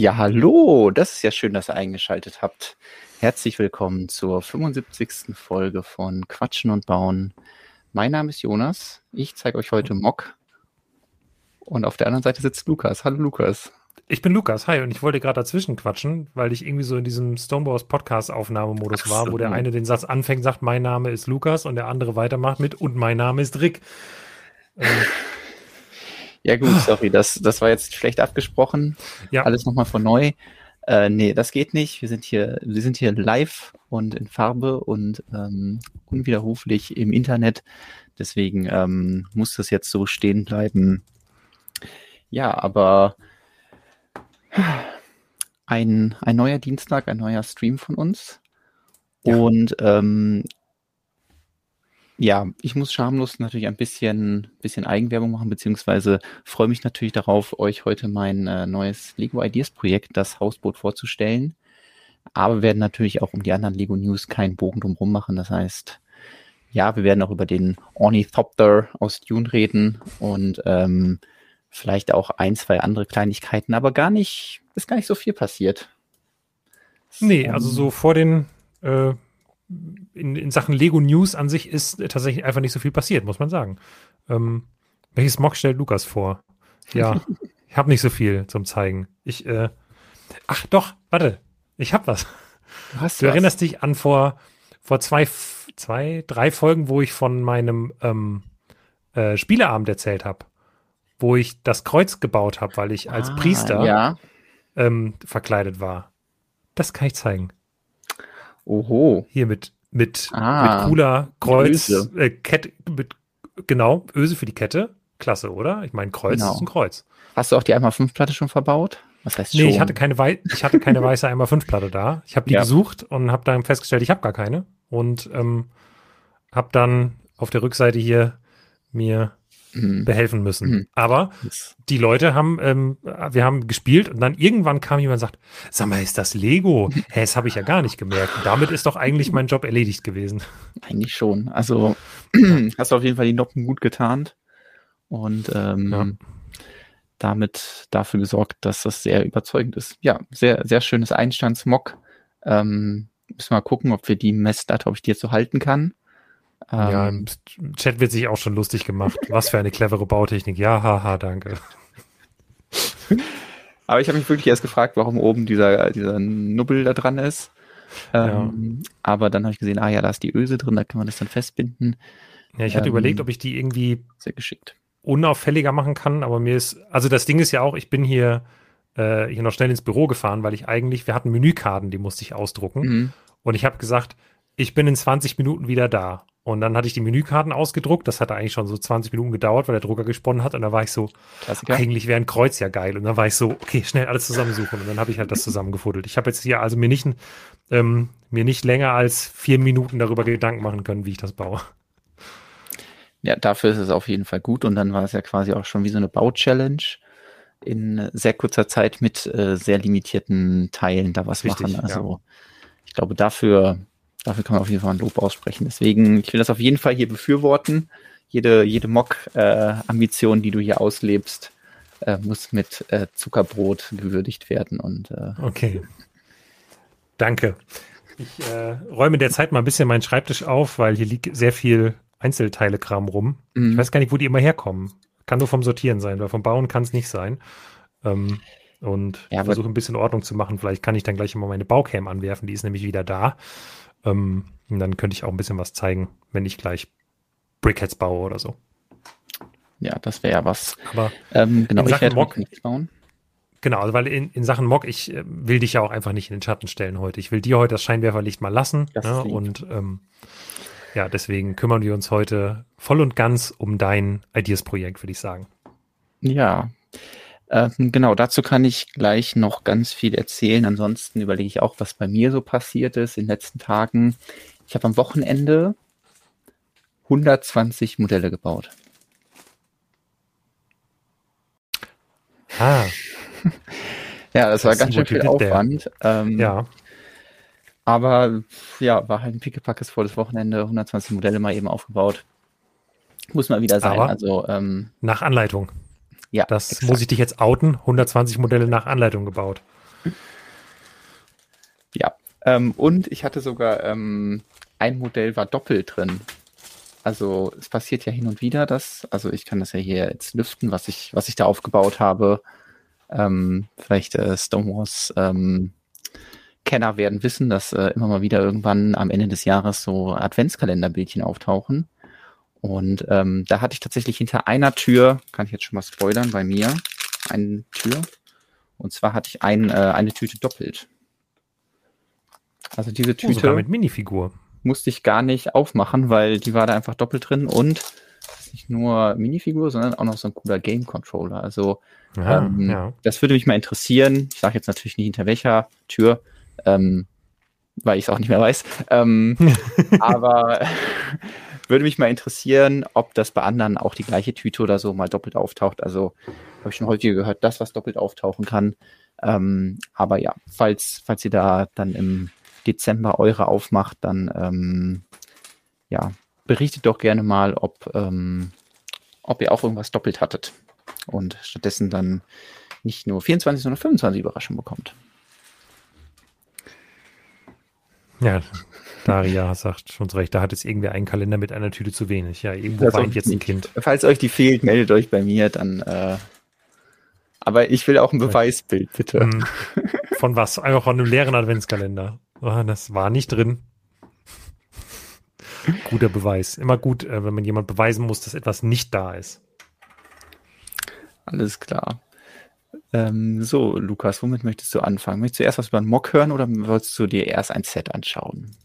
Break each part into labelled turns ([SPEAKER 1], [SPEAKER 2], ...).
[SPEAKER 1] Ja, hallo, das ist ja schön, dass ihr eingeschaltet habt. Herzlich willkommen zur 75. Folge von Quatschen und Bauen. Mein Name ist Jonas. Ich zeige euch heute Mock. Und auf der anderen Seite sitzt Lukas. Hallo Lukas.
[SPEAKER 2] Ich bin Lukas, hi, und ich wollte gerade dazwischen quatschen, weil ich irgendwie so in diesem Stonebows Podcast-Aufnahmemodus so. war, wo der eine den Satz anfängt, sagt, mein Name ist Lukas, und der andere weitermacht mit, und mein Name ist Rick.
[SPEAKER 1] Ähm, ja gut, sorry, das, das war jetzt schlecht abgesprochen. Ja. Alles nochmal von neu. Äh, nee, das geht nicht. Wir sind hier, wir sind hier live und in Farbe und ähm, unwiderruflich im Internet. Deswegen ähm, muss das jetzt so stehen bleiben. Ja, aber ein, ein neuer Dienstag, ein neuer Stream von uns. Ja. Und ähm, ja, ich muss schamlos natürlich ein bisschen, bisschen Eigenwerbung machen, beziehungsweise freue mich natürlich darauf, euch heute mein äh, neues Lego Ideas Projekt, das Hausboot, vorzustellen. Aber wir werden natürlich auch um die anderen Lego News keinen Bogen drumherum machen. Das heißt, ja, wir werden auch über den Ornithopter aus Dune reden und ähm, vielleicht auch ein, zwei andere Kleinigkeiten, aber gar nicht, ist gar nicht so viel passiert.
[SPEAKER 2] Nee, also so vor den äh, in, in Sachen Lego News an sich ist tatsächlich einfach nicht so viel passiert, muss man sagen. Ähm, welches Mock stellt Lukas vor? Ja, ich habe nicht so viel zum Zeigen. Ich, äh, ach doch, warte, ich habe was. Du, du was? erinnerst dich an vor, vor zwei, zwei, drei Folgen, wo ich von meinem ähm, äh, Spieleabend erzählt habe, wo ich das Kreuz gebaut habe, weil ich als ah, Priester ja. ähm, verkleidet war. Das kann ich zeigen.
[SPEAKER 1] Oho.
[SPEAKER 2] Hier mit, mit, ah, mit cooler Kreuz, äh, Kette, mit, genau, Öse für die Kette. Klasse, oder? Ich meine, Kreuz genau. ist ein Kreuz.
[SPEAKER 1] Hast du auch die einmal 5 Platte schon verbaut?
[SPEAKER 2] Was heißt nee, schon? ich hatte keine, Wei ich hatte keine weiße einmal 5 Platte da. Ich habe die ja. gesucht und habe dann festgestellt, ich habe gar keine. Und ähm, habe dann auf der Rückseite hier mir mhm. behelfen müssen. Mhm. Aber die Leute haben, ähm, wir haben gespielt und dann irgendwann kam jemand und sagt, sag mal, ist das Lego? Hä, das habe ich ja gar nicht gemerkt. Und damit ist doch eigentlich mein Job erledigt gewesen.
[SPEAKER 1] Eigentlich schon. Also hast du auf jeden Fall die Noppen gut getarnt und ähm, ja. damit dafür gesorgt, dass das sehr überzeugend ist. Ja, sehr, sehr schönes Einstandsmock. Ähm, müssen wir mal gucken, ob wir die Messdate, ob ich die jetzt so halten kann.
[SPEAKER 2] Ja, im ähm, Chat wird sich auch schon lustig gemacht. Was für eine clevere Bautechnik. Ja, haha, danke.
[SPEAKER 1] Aber ich habe mich wirklich erst gefragt, warum oben dieser, dieser Nubbel da dran ist. Ähm, ja. Aber dann habe ich gesehen, ah ja, da ist die Öse drin, da kann man das dann festbinden.
[SPEAKER 2] Ja, ich hatte ähm, überlegt, ob ich die irgendwie
[SPEAKER 1] sehr geschickt
[SPEAKER 2] unauffälliger machen kann, aber mir ist, also das Ding ist ja auch, ich bin hier, äh, hier noch schnell ins Büro gefahren, weil ich eigentlich, wir hatten Menükarten, die musste ich ausdrucken. Mhm. Und ich habe gesagt, ich bin in 20 Minuten wieder da. Und dann hatte ich die Menükarten ausgedruckt. Das hat eigentlich schon so 20 Minuten gedauert, weil der Drucker gesponnen hat. Und da war ich so, Klassiker. eigentlich wäre ein Kreuz ja geil. Und dann war ich so, okay, schnell alles zusammensuchen. Und dann habe ich halt das zusammengefuddelt. Ich habe jetzt hier also mir nicht, ähm, mir nicht länger als vier Minuten darüber Gedanken machen können, wie ich das baue.
[SPEAKER 1] Ja, dafür ist es auf jeden Fall gut. Und dann war es ja quasi auch schon wie so eine Bau-Challenge in sehr kurzer Zeit mit äh, sehr limitierten Teilen da was Richtig, machen. Also ja. ich glaube, dafür Dafür kann man auf jeden Fall ein Lob aussprechen. Deswegen, ich will das auf jeden Fall hier befürworten. Jede, jede Mock-Ambition, äh, die du hier auslebst, äh, muss mit äh, Zuckerbrot gewürdigt werden. Und, äh,
[SPEAKER 2] okay. Danke. Ich äh, räume derzeit mal ein bisschen meinen Schreibtisch auf, weil hier liegt sehr viel Einzelteile-Kram rum. Mhm. Ich weiß gar nicht, wo die immer herkommen. Kann nur vom Sortieren sein, weil vom Bauen kann es nicht sein. Ähm, und ja, versuche ein bisschen Ordnung zu machen. Vielleicht kann ich dann gleich immer meine Baucam anwerfen, die ist nämlich wieder da. Ähm, dann könnte ich auch ein bisschen was zeigen, wenn ich gleich Brickheads baue oder so.
[SPEAKER 1] Ja, das wäre ja was.
[SPEAKER 2] Aber ähm, genau, ich werde Mock nichts bauen. Genau, also weil in, in Sachen Mock, ich äh, will dich ja auch einfach nicht in den Schatten stellen heute. Ich will dir heute das Scheinwerferlicht mal lassen. Ne? Und ähm, ja, deswegen kümmern wir uns heute voll und ganz um dein Ideas-Projekt, würde ich sagen.
[SPEAKER 1] Ja, ähm, genau, dazu kann ich gleich noch ganz viel erzählen. Ansonsten überlege ich auch, was bei mir so passiert ist in den letzten Tagen. Ich habe am Wochenende 120 Modelle gebaut. Ah. ja, das, das war ganz schön viel Aufwand. Ähm, ja. Aber ja, war halt ein pickepackes volles Wochenende, 120 Modelle mal eben aufgebaut. Muss mal wieder sein.
[SPEAKER 2] Aber also ähm, nach Anleitung. Ja. Das exakt. muss ich dich jetzt outen. 120 Modelle nach Anleitung gebaut.
[SPEAKER 1] Ja, ähm, und ich hatte sogar ähm, ein Modell war doppelt drin. Also es passiert ja hin und wieder das. Also ich kann das ja hier jetzt lüften, was ich, was ich da aufgebaut habe. Ähm, vielleicht äh, Stonewalls ähm, Kenner werden wissen, dass äh, immer mal wieder irgendwann am Ende des Jahres so Adventskalenderbildchen auftauchen. Und ähm, da hatte ich tatsächlich hinter einer Tür, kann ich jetzt schon mal spoilern, bei mir, eine Tür. Und zwar hatte ich ein, äh, eine Tüte doppelt. Also diese oh, Tüte.
[SPEAKER 2] Oh, mit Minifigur.
[SPEAKER 1] Musste ich gar nicht aufmachen, weil die war da einfach doppelt drin und nicht nur Minifigur, sondern auch noch so ein cooler Game Controller. Also ja, ähm, ja. das würde mich mal interessieren. Ich sage jetzt natürlich nicht hinter welcher Tür, ähm, weil ich es auch nicht mehr weiß. Ähm, aber würde mich mal interessieren, ob das bei anderen auch die gleiche Tüte oder so mal doppelt auftaucht. Also habe ich schon häufiger gehört, das, was doppelt auftauchen kann. Ähm, aber ja, falls, falls ihr da dann im Dezember eure aufmacht, dann ähm, ja, berichtet doch gerne mal, ob, ähm, ob ihr auch irgendwas doppelt hattet und stattdessen dann nicht nur 24, sondern 25 Überraschungen bekommt.
[SPEAKER 2] Ja, Daria sagt schon recht, da hat jetzt irgendwer einen Kalender mit einer Tüte zu wenig. Ja, irgendwo das weint jetzt ein Kind.
[SPEAKER 1] Falls euch die fehlt, meldet euch bei mir, dann äh, aber ich will auch ein Beweisbild, bitte. Hm.
[SPEAKER 2] Von was? Einfach von einem leeren Adventskalender. Oh, das war nicht drin. Guter Beweis. Immer gut, äh, wenn man jemand beweisen muss, dass etwas nicht da ist.
[SPEAKER 1] Alles klar. Ähm, so, Lukas, womit möchtest du anfangen? Möchtest du erst was über einen Mock hören oder wolltest du dir erst ein Set anschauen?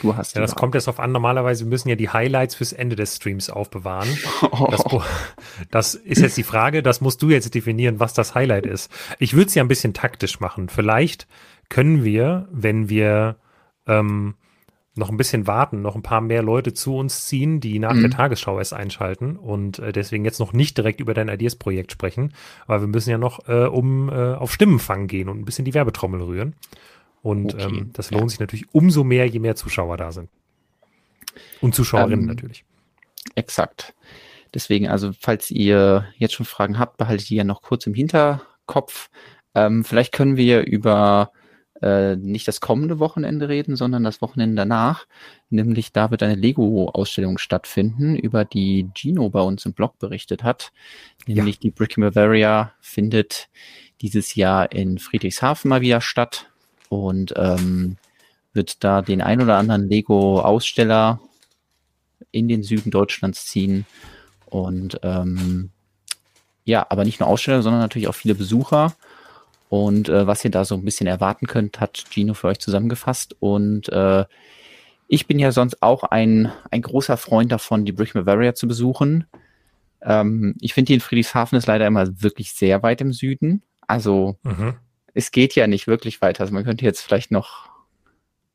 [SPEAKER 2] Du hast ja, das kommt jetzt auf an. Normalerweise müssen ja die Highlights fürs Ende des Streams aufbewahren. Oh. Das, das, ist jetzt die Frage. Das musst du jetzt definieren, was das Highlight ist. Ich würde es ja ein bisschen taktisch machen. Vielleicht können wir, wenn wir ähm, noch ein bisschen warten, noch ein paar mehr Leute zu uns ziehen, die nach mhm. der Tagesschau es einschalten und äh, deswegen jetzt noch nicht direkt über dein Ideas-Projekt sprechen, aber wir müssen ja noch äh, um äh, auf Stimmenfang gehen und ein bisschen die Werbetrommel rühren. Und okay. ähm, das lohnt sich natürlich umso mehr, je mehr Zuschauer da sind. Und Zuschauerinnen ähm, natürlich.
[SPEAKER 1] Exakt. Deswegen, also falls ihr jetzt schon Fragen habt, behaltet die ja noch kurz im Hinterkopf. Ähm, vielleicht können wir über äh, nicht das kommende Wochenende reden, sondern das Wochenende danach. Nämlich da wird eine Lego-Ausstellung stattfinden, über die Gino bei uns im Blog berichtet hat. Nämlich ja. die Brick Bavaria findet dieses Jahr in Friedrichshafen mal wieder statt und ähm, wird da den ein oder anderen Lego-Aussteller in den Süden Deutschlands ziehen. Und ähm, ja, aber nicht nur Aussteller, sondern natürlich auch viele Besucher. Und äh, was ihr da so ein bisschen erwarten könnt, hat Gino für euch zusammengefasst. Und äh, ich bin ja sonst auch ein, ein großer Freund davon, die Brick Bavaria zu besuchen. Ähm, ich finde, die in Friedrichshafen ist leider immer wirklich sehr weit im Süden. Also mhm es geht ja nicht wirklich weiter. Also man könnte jetzt vielleicht noch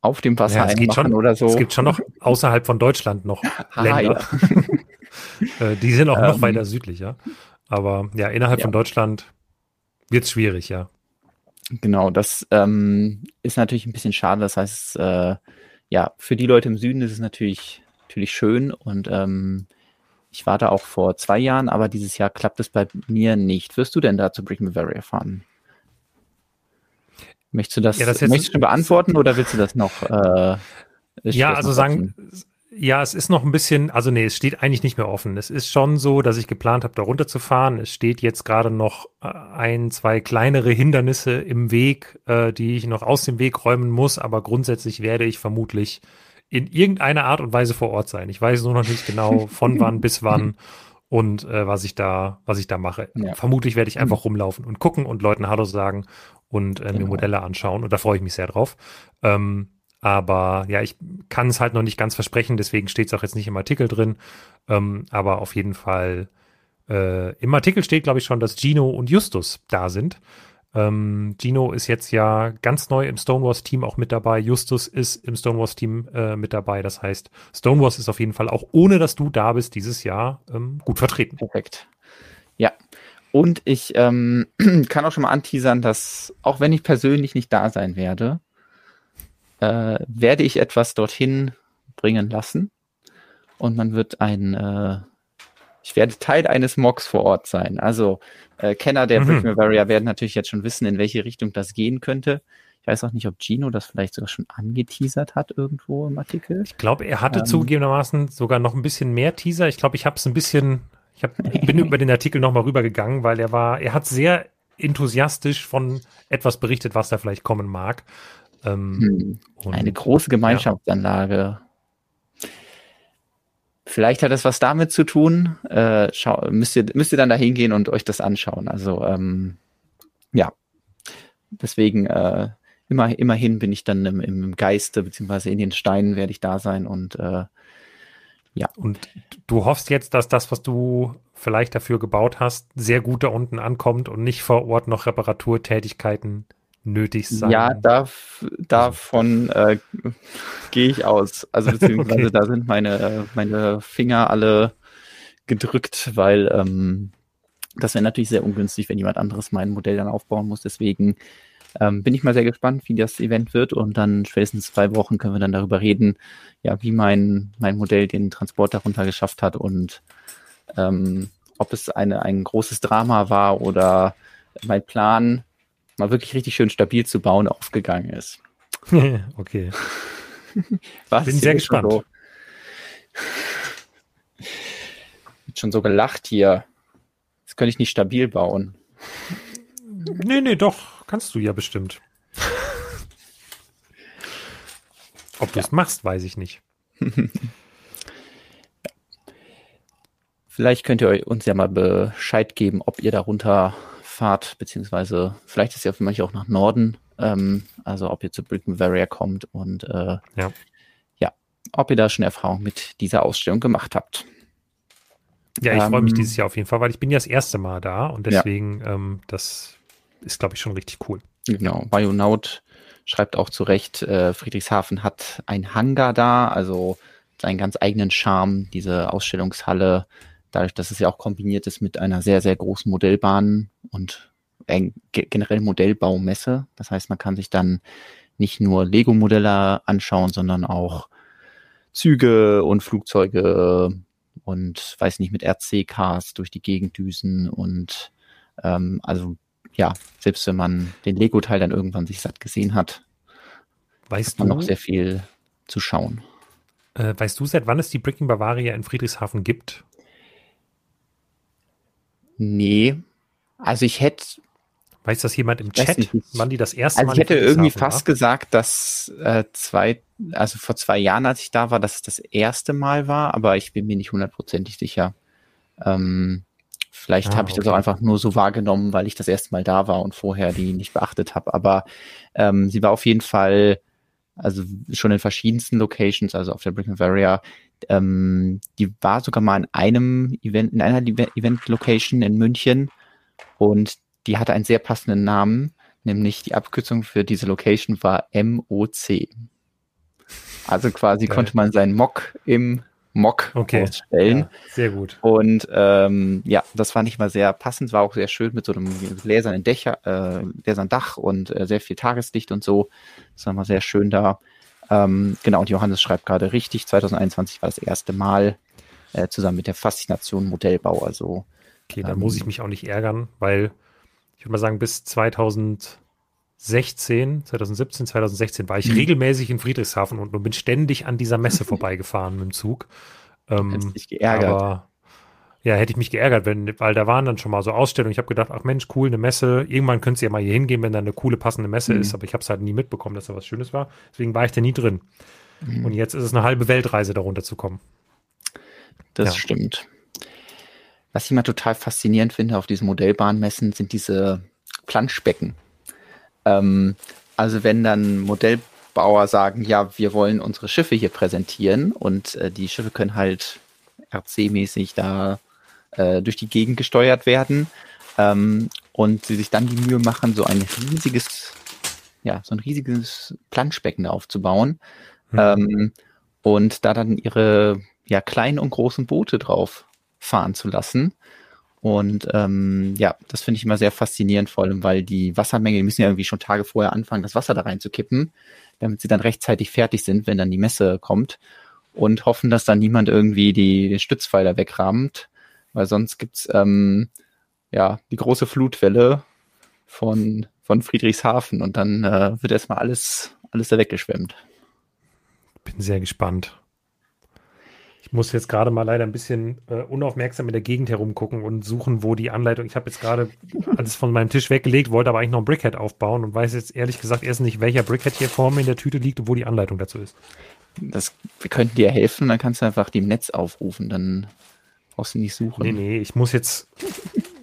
[SPEAKER 1] auf dem Wasser ja,
[SPEAKER 2] einmachen schon, oder so. Es gibt schon noch außerhalb von Deutschland noch ah, Länder. Ja. Äh, die sind auch ähm, noch weiter südlich, ja. Aber ja, innerhalb ja. von Deutschland wird es schwierig, ja.
[SPEAKER 1] Genau, das ähm, ist natürlich ein bisschen schade. Das heißt, äh, ja, für die Leute im Süden ist es natürlich, natürlich schön und ähm, ich war da auch vor zwei Jahren, aber dieses Jahr klappt es bei mir nicht. Wirst du denn da zu Brick Bavaria fahren? Möchtest du das, ja, das möchtest du beantworten oder willst du das noch? Äh,
[SPEAKER 2] ja, also sagen, ja, es ist noch ein bisschen, also nee, es steht eigentlich nicht mehr offen. Es ist schon so, dass ich geplant habe, da runterzufahren. Es steht jetzt gerade noch äh, ein, zwei kleinere Hindernisse im Weg, äh, die ich noch aus dem Weg räumen muss, aber grundsätzlich werde ich vermutlich in irgendeiner Art und Weise vor Ort sein. Ich weiß nur noch nicht genau, von wann bis wann und äh, was ich da, was ich da mache. Ja. Vermutlich werde ich einfach rumlaufen und gucken und Leuten Hallo sagen und äh, genau. mir Modelle anschauen. Und da freue ich mich sehr drauf. Ähm, aber ja, ich kann es halt noch nicht ganz versprechen, deswegen steht es auch jetzt nicht im Artikel drin. Ähm, aber auf jeden Fall, äh, im Artikel steht, glaube ich, schon, dass Gino und Justus da sind. Ähm, Gino ist jetzt ja ganz neu im Stonewalls-Team auch mit dabei. Justus ist im Stonewalls-Team äh, mit dabei. Das heißt, Stonewalls ist auf jeden Fall auch ohne, dass du da bist, dieses Jahr ähm, gut vertreten.
[SPEAKER 1] Perfekt. Ja, und ich ähm, kann auch schon mal anteasern, dass auch wenn ich persönlich nicht da sein werde, äh, werde ich etwas dorthin bringen lassen. Und man wird ein, äh, ich werde Teil eines Mocks vor Ort sein. Also äh, Kenner der mhm. Brick Bavaria werden natürlich jetzt schon wissen, in welche Richtung das gehen könnte. Ich weiß auch nicht, ob Gino das vielleicht sogar schon angeteasert hat irgendwo im Artikel.
[SPEAKER 2] Ich glaube, er hatte ähm, zugegebenermaßen sogar noch ein bisschen mehr Teaser. Ich glaube, ich habe es ein bisschen, ich, hab, bin über den Artikel nochmal rübergegangen, weil er war, er hat sehr enthusiastisch von etwas berichtet, was da vielleicht kommen mag.
[SPEAKER 1] Ähm, hm, eine große Gemeinschaftsanlage. Ja. Vielleicht hat es was damit zu tun. Äh, schau, müsst, ihr, müsst ihr dann da hingehen und euch das anschauen. Also ähm, ja, deswegen äh, immer, immerhin bin ich dann im, im Geiste, beziehungsweise in den Steinen werde ich da sein und äh, ja.
[SPEAKER 2] Und du hoffst jetzt, dass das, was du vielleicht dafür gebaut hast, sehr gut da unten ankommt und nicht vor Ort noch Reparaturtätigkeiten nötig sein.
[SPEAKER 1] Ja, darf, davon äh, gehe ich aus. Also beziehungsweise okay. da sind meine, meine Finger alle gedrückt, weil ähm, das wäre natürlich sehr ungünstig, wenn jemand anderes mein Modell dann aufbauen muss. Deswegen ähm, bin ich mal sehr gespannt, wie das Event wird und dann spätestens zwei Wochen können wir dann darüber reden, ja, wie mein, mein Modell den Transport darunter geschafft hat und ähm, ob es eine, ein großes Drama war oder mein Plan, mal wirklich richtig schön stabil zu bauen, aufgegangen ist.
[SPEAKER 2] okay.
[SPEAKER 1] Was? Bin sehr gespannt. So, schon so gelacht hier. Das könnte ich nicht stabil bauen.
[SPEAKER 2] Nee, nee, doch. Kannst du ja bestimmt. Ob du es machst, weiß ich nicht.
[SPEAKER 1] Vielleicht könnt ihr uns ja mal Bescheid geben, ob ihr darunter fahrt, beziehungsweise vielleicht ist ja für manche auch nach Norden, ähm, also ob ihr zu Britain Barrier kommt und äh, ja. ja, ob ihr da schon Erfahrung mit dieser Ausstellung gemacht habt.
[SPEAKER 2] Ja, ich ähm, freue mich dieses Jahr auf jeden Fall, weil ich bin ja das erste Mal da und deswegen, ja. ähm, das ist, glaube ich, schon richtig cool.
[SPEAKER 1] Genau, Bionaut schreibt auch zu Recht, äh, Friedrichshafen hat ein Hangar da, also seinen ganz eigenen Charme, diese Ausstellungshalle dadurch, dass es ja auch kombiniert ist mit einer sehr, sehr großen Modellbahn und äh, generell Modellbaumesse. Das heißt, man kann sich dann nicht nur Lego-Modelle anschauen, sondern auch Züge und Flugzeuge und weiß nicht, mit RC-Cars durch die Gegend düsen und ähm, also ja, selbst wenn man den Lego-Teil dann irgendwann sich satt gesehen hat, weiß man noch sehr viel zu schauen.
[SPEAKER 2] Äh, weißt du, seit wann es die Bricking Bavaria in Friedrichshafen gibt?
[SPEAKER 1] Nee. Also ich hätte.
[SPEAKER 2] Weiß das jemand im Chat, nicht,
[SPEAKER 1] wann die das erste also Mal? Ich hätte irgendwie fast war? gesagt, dass äh, zwei, also vor zwei Jahren, als ich da war, dass es das erste Mal war, aber ich bin mir nicht hundertprozentig sicher. Ähm, vielleicht ah, habe ich okay. das auch einfach nur so wahrgenommen, weil ich das erste Mal da war und vorher die nicht beachtet habe. Aber ähm, sie war auf jeden Fall, also schon in verschiedensten Locations, also auf der Brick Bavaria, ähm, die war sogar mal in einem Event, in einer Event-Location in München und die hatte einen sehr passenden Namen, nämlich die Abkürzung für diese Location war MOC. Also quasi Geil. konnte man seinen Mock im Mock
[SPEAKER 2] okay. ausstellen. Ja, sehr gut.
[SPEAKER 1] Und ähm, ja, das fand ich mal sehr passend, war auch sehr schön mit so einem gläsernen Dächer, äh, gläsernen Dach und äh, sehr viel Tageslicht und so. Das war mal sehr schön da. Ähm, genau, und Johannes schreibt gerade richtig, 2021 war das erste Mal äh, zusammen mit der Faszination Modellbau. Also,
[SPEAKER 2] okay, da ähm, muss ich mich auch nicht ärgern, weil ich würde mal sagen, bis 2016, 2017, 2016 war ich mhm. regelmäßig in Friedrichshafen und bin ständig an dieser Messe vorbeigefahren mit dem Zug.
[SPEAKER 1] Ähm, Hast dich geärgert. Aber
[SPEAKER 2] ja, hätte ich mich geärgert, wenn, weil da waren dann schon mal so Ausstellungen. Ich habe gedacht, ach Mensch, cool, eine Messe. Irgendwann könntest du ja mal hier hingehen, wenn da eine coole, passende Messe mhm. ist. Aber ich habe es halt nie mitbekommen, dass da was Schönes war. Deswegen war ich da nie drin. Mhm. Und jetzt ist es eine halbe Weltreise, darunter zu kommen.
[SPEAKER 1] Das ja. stimmt. Was ich mal total faszinierend finde auf diesen Modellbahnmessen, sind diese Planschbecken. Ähm, also wenn dann Modellbauer sagen, ja, wir wollen unsere Schiffe hier präsentieren und äh, die Schiffe können halt RC-mäßig da äh, durch die Gegend gesteuert werden. Ähm, und sie sich dann die Mühe machen, so ein riesiges, ja, so ein riesiges Planschbecken aufzubauen. Mhm. Ähm, und da dann ihre ja, kleinen und großen Boote drauf fahren zu lassen. Und ähm, ja, das finde ich immer sehr faszinierend, vor allem, weil die Wassermenge, die müssen ja irgendwie schon Tage vorher anfangen, das Wasser da reinzukippen, damit sie dann rechtzeitig fertig sind, wenn dann die Messe kommt und hoffen, dass dann niemand irgendwie die, den Stützpfeiler wegrammt. weil sonst gibt's ähm, ja die große Flutwelle von, von Friedrichshafen und dann äh, wird erstmal alles, alles da weggeschwemmt.
[SPEAKER 2] Bin sehr gespannt. Ich muss jetzt gerade mal leider ein bisschen äh, unaufmerksam in der Gegend herumgucken und suchen, wo die Anleitung. Ich habe jetzt gerade alles von meinem Tisch weggelegt, wollte aber eigentlich noch ein Brickhead aufbauen und weiß jetzt ehrlich gesagt erst nicht, welcher Brickhead hier vor mir in der Tüte liegt und wo die Anleitung dazu ist.
[SPEAKER 1] Das, wir könnten dir helfen, dann kannst du einfach die im Netz aufrufen, dann brauchst du nicht suchen.
[SPEAKER 2] Nee, nee, ich muss jetzt.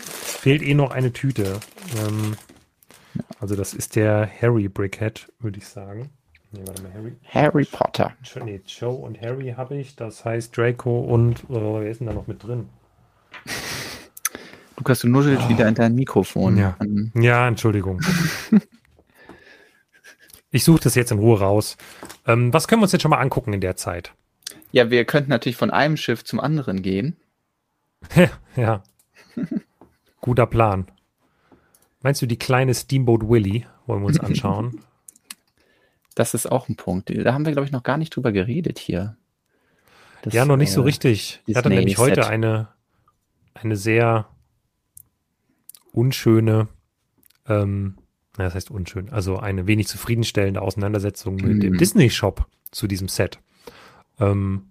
[SPEAKER 2] fehlt eh noch eine Tüte. Ähm, also, das ist der Harry Brickhead, würde ich sagen.
[SPEAKER 1] Nee, warte mal, Harry. Harry Potter.
[SPEAKER 2] Nee, Joe und Harry habe ich. Das heißt Draco und oh, wer ist denn da noch mit drin?
[SPEAKER 1] Lukas, du nuschelst oh. wieder in dein Mikrofon.
[SPEAKER 2] Ja, ja Entschuldigung. ich suche das jetzt in Ruhe raus. Ähm, was können wir uns jetzt schon mal angucken in der Zeit?
[SPEAKER 1] Ja, wir könnten natürlich von einem Schiff zum anderen gehen.
[SPEAKER 2] ja. Guter Plan. Meinst du die kleine Steamboat Willy? Wollen wir uns anschauen.
[SPEAKER 1] Das ist auch ein Punkt. Da haben wir, glaube ich, noch gar nicht drüber geredet hier.
[SPEAKER 2] Das, ja, noch nicht äh, so richtig. Ich hatte nämlich heute eine, eine sehr unschöne, ähm, das heißt unschön, also eine wenig zufriedenstellende Auseinandersetzung mhm. mit dem mhm. Disney-Shop zu diesem Set. Ähm,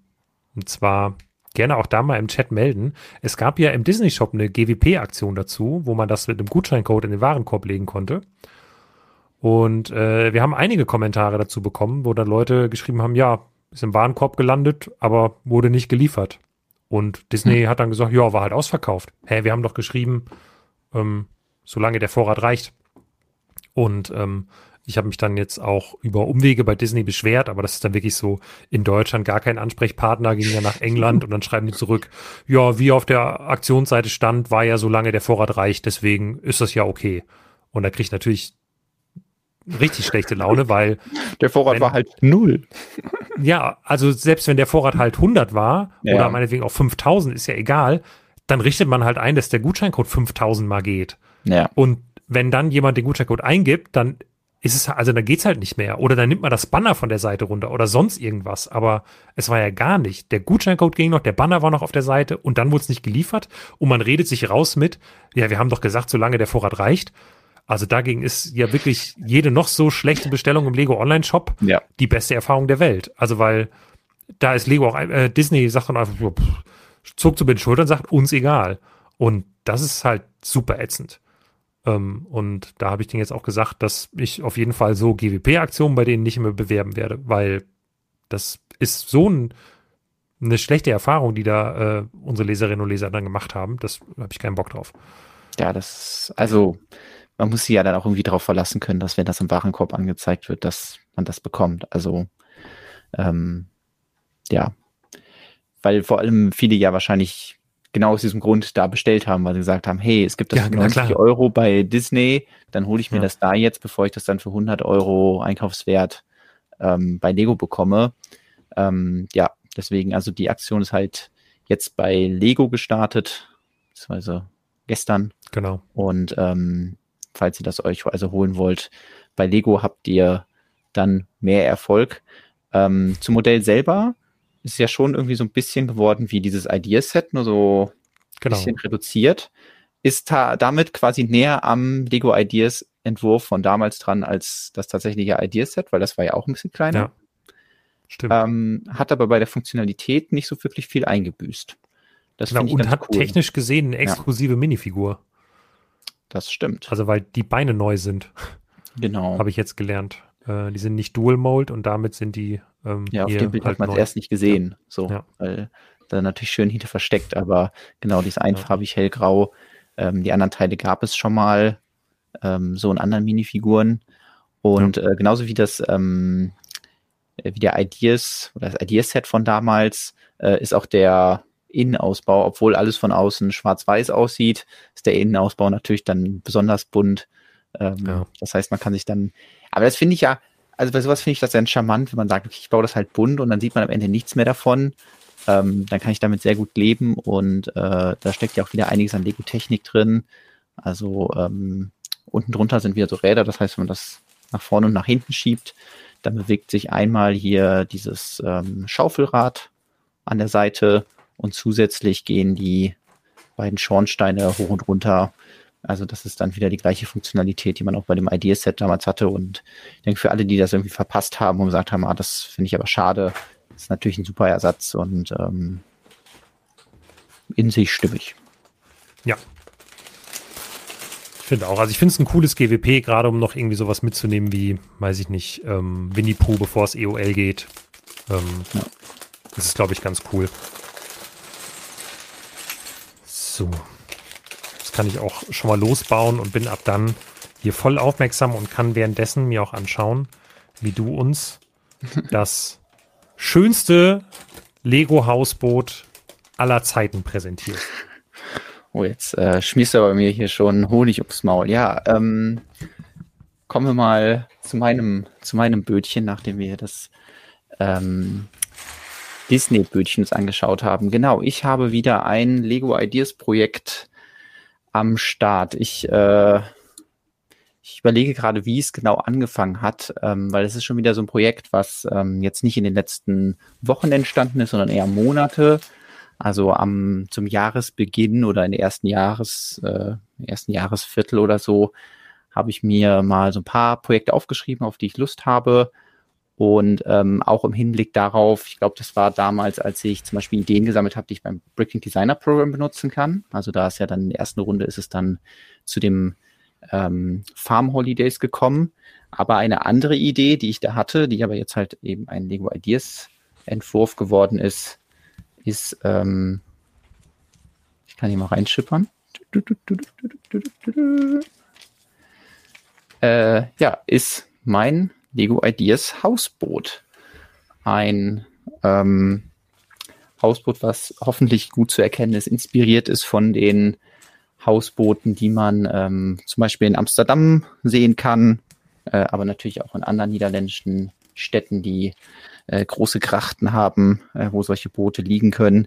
[SPEAKER 2] und zwar gerne auch da mal im Chat melden. Es gab ja im Disney-Shop eine GWP-Aktion dazu, wo man das mit einem Gutscheincode in den Warenkorb legen konnte. Und äh, wir haben einige Kommentare dazu bekommen, wo dann Leute geschrieben haben, ja, ist im Warenkorb gelandet, aber wurde nicht geliefert. Und Disney hm. hat dann gesagt, ja, war halt ausverkauft. Hä, wir haben doch geschrieben, ähm, solange der Vorrat reicht. Und ähm, ich habe mich dann jetzt auch über Umwege bei Disney beschwert, aber das ist dann wirklich so in Deutschland gar kein Ansprechpartner, ging ja nach England und dann schreiben die zurück, ja, wie auf der Aktionsseite stand, war ja solange der Vorrat reicht, deswegen ist das ja okay. Und da kriegt natürlich richtig schlechte Laune, weil
[SPEAKER 1] der Vorrat wenn, war halt null.
[SPEAKER 2] Ja, also selbst wenn der Vorrat halt 100 war ja. oder meinetwegen auch 5000, ist ja egal, dann richtet man halt ein, dass der Gutscheincode 5000 mal geht.
[SPEAKER 1] Ja.
[SPEAKER 2] Und wenn dann jemand den Gutscheincode eingibt, dann ist es, also dann geht's halt nicht mehr. Oder dann nimmt man das Banner von der Seite runter oder sonst irgendwas. Aber es war ja gar nicht. Der Gutscheincode ging noch, der Banner war noch auf der Seite und dann wurde es nicht geliefert und man redet sich raus mit, ja, wir haben doch gesagt, solange der Vorrat reicht. Also dagegen ist ja wirklich jede noch so schlechte Bestellung im Lego Online Shop
[SPEAKER 1] ja.
[SPEAKER 2] die beste Erfahrung der Welt. Also weil da ist Lego auch, äh, Disney sagt dann einfach, pff, zog zu den Schultern, sagt uns egal. Und das ist halt super ätzend. Ähm, und da habe ich denen jetzt auch gesagt, dass ich auf jeden Fall so GWP-Aktionen bei denen nicht mehr bewerben werde, weil das ist so ein, eine schlechte Erfahrung, die da äh, unsere Leserinnen und Leser dann gemacht haben. Das habe ich keinen Bock drauf.
[SPEAKER 1] Ja, das, also man muss sich ja dann auch irgendwie darauf verlassen können, dass wenn das im Warenkorb angezeigt wird, dass man das bekommt. Also ähm, ja, weil vor allem viele ja wahrscheinlich genau aus diesem Grund da bestellt haben, weil sie gesagt haben, hey, es gibt das ja, für 90 klar. Euro bei Disney, dann hole ich mir ja. das da jetzt, bevor ich das dann für 100 Euro Einkaufswert ähm, bei Lego bekomme. Ähm, ja, deswegen, also die Aktion ist halt jetzt bei Lego gestartet, beziehungsweise gestern.
[SPEAKER 2] Genau.
[SPEAKER 1] Und ähm, falls ihr das euch also holen wollt. Bei Lego habt ihr dann mehr Erfolg. Ähm, zum Modell selber ist ja schon irgendwie so ein bisschen geworden wie dieses Ideaset, nur so ein genau. bisschen reduziert. Ist da, damit quasi näher am Lego Ideas Entwurf von damals dran als das tatsächliche Ideaset, weil das war ja auch ein bisschen kleiner. Ja. Stimmt. Ähm, hat aber bei der Funktionalität nicht so wirklich viel eingebüßt.
[SPEAKER 2] Das genau, und hat cool. technisch gesehen eine exklusive ja. Minifigur.
[SPEAKER 1] Das stimmt.
[SPEAKER 2] Also weil die Beine neu sind.
[SPEAKER 1] Genau.
[SPEAKER 2] Habe ich jetzt gelernt. Äh, die sind nicht Dual Mold und damit sind die.
[SPEAKER 1] Ähm, ja, auf dem Bild halt hat man es erst nicht gesehen. Ja. So, ja. weil da natürlich schön hinter versteckt, aber genau, die ist einfarbig ja. hellgrau. Ähm, die anderen Teile gab es schon mal, ähm, so in anderen Minifiguren. Und äh, genauso wie das, ähm, wie der Ideas oder das Ideas-Set von damals, äh, ist auch der Innenausbau, obwohl alles von außen schwarz-weiß aussieht, ist der Innenausbau natürlich dann besonders bunt. Ähm, ja. Das heißt, man kann sich dann, aber das finde ich ja, also bei sowas finde ich das ganz charmant, wenn man sagt, okay, ich baue das halt bunt und dann sieht man am Ende nichts mehr davon. Ähm, dann kann ich damit sehr gut leben und äh, da steckt ja auch wieder einiges an Lego-Technik drin. Also ähm, unten drunter sind wieder so Räder, das heißt, wenn man das nach vorne und nach hinten schiebt, dann bewegt sich einmal hier dieses ähm, Schaufelrad an der Seite und zusätzlich gehen die beiden Schornsteine hoch und runter. Also das ist dann wieder die gleiche Funktionalität, die man auch bei dem Ideaset damals hatte. Und ich denke, für alle, die das irgendwie verpasst haben und gesagt haben, ah, das finde ich aber schade, ist natürlich ein super Ersatz und ähm, in sich stimmig.
[SPEAKER 2] Ja. Ich finde auch. Also ich finde es ein cooles GWP, gerade um noch irgendwie sowas mitzunehmen wie, weiß ich nicht, ähm, Winnie Pooh, bevor es EOL geht. Ähm, ja. Das ist, glaube ich, ganz cool. So. Das kann ich auch schon mal losbauen und bin ab dann hier voll aufmerksam und kann währenddessen mir auch anschauen, wie du uns das schönste Lego-Hausboot aller Zeiten präsentierst.
[SPEAKER 1] Oh, jetzt äh, schmierst du bei mir hier schon Honig ums Maul. Ja, ähm, kommen wir mal zu meinem, zu meinem Bötchen, nachdem wir das ähm, Disney-Bötchen uns angeschaut haben. Genau, ich habe wieder ein Lego Ideas Projekt am Start. Ich äh, ich überlege gerade, wie es genau angefangen hat, ähm, weil es ist schon wieder so ein Projekt, was ähm, jetzt nicht in den letzten Wochen entstanden ist, sondern eher Monate. Also am zum Jahresbeginn oder in der ersten Jahres äh, ersten Jahresviertel oder so habe ich mir mal so ein paar Projekte aufgeschrieben, auf die ich Lust habe. Und ähm, auch im Hinblick darauf, ich glaube, das war damals, als ich zum Beispiel Ideen gesammelt habe, die ich beim Bricking Designer Program benutzen kann. Also da ist ja dann in der ersten Runde ist es dann zu dem ähm, Farm Holidays gekommen. Aber eine andere Idee, die ich da hatte, die aber jetzt halt eben ein Lego Ideas Entwurf geworden ist, ist, ähm, ich kann hier mal reinschippern. Äh, ja, ist mein Lego Ideas Hausboot. Ein ähm, Hausboot, was hoffentlich gut zu erkennen ist, inspiriert ist von den Hausbooten, die man ähm, zum Beispiel in Amsterdam sehen kann, äh, aber natürlich auch in anderen niederländischen Städten, die äh, große Krachten haben, äh, wo solche Boote liegen können.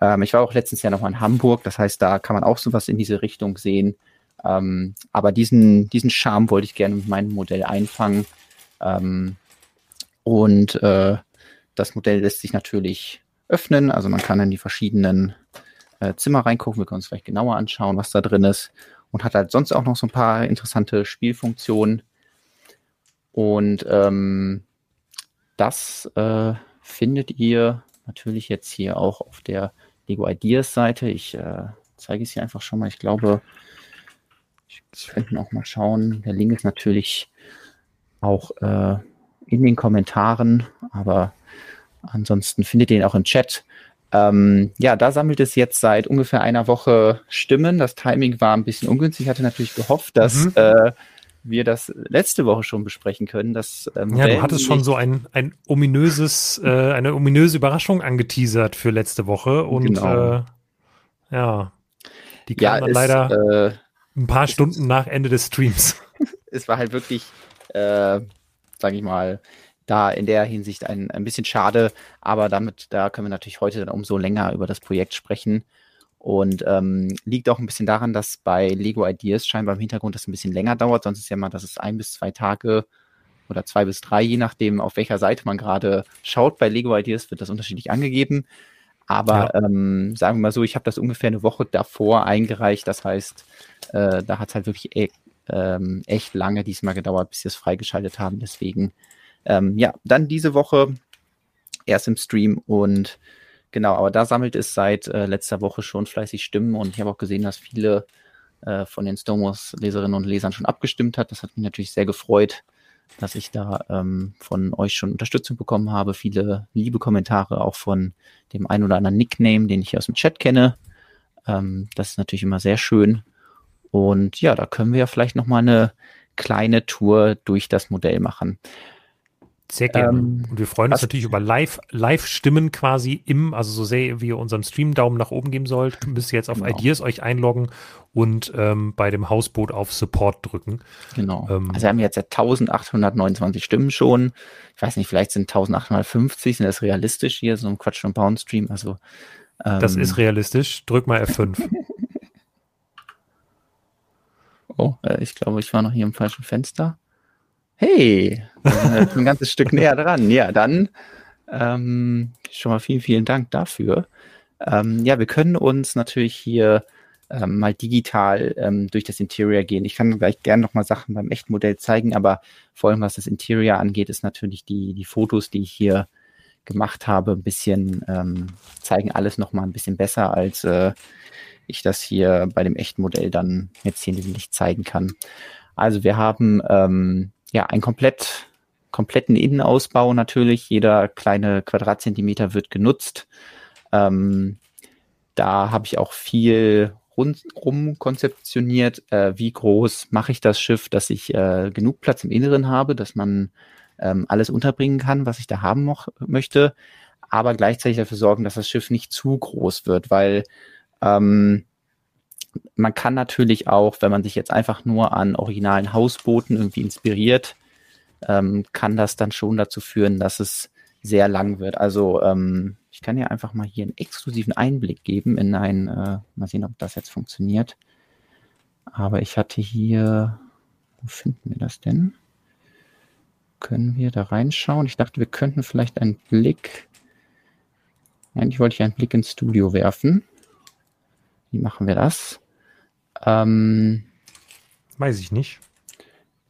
[SPEAKER 1] Ähm, ich war auch letztens ja noch mal in Hamburg, das heißt, da kann man auch sowas in diese Richtung sehen. Ähm, aber diesen, diesen Charme wollte ich gerne mit meinem Modell einfangen. Ähm, und äh, das Modell lässt sich natürlich öffnen, also man kann in die verschiedenen äh, Zimmer reingucken. Wir können uns vielleicht genauer anschauen, was da drin ist. Und hat halt sonst auch noch so ein paar interessante Spielfunktionen. Und ähm, das äh, findet ihr natürlich jetzt hier auch auf der Lego Ideas Seite. Ich äh, zeige es hier einfach schon mal. Ich glaube, ich könnte auch mal schauen. Der Link ist natürlich auch äh, in den Kommentaren, aber ansonsten findet ihr ihn auch im Chat. Ähm, ja, da sammelt es jetzt seit ungefähr einer Woche Stimmen. Das Timing war ein bisschen ungünstig. Ich hatte natürlich gehofft, dass mhm. äh, wir das letzte Woche schon besprechen können. Dass,
[SPEAKER 2] ähm, ja, du hattest schon so ein, ein ominöses, äh, eine ominöse Überraschung angeteasert für letzte Woche und genau. äh, ja, die kam ja, dann ist, leider äh, ein paar Stunden nach Ende des Streams.
[SPEAKER 1] es war halt wirklich, äh, sage ich mal, da in der Hinsicht ein, ein bisschen schade, aber damit, da können wir natürlich heute dann umso länger über das Projekt sprechen. Und ähm, liegt auch ein bisschen daran, dass bei Lego Ideas scheinbar im Hintergrund das ein bisschen länger dauert. Sonst ist ja mal, dass es ein bis zwei Tage oder zwei bis drei, je nachdem, auf welcher Seite man gerade schaut. Bei Lego Ideas wird das unterschiedlich angegeben. Aber ja. ähm, sagen wir mal so, ich habe das ungefähr eine Woche davor eingereicht. Das heißt, äh, da hat es halt wirklich e ähm, echt lange diesmal gedauert, bis wir es freigeschaltet haben. Deswegen ähm, ja, dann diese Woche erst im Stream und genau, aber da sammelt es seit äh, letzter Woche schon fleißig Stimmen und ich habe auch gesehen, dass viele äh, von den Stomos-Leserinnen und Lesern schon abgestimmt hat. Das hat mich natürlich sehr gefreut, dass ich da ähm, von euch schon Unterstützung bekommen habe. Viele liebe Kommentare auch von dem ein oder anderen Nickname, den ich aus dem Chat kenne. Ähm, das ist natürlich immer sehr schön. Und ja, da können wir ja vielleicht noch mal eine kleine Tour durch das Modell machen.
[SPEAKER 2] Sehr gerne. Ähm, und wir freuen uns natürlich über Live, Live-Stimmen quasi im, also so sehr wie ihr unserem Stream Daumen nach oben geben sollt, müsst ihr jetzt auf genau. Ideas euch einloggen und ähm, bei dem Hausboot auf Support drücken.
[SPEAKER 1] Genau. Ähm, also wir haben jetzt 1829 Stimmen schon. Ich weiß nicht, vielleicht sind 1850, sind das realistisch hier, so ein Quatsch und Pound Stream. Also,
[SPEAKER 2] ähm, das ist realistisch. Drück mal F5.
[SPEAKER 1] oh, äh, ich glaube, ich war noch hier im falschen Fenster. Hey, ein ganzes Stück näher dran. Ja, dann ähm, schon mal vielen, vielen Dank dafür. Ähm, ja, wir können uns natürlich hier ähm, mal digital ähm, durch das Interior gehen. Ich kann gleich gerne noch mal Sachen beim echten Modell zeigen, aber vor allem was das Interior angeht, ist natürlich die, die Fotos, die ich hier gemacht habe, ein bisschen ähm, zeigen alles noch mal ein bisschen besser, als äh, ich das hier bei dem echten Modell dann jetzt hier nicht zeigen kann. Also wir haben ähm, ja einen komplett kompletten Innenausbau natürlich. Jeder kleine Quadratzentimeter wird genutzt. Ähm, da habe ich auch viel rundrum konzeptioniert, äh, wie groß mache ich das Schiff, dass ich äh, genug Platz im Inneren habe, dass man ähm, alles unterbringen kann, was ich da haben mo- möchte, aber gleichzeitig dafür sorgen, dass das Schiff nicht zu groß wird, weil ähm, man kann natürlich auch, wenn man sich jetzt einfach nur an originalen Hausbooten irgendwie inspiriert, ähm, kann das dann schon dazu führen, dass es sehr lang wird. Also ähm, ich kann ja einfach mal hier einen exklusiven Einblick geben in ein, äh, mal sehen, ob das jetzt funktioniert. Aber ich hatte hier, wo finden wir das denn? Können wir da reinschauen? Ich dachte, wir könnten vielleicht einen Blick, eigentlich wollte ich einen Blick ins Studio werfen. Wie machen wir das? Ähm,
[SPEAKER 2] Weiß ich nicht.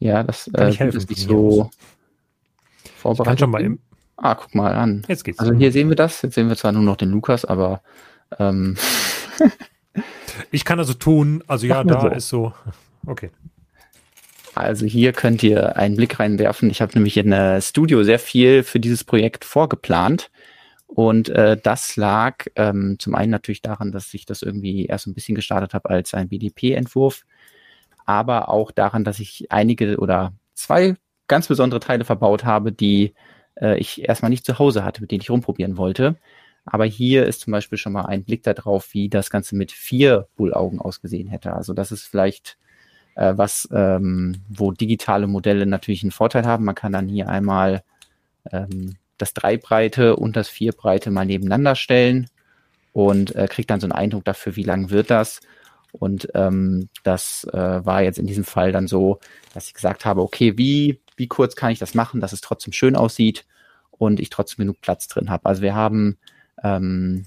[SPEAKER 1] ja, das äh,
[SPEAKER 2] ich helfen
[SPEAKER 1] ist nicht so
[SPEAKER 2] aus? Ich kann
[SPEAKER 1] vorbereitet.
[SPEAKER 2] schon mal im,
[SPEAKER 1] Ah, guck mal an.
[SPEAKER 2] jetzt geht's.
[SPEAKER 1] Also hier sehen wir das. Jetzt sehen wir zwar nur noch den Lukas, aber ähm,
[SPEAKER 2] ich kann also tun, also ja, da
[SPEAKER 1] so.
[SPEAKER 2] ist so. Okay.
[SPEAKER 1] also hier könnt ihr einen Blick reinwerfen. Ich habe nämlich in äh, Studio sehr viel für dieses Projekt vorgeplant. Und äh, das lag ähm, zum einen natürlich daran, dass ich das irgendwie erst ein bisschen gestartet habe als ein BDP-Entwurf, aber auch daran, dass ich einige oder zwei ganz besondere Teile verbaut habe, die äh, ich erstmal nicht zu Hause hatte, mit denen ich rumprobieren wollte. Aber hier ist zum Beispiel schon mal ein Blick darauf, wie das Ganze mit vier Bullaugen ausgesehen hätte. Also das ist vielleicht äh, was, ähm, wo digitale Modelle natürlich einen Vorteil haben. Man kann dann hier einmal ähm, das Dreibreite und das Vierbreite mal nebeneinander stellen und äh, kriegt dann so einen Eindruck dafür, wie lang wird das. Und ähm, das äh, war jetzt in diesem Fall dann so, dass ich gesagt habe, okay, wie, wie kurz kann ich das machen, dass es trotzdem schön aussieht und ich trotzdem genug Platz drin habe. Also wir haben ähm,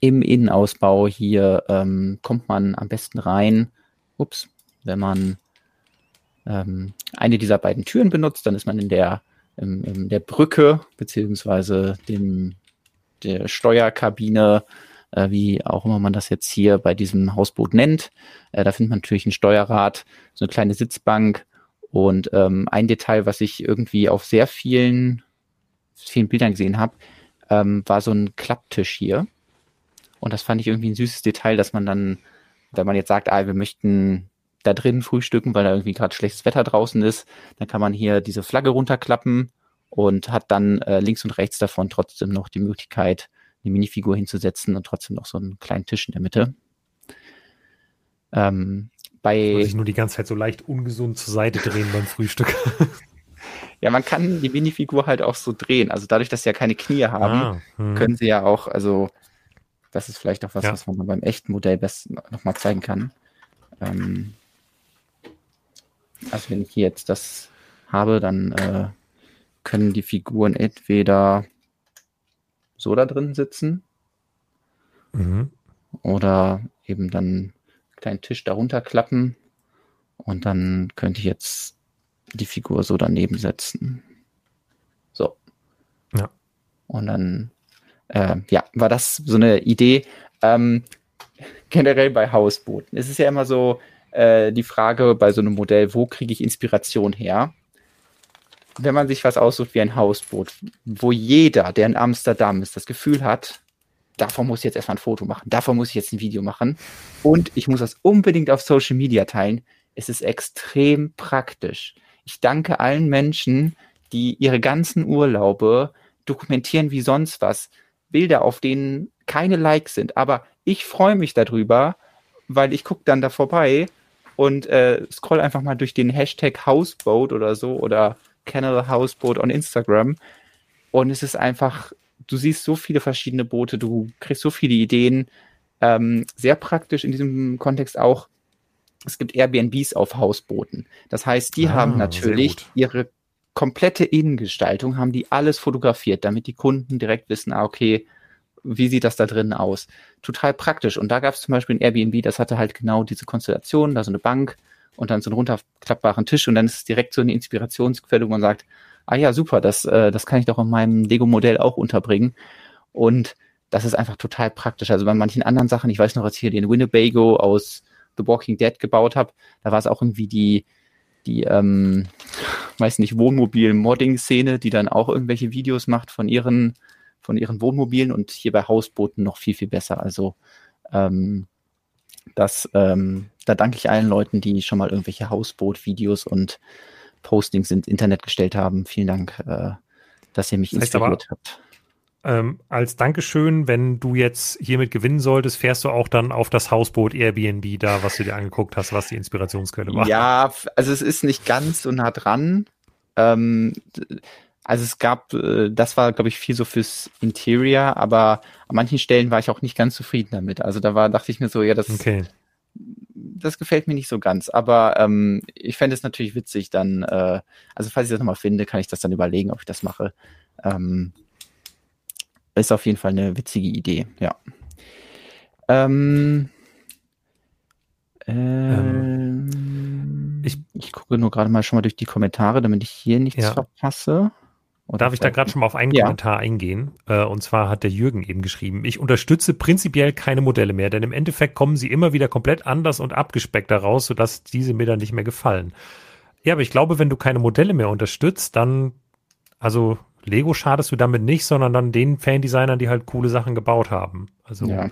[SPEAKER 1] im Innenausbau hier ähm, kommt man am besten rein, ups, wenn man ähm, eine dieser beiden Türen benutzt, dann ist man in der, in, in der Brücke beziehungsweise dem, der Steuerkabine, äh, wie auch immer man das jetzt hier bei diesem Hausboot nennt. Äh, da findet man natürlich ein Steuerrad, so eine kleine Sitzbank und ähm, ein Detail, was ich irgendwie auf sehr vielen, vielen Bildern gesehen habe, ähm, war so ein Klapptisch hier. Und das fand ich irgendwie ein süßes Detail, dass man dann, wenn man jetzt sagt, ah, wir möchten da drin frühstücken, weil da irgendwie gerade schlechtes Wetter draußen ist, dann kann man hier diese Flagge runterklappen und hat dann äh, links und rechts davon trotzdem noch die Möglichkeit, eine Minifigur hinzusetzen und trotzdem noch so einen kleinen Tisch in der Mitte. Ähm, bei,
[SPEAKER 2] ich nur die ganze Zeit so leicht ungesund zur Seite drehen beim Frühstück.
[SPEAKER 1] ja, man kann die Minifigur halt auch so drehen. Also dadurch, dass sie ja keine Knie haben,
[SPEAKER 2] Ah, hm.
[SPEAKER 1] können sie ja auch, also das ist vielleicht auch was,
[SPEAKER 2] Ja.
[SPEAKER 1] was man beim echten Modell best nochmal zeigen kann. Ähm, also wenn ich hier jetzt das habe, dann äh, können die Figuren entweder so da drin sitzen
[SPEAKER 2] Mhm.
[SPEAKER 1] oder eben dann einen kleinen Tisch darunter klappen und dann könnte ich jetzt die Figur so daneben setzen. So.
[SPEAKER 2] Ja.
[SPEAKER 1] Und dann, äh, ja, war das so eine Idee. Ähm, generell bei Hausbooten. Es ist ja immer so äh, die Frage bei so einem Modell, wo kriege ich Inspiration her? Wenn man sich was aussucht wie ein Hausboot, wo jeder, der in Amsterdam ist, das Gefühl hat, davon muss ich jetzt erstmal ein Foto machen, davon muss ich jetzt ein Video machen und ich muss das unbedingt auf Social Media teilen, es ist extrem praktisch. Ich danke allen Menschen, die ihre ganzen Urlaube dokumentieren wie sonst was. Bilder, auf denen keine Likes sind, aber ich freue mich darüber, weil ich gucke dann da vorbei und äh, scroll einfach mal durch den Hashtag Houseboat oder so oder Canal Houseboat on Instagram. Und es ist einfach, du siehst so viele verschiedene Boote, du kriegst so viele Ideen, ähm, sehr praktisch in diesem Kontext auch, es gibt Airbnbs auf Hausbooten. Das heißt, die
[SPEAKER 2] Ah,
[SPEAKER 1] haben natürlich ihre komplette Innengestaltung, haben die alles fotografiert, damit die Kunden direkt wissen, ah, okay, wie sieht das da drin aus? Total praktisch. Und da gab es zum Beispiel ein Airbnb, das hatte halt genau diese Konstellation, da so eine Bank und dann so einen runterklappbaren Tisch und dann ist es direkt so eine Inspirationsquelle, wo man sagt, ah ja, super, das, äh, das kann ich doch in meinem Lego-Modell auch unterbringen. Und das ist einfach total praktisch. Also bei manchen anderen Sachen, ich weiß noch, als ich hier den Winnebago aus The Walking Dead gebaut habe, da war es auch irgendwie die, die, ähm, weiß nicht, Wohnmobil-Modding-Szene, die dann auch irgendwelche Videos macht von ihren, von ihren Wohnmobilen und hier bei Hausbooten noch viel, viel besser. Also ähm, das, ähm, da danke ich allen Leuten, die schon mal irgendwelche Hausboot-Videos und Postings ins Internet gestellt haben. Vielen Dank, äh, dass ihr mich
[SPEAKER 2] das heißt inspiriert aber, habt. Ähm, als Dankeschön, wenn du jetzt hiermit gewinnen solltest, fährst du auch dann auf das Hausboot Airbnb da, was du dir angeguckt hast, was die Inspirationsquelle war.
[SPEAKER 1] Ja, also es ist nicht ganz so nah dran. Ähm, also es gab, äh, das war, glaube ich, viel so fürs Interior, aber an manchen Stellen war ich auch nicht ganz zufrieden damit. Also da war, dachte ich mir so, ja, das, okay. das gefällt mir nicht so ganz. Aber ähm, ich fände es natürlich witzig, dann, äh, also falls ich das nochmal finde, kann ich das dann überlegen, ob ich das mache. Ähm, ist auf jeden Fall eine witzige Idee, ja. Ähm, ähm, ich, ich gucke nur gerade mal schon mal durch die Kommentare, damit ich hier nichts ja. verpasse.
[SPEAKER 2] Oder Darf ich da gerade schon mal auf einen ja. Kommentar eingehen? Äh, und zwar hat der Jürgen eben geschrieben, ich unterstütze prinzipiell keine Modelle mehr, denn im Endeffekt kommen sie immer wieder komplett anders und abgespeckt daraus, sodass diese mir dann nicht mehr gefallen. Ja, aber ich glaube, wenn du keine Modelle mehr unterstützt, dann, also Lego schadest du damit nicht, sondern dann den Fan-Designern, die halt coole Sachen gebaut haben. Also ja.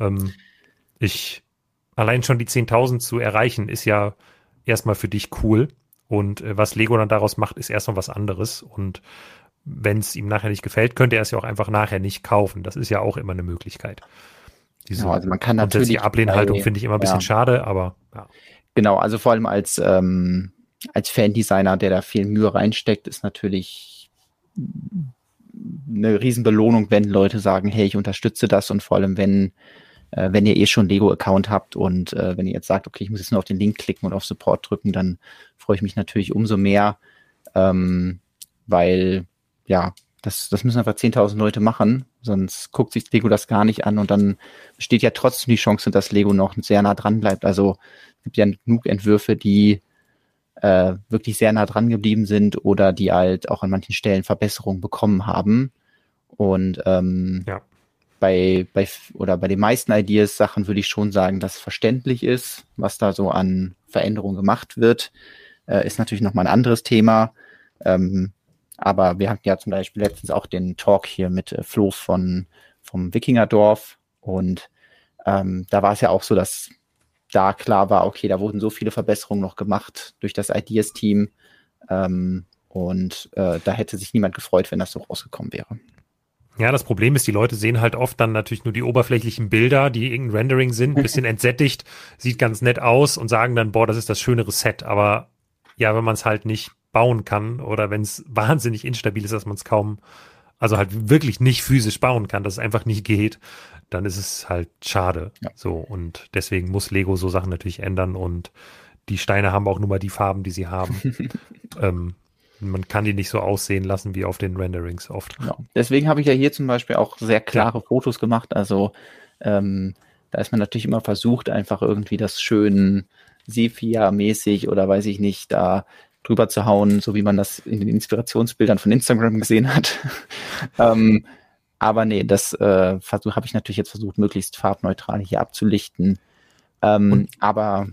[SPEAKER 2] ähm, ich allein schon die 10.000 zu erreichen, ist ja erstmal für dich cool. Und äh, was Lego dann daraus macht, ist erstmal was anderes. Und wenn es ihm nachher nicht gefällt, könnte er es ja auch einfach nachher nicht kaufen. Das ist ja auch immer eine Möglichkeit.
[SPEAKER 1] Diese ja, also man kann natürlich
[SPEAKER 2] die Ablehnhaltung finde ich immer ein bisschen ja. schade, aber ja.
[SPEAKER 1] Genau, also vor allem als ähm, als Fan-Designer, der da viel Mühe reinsteckt, ist natürlich eine Riesenbelohnung, wenn Leute sagen, hey, ich unterstütze das und vor allem, wenn, äh, wenn ihr eh schon Lego-Account habt und äh, wenn ihr jetzt sagt, okay, ich muss jetzt nur auf den Link klicken und auf Support drücken, dann freue ich mich natürlich umso mehr, ähm, weil ja, das, das müssen einfach 10.000 Leute machen, sonst guckt sich Lego das gar nicht an und dann besteht ja trotzdem die Chance, dass Lego noch sehr nah dran bleibt. Also es gibt ja genug Entwürfe, die äh, wirklich sehr nah dran geblieben sind oder die halt auch an manchen Stellen Verbesserungen bekommen haben. Und ähm, ja. Bei, bei oder bei den meisten Ideas Sachen würde ich schon sagen, dass verständlich ist, was da so an Veränderungen gemacht wird. Äh, ist natürlich nochmal ein anderes Thema. Ähm, aber wir hatten ja zum Beispiel letztens auch den Talk hier mit äh, Flo von vom Wikingerdorf und ähm, da war es ja auch so, dass da klar war, okay, da wurden so viele Verbesserungen noch gemacht durch das Ideas-Team. Ähm, und äh, da hätte sich niemand gefreut, wenn das so rausgekommen wäre.
[SPEAKER 2] Ja, das Problem ist, die Leute sehen halt oft dann natürlich nur die oberflächlichen Bilder, die irgendein Rendering sind, ein bisschen entsättigt, sieht ganz nett aus und sagen dann, boah, das ist das schönere Set. Aber ja, wenn man es halt nicht bauen kann oder wenn es wahnsinnig instabil ist, dass man es kaum, also halt wirklich nicht physisch bauen kann, dass es einfach nicht geht, dann ist es halt schade. Ja. So, und deswegen muss Lego so Sachen natürlich ändern und die Steine haben auch nur mal die Farben, die sie haben. ähm, man kann die nicht so aussehen lassen wie auf den Renderings oft.
[SPEAKER 1] Ja. Deswegen habe ich ja hier zum Beispiel auch sehr klare ja. Fotos gemacht. Also ähm, da ist man natürlich immer versucht, einfach irgendwie das schön Sepia-mäßig oder weiß ich nicht, da drüber zu hauen, so wie man das in den Inspirationsbildern von Instagram gesehen hat. ähm, aber nee, das äh, habe ich natürlich jetzt versucht, möglichst farbneutral hier abzulichten. Ähm, aber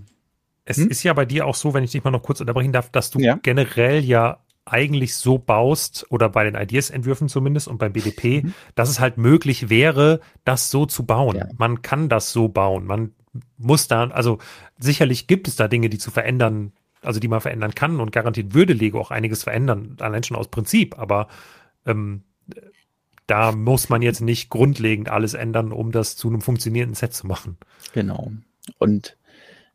[SPEAKER 2] es hm? ist ja bei dir auch so, wenn ich dich mal noch kurz unterbrechen darf, dass du ja. generell ja eigentlich so baust oder bei den Ideas-Entwürfen zumindest und beim BDP, mhm. dass es halt möglich wäre, das so zu bauen. Ja. Man kann das so bauen. Man muss da, also sicherlich gibt es da Dinge, die zu verändern, also die man verändern kann und garantiert würde Lego auch einiges verändern, allein schon aus Prinzip, aber ähm, da muss man jetzt nicht grundlegend alles ändern, um das zu einem funktionierenden Set zu machen.
[SPEAKER 1] Genau. Und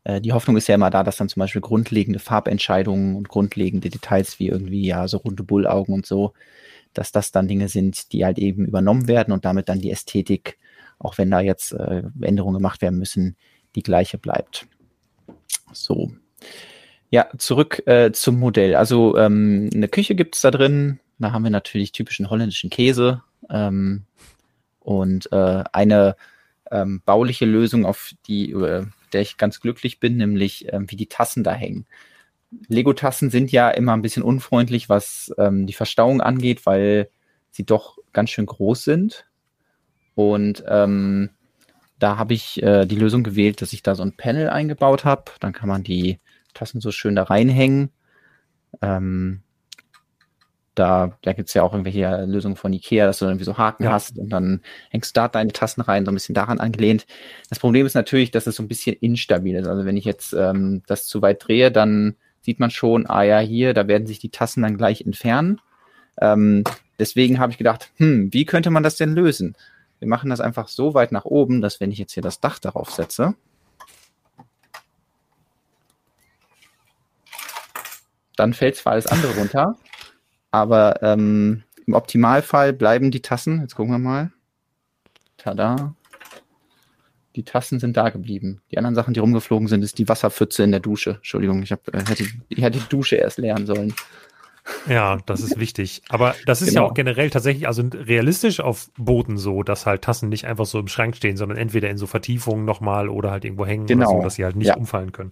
[SPEAKER 1] die Hoffnung ist ja immer da, dass dann zum Beispiel grundlegende Farbentscheidungen und grundlegende Details wie irgendwie ja so runde Bullaugen und so, dass das dann Dinge sind, die halt eben übernommen werden und damit dann die Ästhetik, auch wenn da jetzt äh, Änderungen gemacht werden müssen, die gleiche bleibt. So. Ja, zurück äh, zum Modell. Also ähm, eine Küche gibt es da drin. Da haben wir natürlich typischen holländischen Käse, ähm, Und äh, eine ähm, bauliche Lösung, auf die, der ich ganz glücklich bin, nämlich ähm, wie die Tassen da hängen. Lego-Tassen sind ja immer ein bisschen unfreundlich, was ähm, die Verstauung angeht, weil sie doch ganz schön groß sind. Und ähm, da habe ich äh, die Lösung gewählt, dass ich da so ein Panel eingebaut habe. Dann kann man die Tassen so schön da reinhängen. Ähm, da da gibt es ja auch irgendwelche Lösungen von Ikea, dass du irgendwie so Haken ja. hast und dann hängst du da deine Tassen rein, so ein bisschen daran angelehnt. Das Problem ist natürlich, dass es so ein bisschen instabil ist. Also wenn ich jetzt ähm, das zu weit drehe, dann sieht man schon, ah ja, hier, da werden sich die Tassen dann gleich entfernen. Ähm, deswegen habe ich gedacht, hm, wie könnte man das denn lösen? Wir machen das einfach so weit nach oben, dass wenn ich jetzt hier das Dach darauf setze, dann fällt zwar alles andere runter, aber ähm, im Optimalfall bleiben die Tassen, jetzt gucken wir mal, tada, die Tassen sind da geblieben. Die anderen Sachen, die rumgeflogen sind, ist die Wasserpfütze in der Dusche. Entschuldigung, ich, hab, äh, hätte, ich hätte die Dusche erst leeren sollen.
[SPEAKER 2] Ja, das ist wichtig. Aber das ist genau. ja auch generell tatsächlich, also realistisch auf Booten so, dass halt Tassen nicht einfach so im Schrank stehen, sondern entweder in so Vertiefungen nochmal oder halt irgendwo hängen
[SPEAKER 1] genau.
[SPEAKER 2] oder so, dass sie halt nicht ja. umfallen können.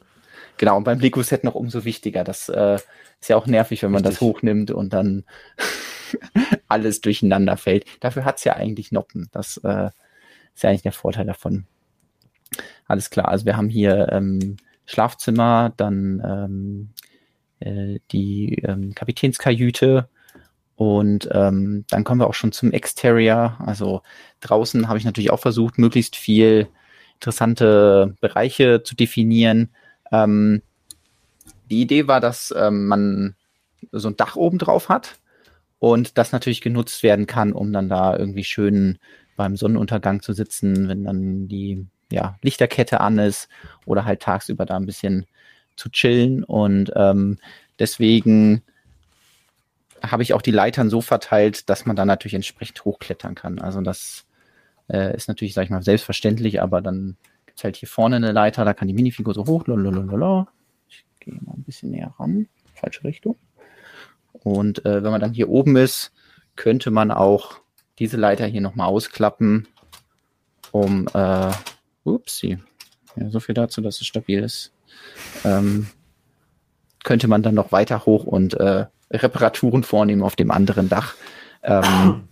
[SPEAKER 1] Genau, und beim Lego-Set noch umso wichtiger. Das äh, ist ja auch nervig, wenn man Richtig. das hochnimmt und dann alles durcheinander fällt. Dafür hat es ja eigentlich Noppen. Das äh, ist ja eigentlich der Vorteil davon. Alles klar, also wir haben hier ähm, Schlafzimmer, dann ähm, äh, die ähm, Kapitänskajüte und ähm, dann kommen wir auch schon zum Exterior. Also draußen habe ich natürlich auch versucht, möglichst viel interessante Bereiche zu definieren. Ähm, die Idee war, dass ähm, man so ein Dach oben drauf hat und das natürlich genutzt werden kann, um dann da irgendwie schön beim Sonnenuntergang zu sitzen, wenn dann die ja, Lichterkette an ist oder halt tagsüber da ein bisschen zu chillen. Und ähm, deswegen habe ich auch die Leitern so verteilt, dass man dann natürlich entsprechend hochklettern kann. Also das äh, ist natürlich, sag ich mal, selbstverständlich, aber dann es halt hier vorne eine Leiter, da kann die Minifigur so hoch. Lalalala. Ich gehe mal ein bisschen näher ran. Falsche Richtung. Und äh, wenn man dann hier oben ist, könnte man auch diese Leiter hier nochmal ausklappen, um äh, Upsi. Ja, so viel dazu, dass es stabil ist. Ähm, könnte man dann noch weiter hoch und äh, Reparaturen vornehmen auf dem anderen Dach. Ähm,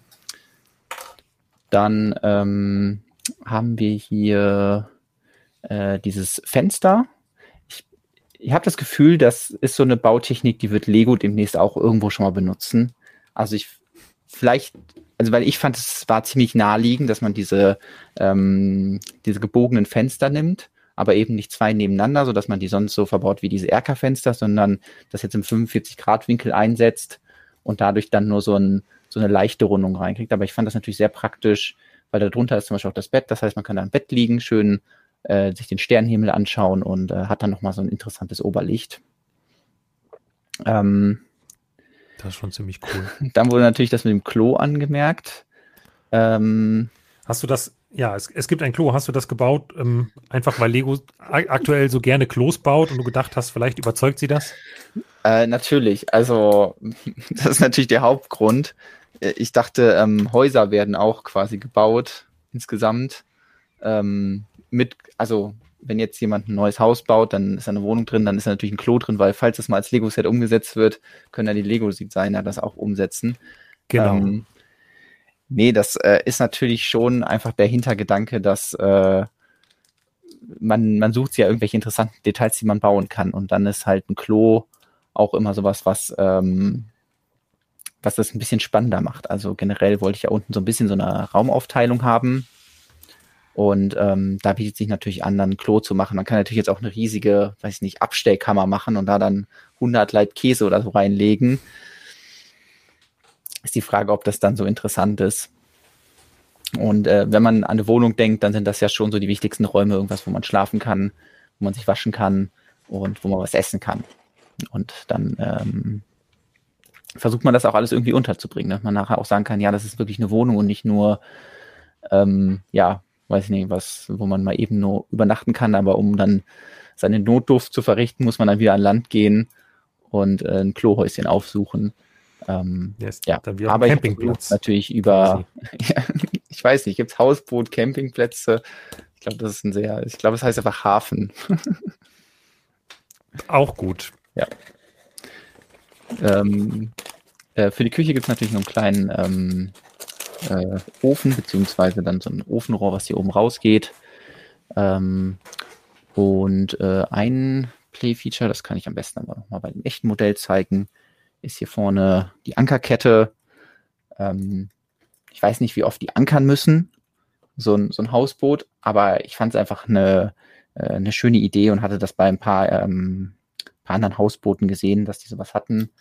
[SPEAKER 1] dann ähm, haben wir hier äh, dieses Fenster. Ich, ich habe das Gefühl, das ist so eine Bautechnik, die wird Lego demnächst auch irgendwo schon mal benutzen. Also ich vielleicht also weil ich fand, es war ziemlich naheliegend, dass man diese, ähm, diese gebogenen Fenster nimmt, aber eben nicht zwei nebeneinander, so dass man die sonst so verbaut wie diese Erkerfenster, sondern das jetzt im 45-Grad-Winkel einsetzt und dadurch dann nur so, ein, so eine leichte Rundung reinkriegt. Aber ich fand das natürlich sehr praktisch, weil da drunter ist zum Beispiel auch das Bett. Das heißt, man kann da im Bett liegen, schön äh, sich den Sternenhimmel anschauen und äh, hat dann nochmal so ein interessantes Oberlicht.
[SPEAKER 2] Ähm, das ist schon ziemlich cool.
[SPEAKER 1] Dann wurde natürlich das mit dem Klo angemerkt.
[SPEAKER 2] Ähm, Hast du das, ja, es, es gibt ein Klo. Hast du das gebaut, ähm, einfach weil Lego aktuell so gerne Klos baut und du gedacht hast, vielleicht überzeugt sie das?
[SPEAKER 1] Äh, natürlich. Also, das ist natürlich der Hauptgrund. Äh, ich dachte, ähm, Häuser werden auch quasi gebaut insgesamt. Ähm, mit, also wenn jetzt jemand ein neues Haus baut, dann ist eine Wohnung drin, dann ist da natürlich ein Klo drin, weil falls das mal als Lego-Set umgesetzt wird, können dann die Lego-Designer das auch umsetzen.
[SPEAKER 2] Genau. Ähm,
[SPEAKER 1] nee, das äh, ist natürlich schon einfach der Hintergedanke, dass äh, man, man sucht ja irgendwelche interessanten Details, die man bauen kann. Und dann ist halt ein Klo auch immer sowas, was, ähm, was das ein bisschen spannender macht. Also generell wollte ich ja unten so ein bisschen so eine Raumaufteilung haben und ähm, da bietet sich natürlich an, dann Klo zu machen. Man kann natürlich jetzt auch eine riesige, weiß ich nicht, Abstellkammer machen und da dann 100 Leib Käse oder so reinlegen. Ist die Frage, ob das dann so interessant ist. Und äh, wenn man an eine Wohnung denkt, dann sind das ja schon so die wichtigsten Räume, irgendwas, wo man schlafen kann, wo man sich waschen kann und wo man was essen kann. Und dann ähm, versucht man das auch alles irgendwie unterzubringen, dass man nachher auch sagen kann, ja, das ist wirklich eine Wohnung und nicht nur ähm, ja, weiß ich nicht, was, wo man mal eben nur übernachten kann, aber um dann seine Notdurft zu verrichten, muss man dann wieder an Land gehen und äh, ein Klohäuschen aufsuchen. Ähm, yes, ja, aber Campingplatz. natürlich über, ich weiß nicht, gibt es Hausboot, Campingplätze? Ich glaube, das ist ein sehr, ich glaube, es heißt einfach Hafen.
[SPEAKER 2] Auch gut.
[SPEAKER 1] Ja. Ähm, äh, für die Küche gibt es natürlich noch einen kleinen ähm, äh, Ofen, beziehungsweise dann so ein Ofenrohr, was hier oben rausgeht. Ähm, und äh, ein Play-Feature, das kann ich am besten aber nochmal bei dem echten Modell zeigen, ist hier vorne die Ankerkette. Ähm, ich weiß nicht, wie oft die ankern müssen, so ein, so ein Hausboot, aber ich fand es einfach eine, äh, eine schöne Idee und hatte das bei ein paar, ähm, paar anderen Hausbooten gesehen, dass die sowas hatten.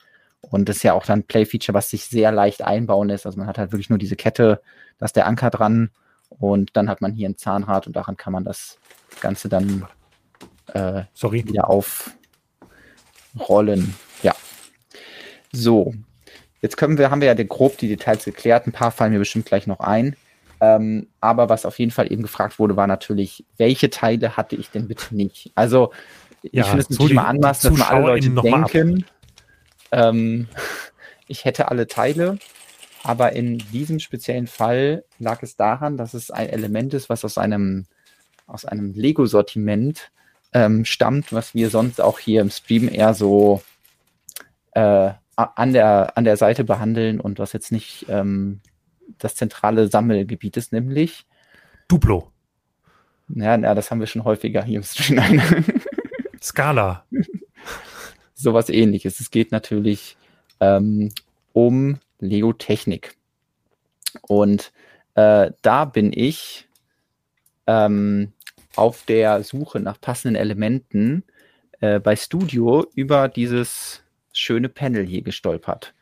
[SPEAKER 1] Und das ist ja auch dann ein Play-Feature, was sich sehr leicht einbauen lässt. Also man hat halt wirklich nur diese Kette, da ist der Anker dran und dann hat man hier ein Zahnrad und daran kann man das Ganze dann äh, Sorry. wieder aufrollen. Ja. So. Jetzt können wir, haben wir ja grob die Details geklärt. Ein paar fallen mir bestimmt gleich noch ein. Ähm, aber was auf jeden Fall eben gefragt wurde, war natürlich, welche Teile hatte ich denn bitte nicht? Also, ich ja, finde es natürlich mal anmaßen, dass mal alle Leute denken, ähm, ich hätte alle Teile. Aber in diesem speziellen Fall lag es daran, dass es ein Element ist, was aus einem, aus einem Lego-Sortiment ähm, stammt, was wir sonst auch hier im Stream eher so äh, an, der, an der Seite behandeln und was jetzt nicht ähm, das zentrale Sammelgebiet ist, nämlich
[SPEAKER 2] Duplo.
[SPEAKER 1] Ja, ja, das haben wir schon häufiger hier im Stream.
[SPEAKER 2] Scala.
[SPEAKER 1] Sowas ähnliches. Es geht natürlich ähm, um Lego Technik. Und äh, da bin ich ähm, auf der Suche nach passenden Elementen äh, bei Studio über dieses schöne Panel hier gestolpert,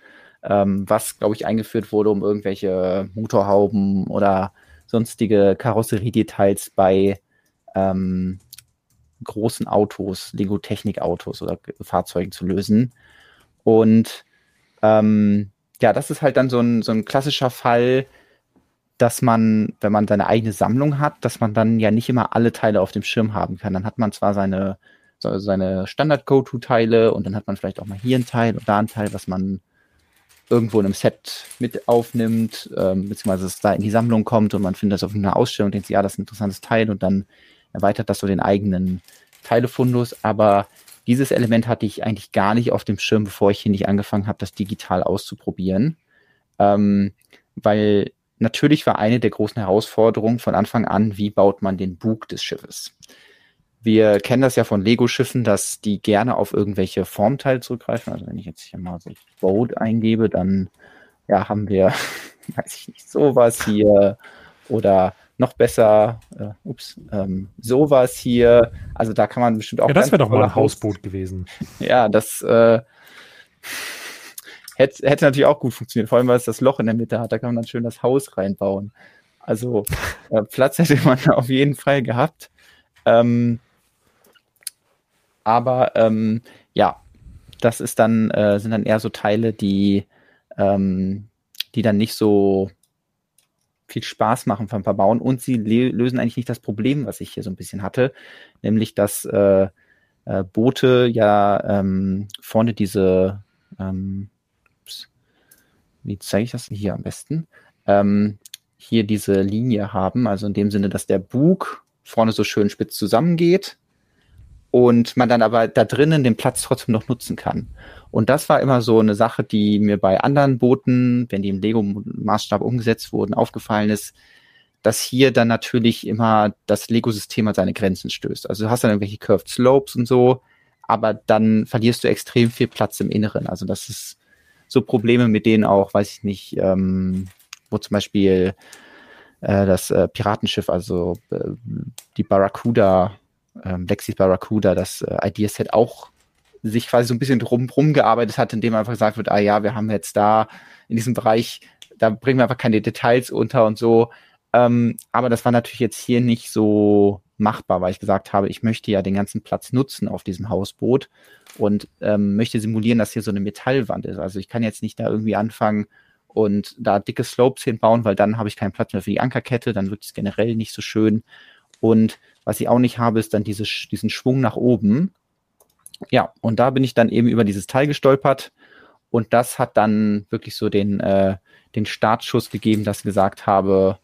[SPEAKER 1] ähm, was, glaube ich, eingeführt wurde, um irgendwelche Motorhauben oder sonstige Karosseriedetails bei ähm, großen Autos, Lego Technik Autos oder Fahrzeugen zu lösen. Und ähm, ja, das ist halt dann so ein, so ein klassischer Fall, dass man, wenn man seine eigene Sammlung hat, dass man dann ja nicht immer alle Teile auf dem Schirm haben kann. Dann hat man zwar seine, so, seine Standard-Go-To-Teile und dann hat man vielleicht auch mal hier ein Teil und da ein Teil, was man irgendwo in einem Set mit aufnimmt, ähm, beziehungsweise es da in die Sammlung kommt und man findet das auf einer Ausstellung und denkt, ja, das ist ein interessantes Teil und dann erweitert das so den eigenen Teilefundus. Aber dieses Element hatte ich eigentlich gar nicht auf dem Schirm, bevor ich hier nicht angefangen habe, das digital auszuprobieren. Ähm, weil natürlich war eine der großen Herausforderungen von Anfang an, wie baut man den Bug des Schiffes. Wir kennen das ja von Lego-Schiffen, dass die gerne auf irgendwelche Formteile zurückgreifen. Also wenn ich jetzt hier mal so Boat eingebe, dann ja, haben wir, weiß ich nicht, sowas hier oder noch besser, äh, ups, ähm, sowas hier. Also da kann man bestimmt auch.
[SPEAKER 2] Ja, das wäre doch mal ein Hausboot gewesen.
[SPEAKER 1] Ja, das äh, hätte, hätte natürlich auch gut funktioniert, vor allem weil es das Loch in der Mitte hat, da kann man dann schön das Haus reinbauen. Also äh, Platz hätte man auf jeden Fall gehabt. Ähm, aber ähm, ja, das ist dann, äh, sind dann eher so Teile, die, ähm, die dann nicht so viel Spaß machen beim Verbauen und sie lösen eigentlich nicht das Problem, was ich hier so ein bisschen hatte, nämlich dass äh, äh, Boote ja ähm, vorne diese ähm, wie zeige ich das hier am besten? Ähm, hier diese Linie haben, also in dem Sinne, dass der Bug vorne so schön spitz zusammengeht und man dann aber da drinnen den Platz trotzdem noch nutzen kann. Und das war immer so eine Sache, die mir bei anderen Booten, wenn die im Lego-Maßstab umgesetzt wurden, aufgefallen ist, dass hier dann natürlich immer das Lego-System an seine Grenzen stößt. Also du hast dann irgendwelche Curved Slopes und so, aber dann verlierst du extrem viel Platz im Inneren. Also das ist so Probleme, mit denen auch, weiß ich nicht, ähm, wo zum Beispiel äh, das äh, Piratenschiff, also äh, die Barracuda, äh, Lexis Barracuda, das äh, Ideaset auch sich quasi so ein bisschen drum, rumgearbeitet hat, indem einfach gesagt wird, ah ja, wir haben jetzt da in diesem Bereich, da bringen wir einfach keine Details unter und so. Ähm, aber das war natürlich jetzt hier nicht so machbar, weil ich gesagt habe, ich möchte ja den ganzen Platz nutzen auf diesem Hausboot und ähm, möchte simulieren, dass hier so eine Metallwand ist. Also ich kann jetzt nicht da irgendwie anfangen und da dicke Slopes hinbauen, weil dann habe ich keinen Platz mehr für die Ankerkette, dann wird es generell nicht so schön. Und was ich auch nicht habe, ist dann diese, diesen Schwung nach oben. Ja, und da bin ich dann eben über dieses Teil gestolpert Und das hat dann wirklich so den, äh, den Startschuss gegeben, dass ich gesagt habe,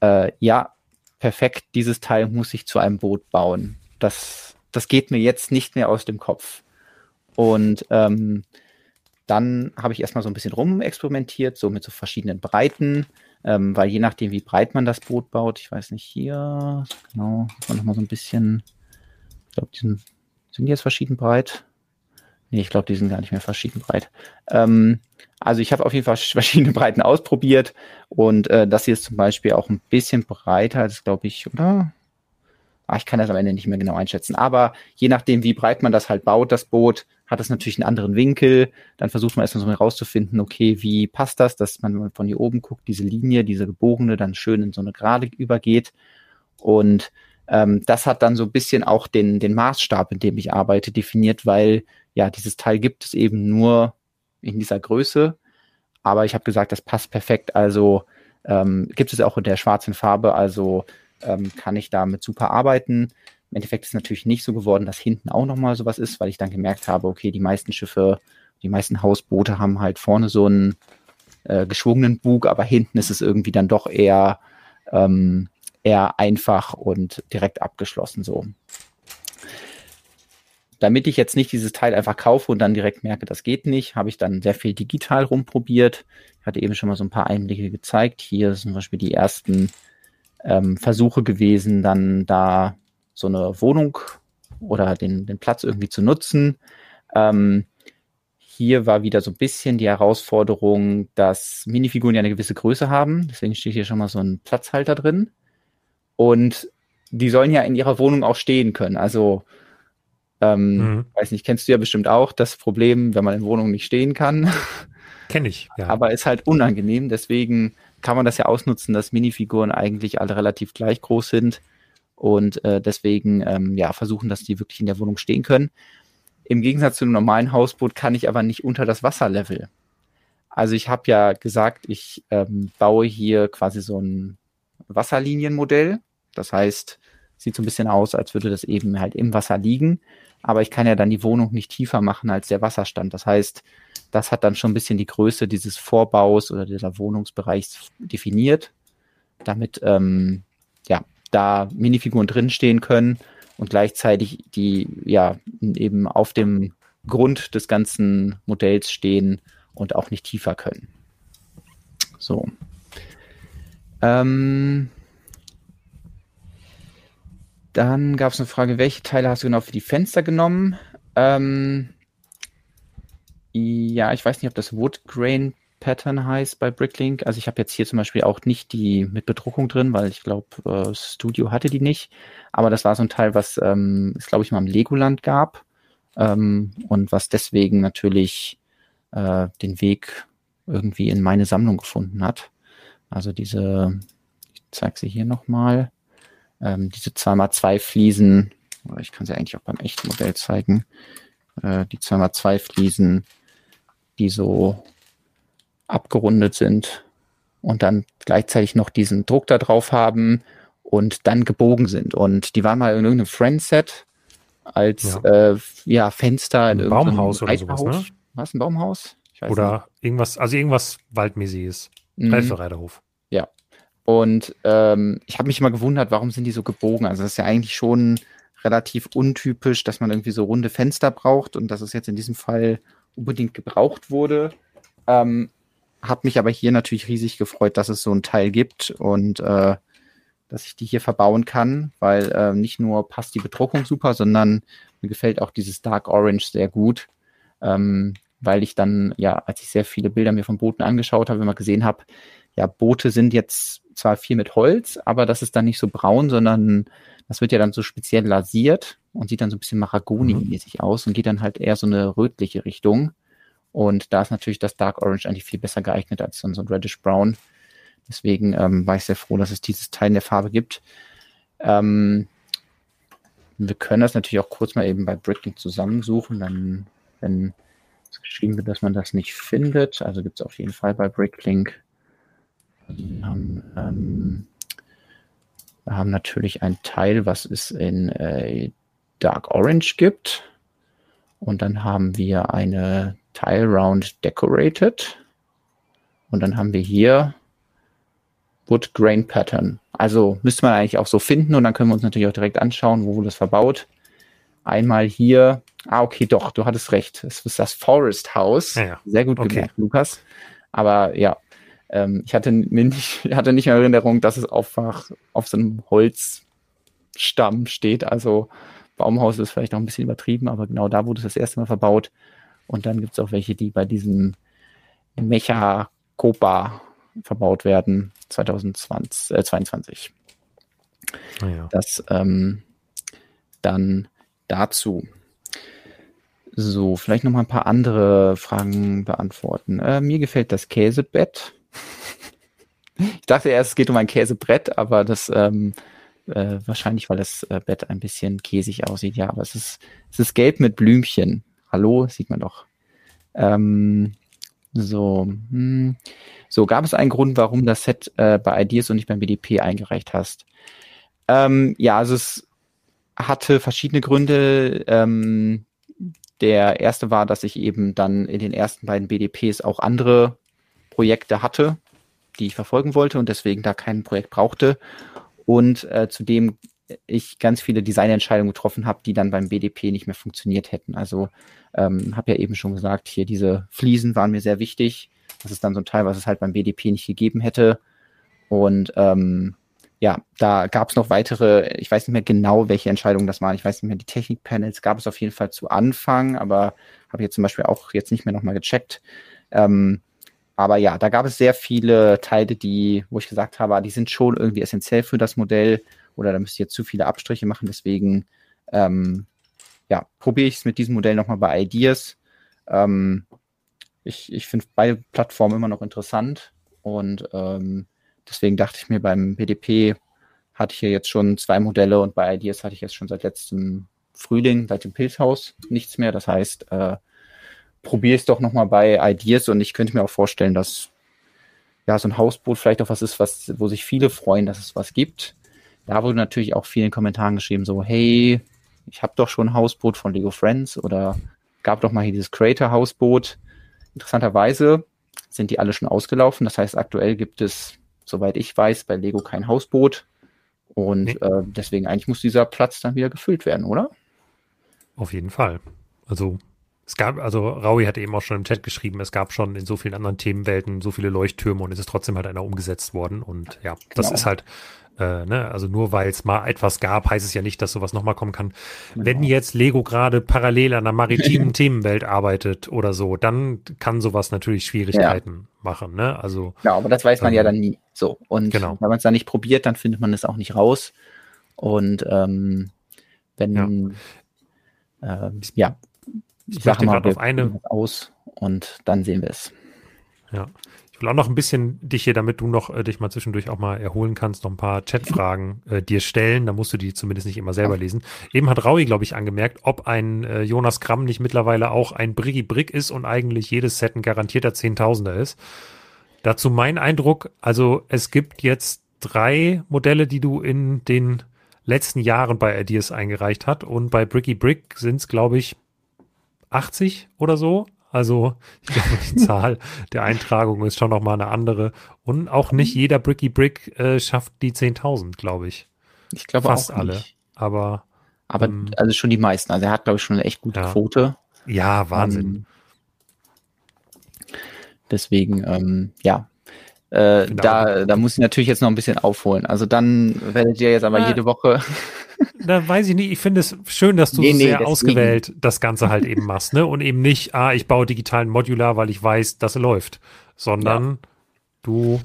[SPEAKER 1] äh, ja, perfekt, dieses Teil muss ich zu einem Boot bauen. Das, das geht mir jetzt nicht mehr aus dem Kopf. Und ähm, dann habe ich erstmal so ein bisschen rumexperimentiert, so mit so verschiedenen Breiten, ähm, weil je nachdem, wie breit man das Boot baut, ich weiß nicht, hier, genau, nochmal so ein bisschen, ich glaube, die sind, sind die jetzt verschieden breit? Nee, ich glaube, die sind gar nicht mehr verschieden breit. Ähm, also ich habe auf jeden Fall verschiedene Breiten ausprobiert und äh, das hier ist zum Beispiel auch ein bisschen breiter als, glaube ich, oder? Ah, ich kann das am Ende nicht mehr genau einschätzen. Aber je nachdem, wie breit man das halt baut, das Boot, hat es natürlich einen anderen Winkel. Dann versucht man erstmal so herauszufinden, okay, wie passt das, dass man von hier oben guckt, diese Linie, diese gebogene, dann schön in so eine Gerade übergeht. Und ähm, das hat dann so ein bisschen auch den, den Maßstab, in dem ich arbeite, definiert, weil ja, dieses Teil gibt es eben nur in dieser Größe. Aber ich habe gesagt, das passt perfekt. Also ähm, gibt es auch in der schwarzen Farbe. Also ähm, kann ich damit super arbeiten. Im Endeffekt ist es natürlich nicht so geworden, dass hinten auch nochmal sowas ist, weil ich dann gemerkt habe, okay, die meisten Schiffe, die meisten Hausboote haben halt vorne so einen äh, geschwungenen Bug, aber hinten ist es irgendwie dann doch eher, ähm, eher einfach und direkt abgeschlossen so. Damit ich jetzt nicht dieses Teil einfach kaufe und dann direkt merke, das geht nicht, habe ich dann sehr viel digital rumprobiert. Ich hatte eben schon mal so ein paar Einblicke gezeigt. Hier sind zum Beispiel die ersten ähm, Versuche gewesen, dann da so eine Wohnung oder den, den Platz irgendwie zu nutzen. Ähm, hier war wieder so ein bisschen die Herausforderung, dass Minifiguren ja eine gewisse Größe haben. Deswegen steht hier schon mal so ein Platzhalter drin. Und die sollen ja in ihrer Wohnung auch stehen können. Also, ähm, mhm. weiß nicht, kennst du ja bestimmt auch das Problem, wenn man in Wohnungen nicht stehen kann.
[SPEAKER 2] Kenne ich,
[SPEAKER 1] ja. Aber ist halt unangenehm. Deswegen kann man das ja ausnutzen, dass Minifiguren eigentlich alle relativ gleich groß sind und äh, deswegen ähm, ja versuchen, dass die wirklich in der Wohnung stehen können. Im Gegensatz zu einem normalen Hausboot kann ich aber nicht unter das Wasserlevel. Also ich habe ja gesagt, ich ähm, baue hier quasi so ein Wasserlinienmodell. Das heißt, sieht so ein bisschen aus, als würde das eben halt im Wasser liegen. Aber ich kann ja dann die Wohnung nicht tiefer machen als der Wasserstand. Das heißt, das hat dann schon ein bisschen die Größe dieses Vorbaus oder dieser Wohnungsbereichs definiert, damit ähm, ja da Minifiguren drinstehen können und gleichzeitig die ja eben auf dem Grund des ganzen Modells stehen und auch nicht tiefer können. So. Ähm, dann gab es eine Frage, welche Teile hast du genau für die Fenster genommen? Ähm, ja, ich weiß nicht, ob das Wood Grain Pattern heißt bei Bricklink. Also ich habe jetzt hier zum Beispiel auch nicht die mit Bedruckung drin, weil ich glaube, äh, Studio hatte die nicht. Aber das war so ein Teil, was ähm, es, glaube ich, mal im Legoland gab ähm, und was deswegen natürlich äh, den Weg irgendwie in meine Sammlung gefunden hat. Also diese, ich zeige sie hier nochmal, ähm, diese 2x2 Fliesen, ich kann sie eigentlich auch beim echten Modell zeigen, äh, die 2x2 Fliesen, die so abgerundet sind und dann gleichzeitig noch diesen Druck da drauf haben und dann gebogen sind. Und die waren mal in irgendeinem Friendset als ja. Äh, ja Fenster
[SPEAKER 2] in irgendeinem Baumhaus oder sowas, ne?
[SPEAKER 1] Was, ein Baumhaus?
[SPEAKER 2] oder nicht. irgendwas, also irgendwas Waldmäßiges. Mhm. Reifereiterhof.
[SPEAKER 1] Ja. Und ähm, ich habe mich immer gewundert, warum sind die so gebogen? Also das ist ja eigentlich schon relativ untypisch, dass man irgendwie so runde Fenster braucht und dass es jetzt in diesem Fall unbedingt gebraucht wurde. Ähm, habe mich aber hier natürlich riesig gefreut, dass es so ein Teil gibt und äh, dass ich die hier verbauen kann, weil äh, nicht nur passt die Bedruckung super, sondern mir gefällt auch dieses Dark Orange sehr gut, ähm, weil ich dann, ja, als ich sehr viele Bilder mir von Booten angeschaut habe, immer gesehen habe, ja, Boote sind jetzt zwar viel mit Holz, aber das ist dann nicht so braun, sondern das wird ja dann so speziell lasiert und sieht dann so ein bisschen Mahagoni-mäßig mhm. aus und geht dann halt eher so eine rötliche Richtung. Und da ist natürlich das Dark Orange eigentlich viel besser geeignet als so ein Reddish Brown. Deswegen ähm, war ich sehr froh, dass es dieses Teil in der Farbe gibt. Ähm, wir können das natürlich auch kurz mal eben bei Bricklink zusammensuchen, dann, wenn es geschrieben wird, dass man das nicht findet. Also gibt es auf jeden Fall bei Bricklink. Wir haben, ähm, wir haben natürlich ein Teil, was es in äh, Dark Orange gibt. Und dann haben wir eine Tile Round Decorated. Und dann haben wir hier Wood Grain Pattern. Also müsste man eigentlich auch so finden und dann können wir uns natürlich auch direkt anschauen, wo wurde das verbaut. Einmal hier, ah, okay, doch, du hattest recht. Es ist das Forest House. Ja, ja. Sehr gut okay. gemerkt, Lukas. Aber ja, ähm, ich hatte, mir nicht, hatte nicht mehr Erinnerung, dass es auf, auf so einem Holzstamm steht. Also Baumhaus ist vielleicht noch ein bisschen übertrieben, aber genau da wurde es das erste Mal verbaut. Und dann gibt es auch welche, die bei diesem Mecha Copa verbaut werden 2022. Äh, ah, ja. Das ähm, dann dazu. So, vielleicht noch mal ein paar andere Fragen beantworten. Äh, mir gefällt das Käsebett. Ich dachte erst, es geht um ein Käsebrett, aber das ähm, äh, wahrscheinlich, weil das äh, Bett ein bisschen käsig aussieht. Ja, aber es ist, es ist gelb mit Blümchen. Hallo, sieht man doch. Ähm, so, hm. so gab es einen Grund, warum das Set äh, bei Ideas und nicht beim BDP eingereicht hast. Ähm, ja, also es hatte verschiedene Gründe. Ähm, der erste war, dass ich eben dann in den ersten beiden BDPs auch andere Projekte hatte, die ich verfolgen wollte und deswegen da kein Projekt brauchte. Und äh, zudem ich ganz viele Designentscheidungen getroffen habe, die dann beim BDP nicht mehr funktioniert hätten. Also ähm, habe ja eben schon gesagt, hier diese Fliesen waren mir sehr wichtig. Das ist dann so ein Teil, was es halt beim BDP nicht gegeben hätte. Und ähm, ja, da gab es noch weitere, ich weiß nicht mehr genau, welche Entscheidungen das waren. Ich weiß nicht mehr, die Technikpanels gab es auf jeden Fall zu Anfang, aber habe jetzt zum Beispiel auch jetzt nicht mehr nochmal gecheckt. Ähm, aber ja, da gab es sehr viele Teile, die, wo ich gesagt habe, die sind schon irgendwie essentiell für das Modell oder da müsst ihr zu viele Abstriche machen. Deswegen ähm, ja, probiere ich es mit diesem Modell nochmal bei Ideas. Ähm, ich ich finde beide Plattformen immer noch interessant und ähm, deswegen dachte ich mir beim BDP hatte ich hier jetzt schon zwei Modelle und bei Ideas hatte ich jetzt schon seit letztem Frühling, seit dem Pilzhaus nichts mehr. Das heißt, äh, probiere es doch nochmal bei Ideas und ich könnte mir auch vorstellen, dass ja so ein Hausboot vielleicht auch was ist, was, wo sich viele freuen, dass es was gibt da wurde natürlich auch vielen Kommentaren geschrieben, so, hey, ich habe doch schon ein Hausboot von Lego Friends oder gab doch mal hier dieses Creator-Hausboot. Interessanterweise sind die alle schon ausgelaufen. Das heißt, aktuell gibt es, soweit ich weiß, bei Lego kein Hausboot. Und nee. äh, deswegen eigentlich muss dieser Platz dann wieder gefüllt werden, oder?
[SPEAKER 2] Auf jeden Fall. Also es gab, also Raui hat eben auch schon im Chat geschrieben, es gab schon in so vielen anderen Themenwelten so viele Leuchttürme und es ist trotzdem halt einer umgesetzt worden. Und ja, genau. das ist halt äh, ne? Also nur weil es mal etwas gab, heißt es ja nicht, dass sowas nochmal kommen kann. Genau. Wenn jetzt Lego gerade parallel an einer maritimen Themenwelt arbeitet oder so, dann kann sowas natürlich Schwierigkeiten ja. machen. Ne? Also,
[SPEAKER 1] genau, aber das weiß man ähm, ja dann nie. So. Und genau. wenn man es dann nicht probiert, dann findet man es auch nicht raus. Und ähm, wenn ja, ähm, ja ich, ich sage mal, wir
[SPEAKER 2] auf eine
[SPEAKER 1] aus und dann sehen wir es.
[SPEAKER 2] Ja, will auch noch ein bisschen dich hier, damit du noch äh, dich mal zwischendurch auch mal erholen kannst, noch ein paar Chatfragen äh, dir stellen. Da musst du die zumindest nicht immer selber lesen. Eben hat Raui, glaube ich, angemerkt, ob ein äh, Jonas Kramm nicht mittlerweile auch ein Briggy Brick ist und eigentlich jedes Set ein garantierter Zehntausender ist. Dazu mein Eindruck, also es gibt jetzt drei Modelle, die du in den letzten Jahren bei Ideas eingereicht hat und bei Bricky Brick sind es, glaube ich, 80 oder so. Also ich glaube, die Zahl der Eintragungen ist schon noch mal eine andere. Und auch nicht jeder Bricky Brick äh, schafft die 10.000, glaube ich.
[SPEAKER 1] Ich glaube Fast auch alle. Nicht.
[SPEAKER 2] Aber
[SPEAKER 1] aber ähm, also schon die meisten. Also er hat glaube ich schon eine echt gute
[SPEAKER 2] ja.
[SPEAKER 1] Quote.
[SPEAKER 2] Ja, Wahnsinn. Ähm,
[SPEAKER 1] deswegen ähm, ja, äh, da, da muss ich natürlich jetzt noch ein bisschen aufholen. Also dann werdet ihr jetzt aber ja, jede Woche
[SPEAKER 2] da weiß ich nicht. Ich finde es schön, dass du nee, nee, sehr deswegen. ausgewählt das Ganze halt eben machst, ne? Und eben nicht, ah, ich baue digitalen Modular, weil ich weiß, dass er läuft, sondern ja. du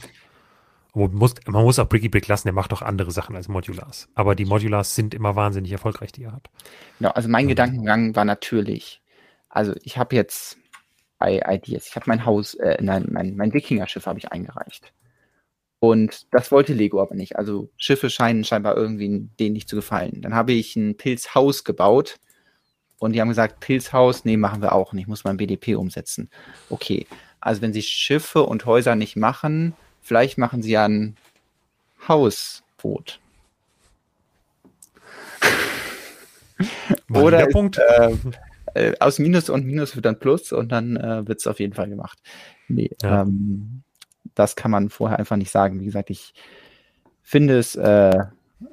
[SPEAKER 2] man muss, man muss auch Bricky Brick lassen, der macht doch andere Sachen als Modulars. Aber die Modulars sind immer wahnsinnig erfolgreich, die er hat.
[SPEAKER 1] Genau, also mein mhm. Gedankengang war natürlich, also ich habe jetzt bei Ideas, ich habe mein Haus, äh, nein, mein, mein Wikinger-Schiff habe ich eingereicht. Und das wollte Lego aber nicht. Also Schiffe scheinen scheinbar irgendwie denen nicht zu gefallen. Dann habe ich ein Pilzhaus gebaut und die haben gesagt, Pilzhaus, nee, machen wir auch nicht, muss man BDP umsetzen. Okay, also wenn sie Schiffe und Häuser nicht machen, vielleicht machen sie ja ein Hausboot. Oder ist, äh, äh, aus Minus und Minus wird dann Plus und dann äh, wird es auf jeden Fall gemacht. Nee, ja. ähm, das kann man vorher einfach nicht sagen. Wie gesagt, ich finde es, äh,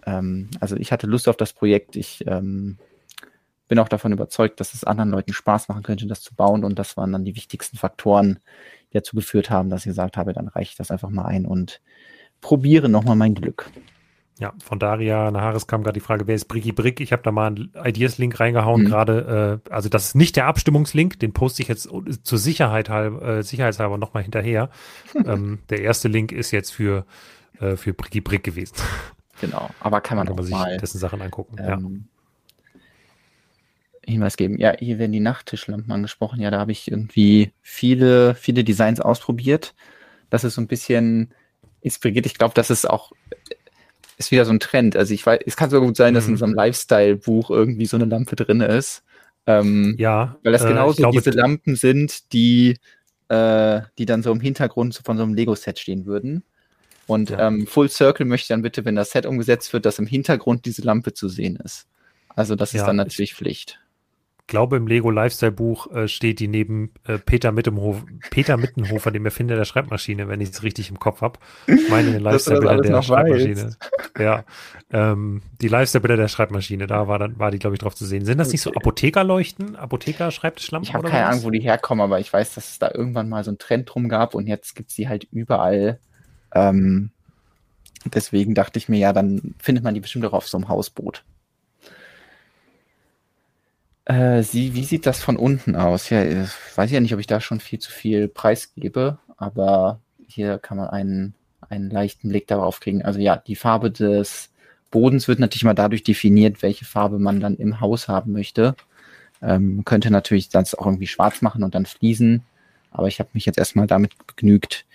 [SPEAKER 1] ähm, also ich hatte Lust auf das Projekt. Ich ähm, bin auch davon überzeugt, dass es anderen Leuten Spaß machen könnte, das zu bauen. Und das waren dann die wichtigsten Faktoren, die dazu geführt haben, dass ich gesagt habe, dann reiche ich das einfach mal ein und probiere nochmal mein Glück.
[SPEAKER 2] Ja, von Daria Naharis kam gerade die Frage, wer ist Briggy Brick? Ich habe da mal einen Ideas-Link reingehauen, mhm. gerade, äh, also das ist nicht der Abstimmungslink, den poste ich jetzt zur Sicherheit halb, äh, sicherheitshalber nochmal hinterher. ähm, der erste Link ist jetzt für, äh, für Briggy Brick gewesen.
[SPEAKER 1] Genau, aber kann man, kann man
[SPEAKER 2] sich
[SPEAKER 1] mal,
[SPEAKER 2] dessen Sachen angucken. Ähm, ja.
[SPEAKER 1] Hinweis geben. Ja, hier werden die Nachttischlampen angesprochen. Ja, da habe ich irgendwie viele, viele Designs ausprobiert. Das ist so ein bisschen inspiriert. Ich glaube, das ist auch ist wieder so ein Trend. Also ich weiß, es kann sogar gut sein, dass in mhm. so einem Lifestyle-Buch irgendwie so eine Lampe drin ist. Ähm,
[SPEAKER 2] ja.
[SPEAKER 1] Weil das genauso äh, glaube, diese Lampen sind, die, äh, die dann so im Hintergrund von so einem Lego-Set stehen würden. Und ja. ähm, Full Circle möchte dann bitte, wenn das Set umgesetzt wird, dass im Hintergrund diese Lampe zu sehen ist. Also das ist ja, dann natürlich Pflicht
[SPEAKER 2] glaube, im Lego Lifestyle Buch äh, steht die neben äh, Peter, Mittenhof, Peter Mittenhofer, dem Erfinder der Schreibmaschine, wenn ich es richtig im Kopf habe. Ich meine den Lifestyle-Bilder der Schreibmaschine. Weiß. Ja, ähm, die Lifestyle-Bilder der Schreibmaschine, da war, dann, war die, glaube ich, drauf zu sehen. Sind das nicht so Apothekerleuchten, Apotheker-Schreibtischlampen?
[SPEAKER 1] Ich habe keine Ahnung, wo die herkommen, aber ich weiß, dass es da irgendwann mal so einen Trend drum gab und jetzt gibt es die halt überall. Ähm, deswegen dachte ich mir, ja, dann findet man die bestimmt auch auf so einem Hausboot. Äh, sie, wie sieht das von unten aus? Ja, ich weiß ja nicht, ob ich da schon viel zu viel preisgebe, aber hier kann man einen, einen leichten Blick darauf kriegen. Also ja, die Farbe des Bodens wird natürlich mal dadurch definiert, welche Farbe man dann im Haus haben möchte. Ähm, könnte natürlich das auch irgendwie schwarz machen und dann fließen, aber ich habe mich jetzt erstmal damit begnügt,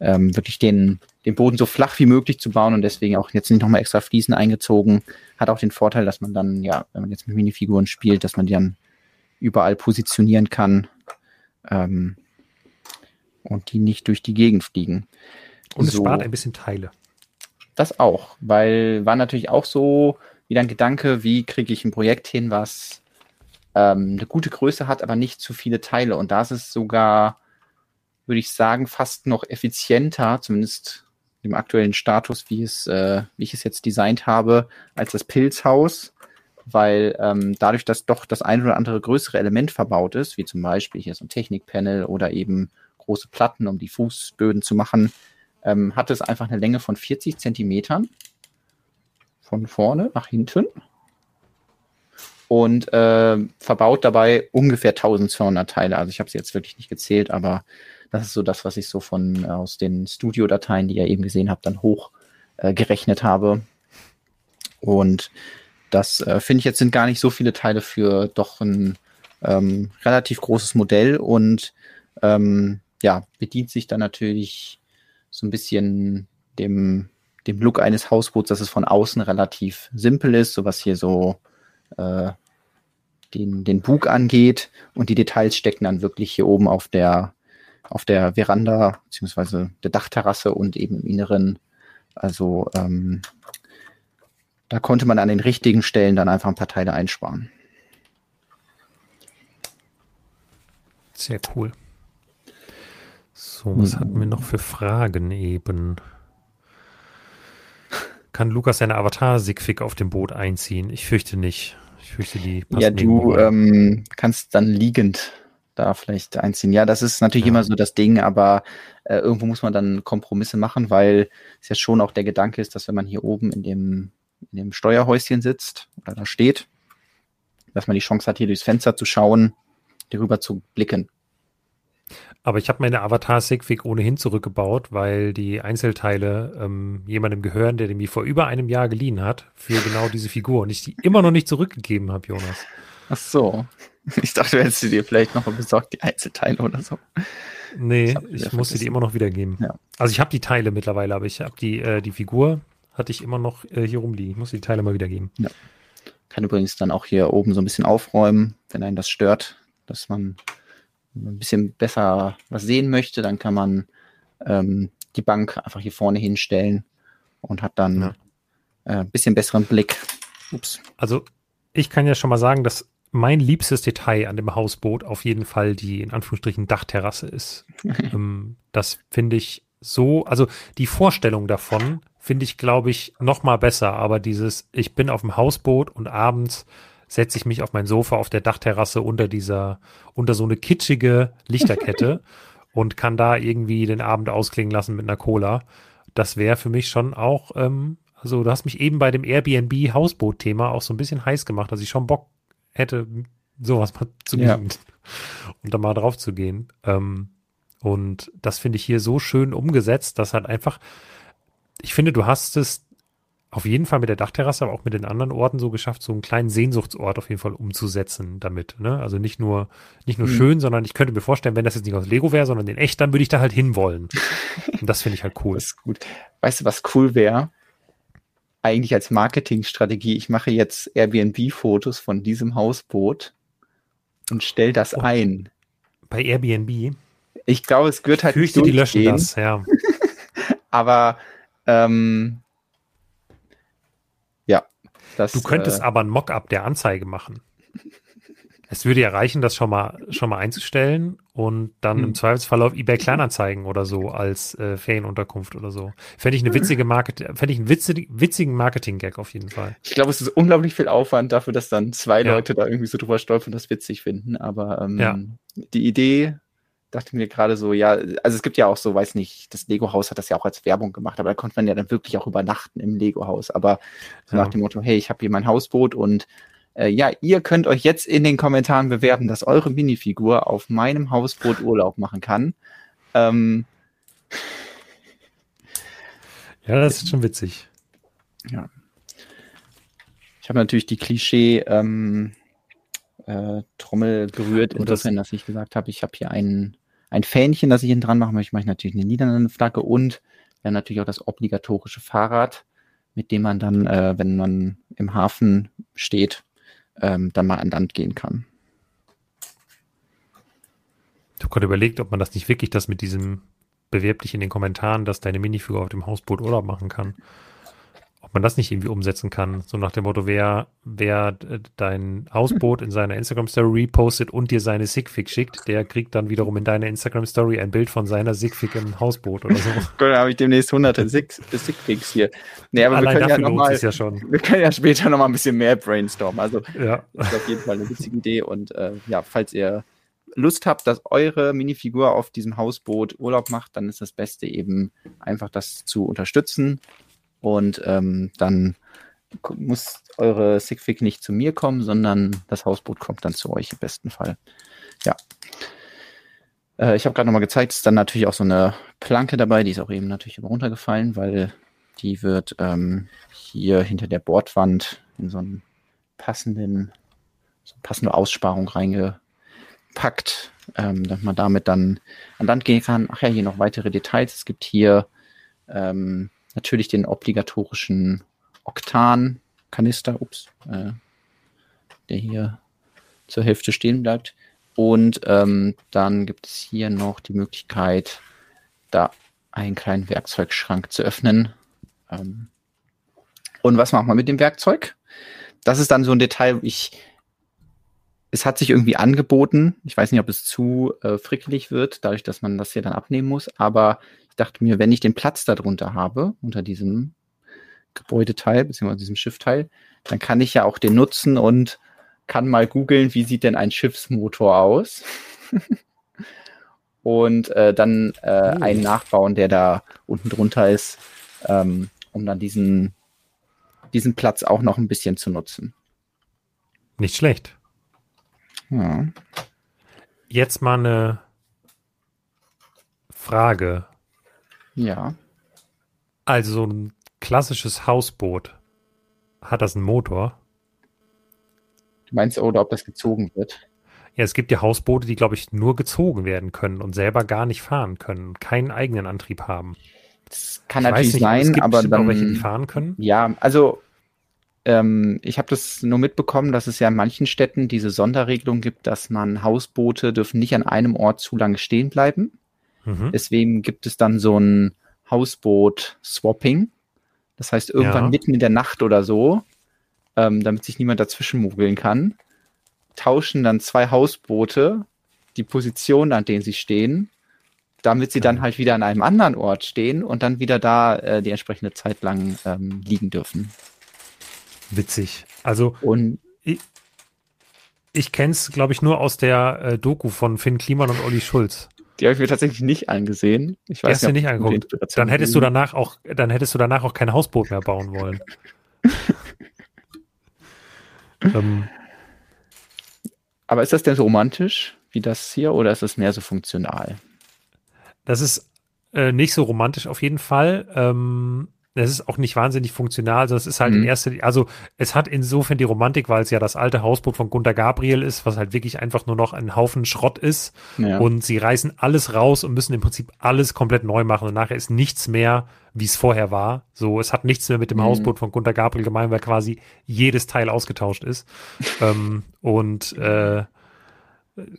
[SPEAKER 1] ähm, wirklich den, den Boden so flach wie möglich zu bauen und deswegen auch jetzt nicht nochmal extra Fliesen eingezogen. Hat auch den Vorteil, dass man dann, ja, wenn man jetzt mit Minifiguren spielt, dass man die dann überall positionieren kann ähm, und die nicht durch die Gegend fliegen.
[SPEAKER 2] Und es so, spart ein bisschen Teile.
[SPEAKER 1] Das auch, weil war natürlich auch so wieder ein Gedanke, wie kriege ich ein Projekt hin, was ähm, eine gute Größe hat, aber nicht zu viele Teile. Und da ist es sogar würde ich sagen, fast noch effizienter, zumindest im aktuellen Status, wie, es, äh, wie ich es jetzt designt habe, als das Pilzhaus, weil ähm, dadurch, dass doch das ein oder andere größere Element verbaut ist, wie zum Beispiel hier so ein Technikpanel oder eben große Platten, um die Fußböden zu machen, ähm, hat es einfach eine Länge von 40 Zentimetern von vorne nach hinten und äh, verbaut dabei ungefähr 1200 Teile. Also ich habe sie jetzt wirklich nicht gezählt, aber das ist so das, was ich so von äh, aus den Studio-Dateien, die ihr eben gesehen habt, dann hoch äh, habe. Und das äh, finde ich jetzt sind gar nicht so viele Teile für doch ein ähm, relativ großes Modell und ähm, ja, bedient sich dann natürlich so ein bisschen dem, dem Look eines Hausboots, dass es von außen relativ simpel ist, so was hier so äh, den, den Bug angeht und die Details stecken dann wirklich hier oben auf der auf der Veranda beziehungsweise der Dachterrasse und eben im Inneren. Also ähm, da konnte man an den richtigen Stellen dann einfach ein paar Teile einsparen.
[SPEAKER 2] Sehr cool. So, was hm. hatten wir noch für Fragen eben? Kann Lukas seine Avatar-Sigfig auf dem Boot einziehen? Ich fürchte nicht. Ich fürchte, die
[SPEAKER 1] Ja, du ähm, kannst dann liegend da vielleicht einziehen. Ja, das ist natürlich ja. immer so das Ding, aber äh, irgendwo muss man dann Kompromisse machen, weil es ja schon auch der Gedanke ist, dass wenn man hier oben in dem, in dem Steuerhäuschen sitzt oder da steht, dass man die Chance hat, hier durchs Fenster zu schauen, darüber zu blicken.
[SPEAKER 2] Aber ich habe meine Avatar-Sigfig ohnehin zurückgebaut, weil die Einzelteile ähm, jemandem gehören, der mir vor über einem Jahr geliehen hat, für genau diese Figur und ich die immer noch nicht zurückgegeben habe, Jonas.
[SPEAKER 1] Ach so. Ich dachte, du hättest dir vielleicht noch besorgt, die Einzelteile oder so.
[SPEAKER 2] Nee, ich musste die immer noch wiedergeben. Ja. Also ich habe die Teile mittlerweile, aber ich habe die, äh, die Figur hatte ich immer noch äh, hier rumliegen. Ich muss die Teile mal wiedergeben. Ja.
[SPEAKER 1] Kann übrigens dann auch hier oben so ein bisschen aufräumen, wenn einen das stört, dass man ein bisschen besser was sehen möchte, dann kann man ähm, die Bank einfach hier vorne hinstellen und hat dann ja. äh, ein bisschen besseren Blick.
[SPEAKER 2] Ups. Also ich kann ja schon mal sagen, dass mein liebstes Detail an dem Hausboot auf jeden Fall die in Anführungsstrichen Dachterrasse ist. ähm, das finde ich so, also die Vorstellung davon finde ich, glaube ich, noch mal besser. Aber dieses, ich bin auf dem Hausboot und abends setze ich mich auf mein Sofa auf der Dachterrasse unter dieser, unter so eine kitschige Lichterkette und kann da irgendwie den Abend ausklingen lassen mit einer Cola. Das wäre für mich schon auch, ähm, also du hast mich eben bei dem Airbnb Hausboot-Thema auch so ein bisschen heiß gemacht, dass ich schon Bock hätte, sowas mal zu mieten ja. und da mal drauf zu gehen. Ähm, und das finde ich hier so schön umgesetzt, dass halt einfach, ich finde, du hast es auf jeden Fall mit der Dachterrasse, aber auch mit den anderen Orten so geschafft, so einen kleinen Sehnsuchtsort auf jeden Fall umzusetzen damit. Ne? Also nicht nur, nicht nur mhm. schön, sondern ich könnte mir vorstellen, wenn das jetzt nicht aus Lego wäre, sondern in echt, dann würde ich da halt hinwollen. Und das finde ich halt cool.
[SPEAKER 1] Das ist gut. Weißt du, was cool wäre? Eigentlich als Marketingstrategie, ich mache jetzt Airbnb-Fotos von diesem Hausboot und stelle das oh. ein.
[SPEAKER 2] Bei Airbnb?
[SPEAKER 1] Ich glaube, es wird halt
[SPEAKER 2] Fürchte, die löschen das, ja.
[SPEAKER 1] aber ähm, ja.
[SPEAKER 2] Das, du könntest äh, aber ein Mockup der Anzeige machen. Es würde ja reichen, das schon mal, schon mal einzustellen und dann hm. im Zweifelsfall auf eBay Kleinanzeigen oder so als äh, Ferienunterkunft oder so. Fände ich eine witzige Market, fände ich einen witzig, witzigen Marketing-Gag auf jeden Fall.
[SPEAKER 1] Ich glaube, es ist unglaublich viel Aufwand dafür, dass dann zwei ja. Leute da irgendwie so drüber stolpern und das witzig finden. Aber ähm, ja. die Idee dachte mir gerade so, ja, also es gibt ja auch so, weiß nicht, das Lego-Haus hat das ja auch als Werbung gemacht, aber da konnte man ja dann wirklich auch übernachten im Lego-Haus. Aber so ja. nach dem Motto, hey, ich habe hier mein Hausboot und äh, ja, ihr könnt euch jetzt in den Kommentaren bewerben, dass eure Minifigur auf meinem Hausboot Urlaub machen kann. Ähm,
[SPEAKER 2] ja, das ist schon witzig.
[SPEAKER 1] Ja. Ich habe natürlich die Klischee ähm, äh, Trommel berührt, insofern, dass ich gesagt habe, ich habe hier ein, ein Fähnchen, das ich hinten dran machen möchte, mache ich natürlich eine niedernde Flagge und dann natürlich auch das obligatorische Fahrrad, mit dem man dann, äh, wenn man im Hafen steht, ähm, dann mal an Land gehen kann.
[SPEAKER 2] Ich habe gerade überlegt, ob man das nicht wirklich das mit diesem bewerb dich in den Kommentaren, dass deine Minifigur auf dem Hausboot Urlaub machen kann ob man das nicht irgendwie umsetzen kann. So nach dem Motto, wer, wer dein Hausboot in seiner Instagram-Story repostet und dir seine Sigfig schickt, der kriegt dann wiederum in deiner Instagram-Story ein Bild von seiner Sigfig im Hausboot oder so.
[SPEAKER 1] Gut, dann habe ich demnächst hunderte Sigfigs hier. Nee, aber
[SPEAKER 2] Allein
[SPEAKER 1] wir können ja noch mal,
[SPEAKER 2] ja schon.
[SPEAKER 1] Wir können ja später noch mal ein bisschen mehr brainstormen. Also ja. das ist auf jeden Fall eine witzige Idee und äh, ja, falls ihr Lust habt, dass eure Minifigur auf diesem Hausboot Urlaub macht, dann ist das Beste eben einfach das zu unterstützen und ähm, dann muss eure Sigfig nicht zu mir kommen, sondern das Hausboot kommt dann zu euch im besten Fall. Ja. Äh, ich habe gerade nochmal gezeigt, ist dann natürlich auch so eine Planke dabei, die ist auch eben natürlich runtergefallen, weil die wird ähm, hier hinter der Bordwand in so einen passenden, so eine passende Aussparung reingepackt, ähm, dass man damit dann an Land gehen kann. Ach ja, hier noch weitere Details. Es gibt hier ähm, natürlich den obligatorischen Oktan-Kanister, ups, äh, der hier zur Hälfte stehen bleibt. Und ähm, dann gibt es hier noch die Möglichkeit, da einen kleinen Werkzeugschrank zu öffnen. Ähm, und was macht man mit dem Werkzeug? Das ist dann so ein Detail, ich, es hat sich irgendwie angeboten. Ich weiß nicht, ob es zu äh, frickelig wird, dadurch, dass man das hier dann abnehmen muss. Aber dachte mir, wenn ich den Platz darunter habe, unter diesem Gebäudeteil, beziehungsweise diesem Schiffteil, dann kann ich ja auch den nutzen und kann mal googeln, wie sieht denn ein Schiffsmotor aus? und äh, dann äh, oh. einen nachbauen, der da unten drunter ist, ähm, um dann diesen, diesen Platz auch noch ein bisschen zu nutzen.
[SPEAKER 2] Nicht schlecht. Ja. Jetzt mal eine Frage.
[SPEAKER 1] Ja.
[SPEAKER 2] Also so ein klassisches Hausboot. Hat das einen Motor?
[SPEAKER 1] Du meinst, oder ob das gezogen wird?
[SPEAKER 2] Ja, es gibt ja Hausboote, die, glaube ich, nur gezogen werden können und selber gar nicht fahren können, keinen eigenen Antrieb haben.
[SPEAKER 1] Das kann ich natürlich nicht, sein, aber dann.
[SPEAKER 2] Welche, die fahren können?
[SPEAKER 1] Ja, also ähm, ich habe das nur mitbekommen, dass es ja in manchen Städten diese Sonderregelung gibt, dass man Hausboote dürfen nicht an einem Ort zu lange stehen bleiben. Mhm. Deswegen gibt es dann so ein Hausboot-Swapping. Das heißt, irgendwann ja. mitten in der Nacht oder so, ähm, damit sich niemand dazwischen mogeln kann, tauschen dann zwei Hausboote die Position, an denen sie stehen, damit sie dann halt wieder an einem anderen Ort stehen und dann wieder da äh, die entsprechende Zeit lang ähm, liegen dürfen.
[SPEAKER 2] Witzig. Also
[SPEAKER 1] und
[SPEAKER 2] ich, ich kenne es, glaube ich, nur aus der äh, Doku von Finn Kliman und Olli Schulz.
[SPEAKER 1] Die habe ich mir tatsächlich nicht angesehen. Ich
[SPEAKER 2] weiß nicht, nicht angeguckt. Dann hättest du danach auch, dann hättest du danach auch kein Hausboot mehr bauen wollen.
[SPEAKER 1] ähm. Aber ist das denn so romantisch wie das hier oder ist es mehr so funktional?
[SPEAKER 2] Das ist äh, nicht so romantisch auf jeden Fall. Ähm, es ist auch nicht wahnsinnig funktional, also es ist halt mhm. in erster also es hat insofern die Romantik, weil es ja das alte Hausboot von Gunter Gabriel ist, was halt wirklich einfach nur noch ein Haufen Schrott ist ja. und sie reißen alles raus und müssen im Prinzip alles komplett neu machen und nachher ist nichts mehr, wie es vorher war. So, es hat nichts mehr mit dem mhm. Hausboot von Gunter Gabriel gemein, weil quasi jedes Teil ausgetauscht ist. ähm, und äh,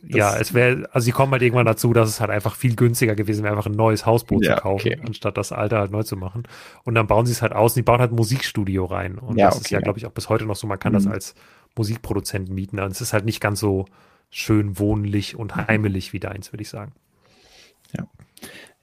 [SPEAKER 2] ja, es wäre, also sie kommen halt irgendwann dazu, dass es halt einfach viel günstiger gewesen wäre, einfach ein neues Hausboot ja, zu kaufen, okay. anstatt das alte halt neu zu machen. Und dann bauen sie es halt aus und die bauen halt ein Musikstudio rein. Und ja, das okay. ist ja, glaube ich, auch bis heute noch so, man kann mhm. das als Musikproduzent mieten. Und es ist halt nicht ganz so schön wohnlich und heimelig wie deins, würde ich sagen.
[SPEAKER 1] Ja.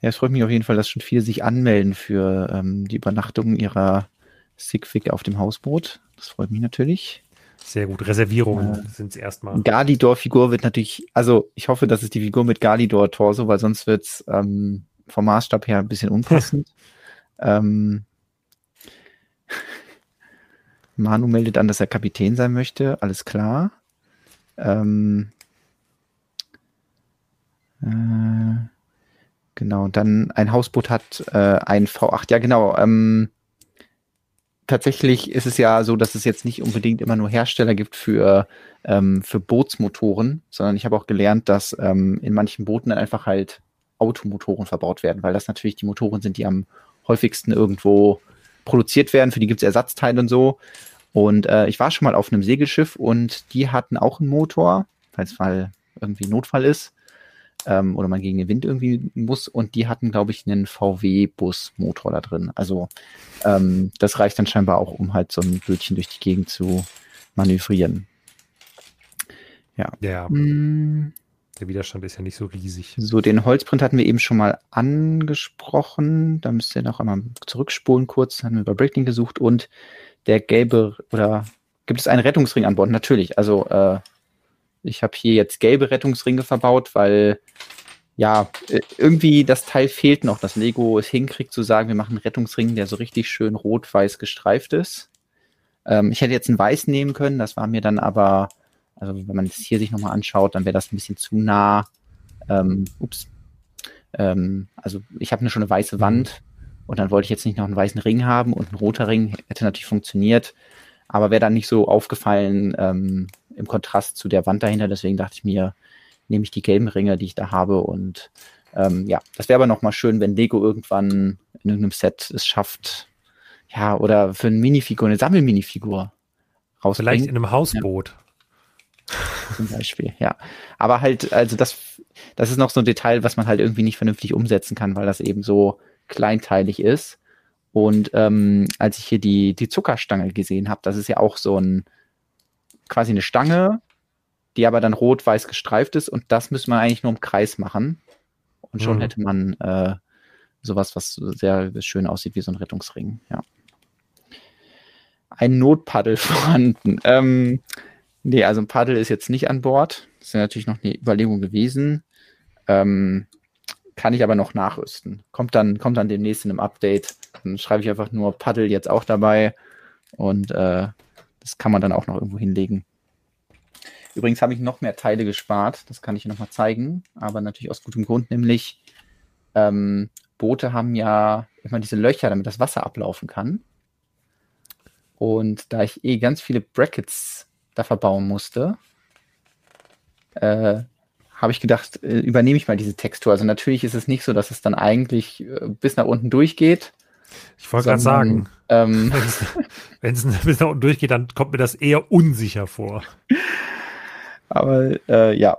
[SPEAKER 1] Ja, es freut mich auf jeden Fall, dass schon viele sich anmelden für ähm, die Übernachtung ihrer Sigfig auf dem Hausboot. Das freut mich natürlich.
[SPEAKER 2] Sehr gut. Reservierungen äh, sind es erstmal.
[SPEAKER 1] Galidor-Figur wird natürlich, also ich hoffe, dass es die Figur mit Galidor-Torso, weil sonst wird es ähm, vom Maßstab her ein bisschen unpassend. ähm, Manu meldet an, dass er Kapitän sein möchte. Alles klar. Ähm, äh, genau, dann ein Hausboot hat äh, ein V8. Ja, genau. Ähm, tatsächlich ist es ja so, dass es jetzt nicht unbedingt immer nur Hersteller gibt für, ähm, für Bootsmotoren, sondern ich habe auch gelernt, dass ähm, in manchen Booten dann einfach halt Automotoren verbaut werden, weil das natürlich die Motoren sind, die am häufigsten irgendwo produziert werden. Für die gibt es Ersatzteile und so. Und äh, ich war schon mal auf einem Segelschiff und die hatten auch einen Motor, falls mal irgendwie Notfall ist ähm, oder man gegen den Wind irgendwie muss. Und die hatten, glaube ich, einen VW-Bus-Motor da drin. Also ähm, das reicht dann scheinbar auch, um halt so ein Bötchen durch die Gegend zu manövrieren.
[SPEAKER 2] Ja. Ja. Hm. Der Widerstand ist ja nicht so riesig.
[SPEAKER 1] So, den Holzprint hatten wir eben schon mal angesprochen. Da müsst ihr noch einmal zurückspulen kurz. Haben wir über Breaking gesucht und der gelbe oder gibt es einen Rettungsring an Bord? Natürlich. Also äh, ich habe hier jetzt gelbe Rettungsringe verbaut, weil ja, äh, irgendwie das Teil fehlt noch, dass Lego es hinkriegt zu sagen, wir machen einen Rettungsring, der so richtig schön rot-weiß gestreift ist. Ähm, ich hätte jetzt einen weiß nehmen können, das war mir dann aber, also wenn man es hier sich nochmal anschaut, dann wäre das ein bisschen zu nah. Ähm, ups. Ähm, also ich habe schon eine weiße Wand und dann wollte ich jetzt nicht noch einen weißen Ring haben und ein roter Ring hätte natürlich funktioniert, aber wäre dann nicht so aufgefallen, ähm, im Kontrast zu der Wand dahinter. Deswegen dachte ich mir, nehme ich die gelben Ringe, die ich da habe. Und ähm, ja, das wäre aber nochmal schön, wenn Lego irgendwann in irgendeinem Set es schafft, ja, oder für eine Minifigur, eine Sammelminifigur
[SPEAKER 2] rausbringt. Vielleicht in einem Hausboot.
[SPEAKER 1] Ja. Zum Beispiel, ja. Aber halt, also das, das ist noch so ein Detail, was man halt irgendwie nicht vernünftig umsetzen kann, weil das eben so kleinteilig ist. Und ähm, als ich hier die, die Zuckerstange gesehen habe, das ist ja auch so ein, quasi eine Stange, die aber dann rot-weiß gestreift ist und das müsste man eigentlich nur im Kreis machen. Und schon mhm. hätte man äh, sowas, was sehr schön aussieht wie so ein Rettungsring, ja. Ein Notpaddel vorhanden. Ähm, nee, also ein Paddel ist jetzt nicht an Bord. Das ist ja natürlich noch eine Überlegung gewesen. Ähm, kann ich aber noch nachrüsten. Kommt dann, kommt dann demnächst in einem Update. Dann schreibe ich einfach nur Paddel jetzt auch dabei. Und äh, das kann man dann auch noch irgendwo hinlegen. Übrigens habe ich noch mehr Teile gespart, das kann ich noch mal zeigen, aber natürlich aus gutem Grund, nämlich ähm, Boote haben ja immer diese Löcher, damit das Wasser ablaufen kann. Und da ich eh ganz viele Brackets da verbauen musste, äh, habe ich gedacht, äh, übernehme ich mal diese Textur. Also natürlich ist es nicht so, dass es dann eigentlich äh, bis nach unten durchgeht,
[SPEAKER 2] ich wollte gerade sagen, ähm, wenn es bis nach unten durchgeht, dann kommt mir das eher unsicher vor.
[SPEAKER 1] Aber äh, ja,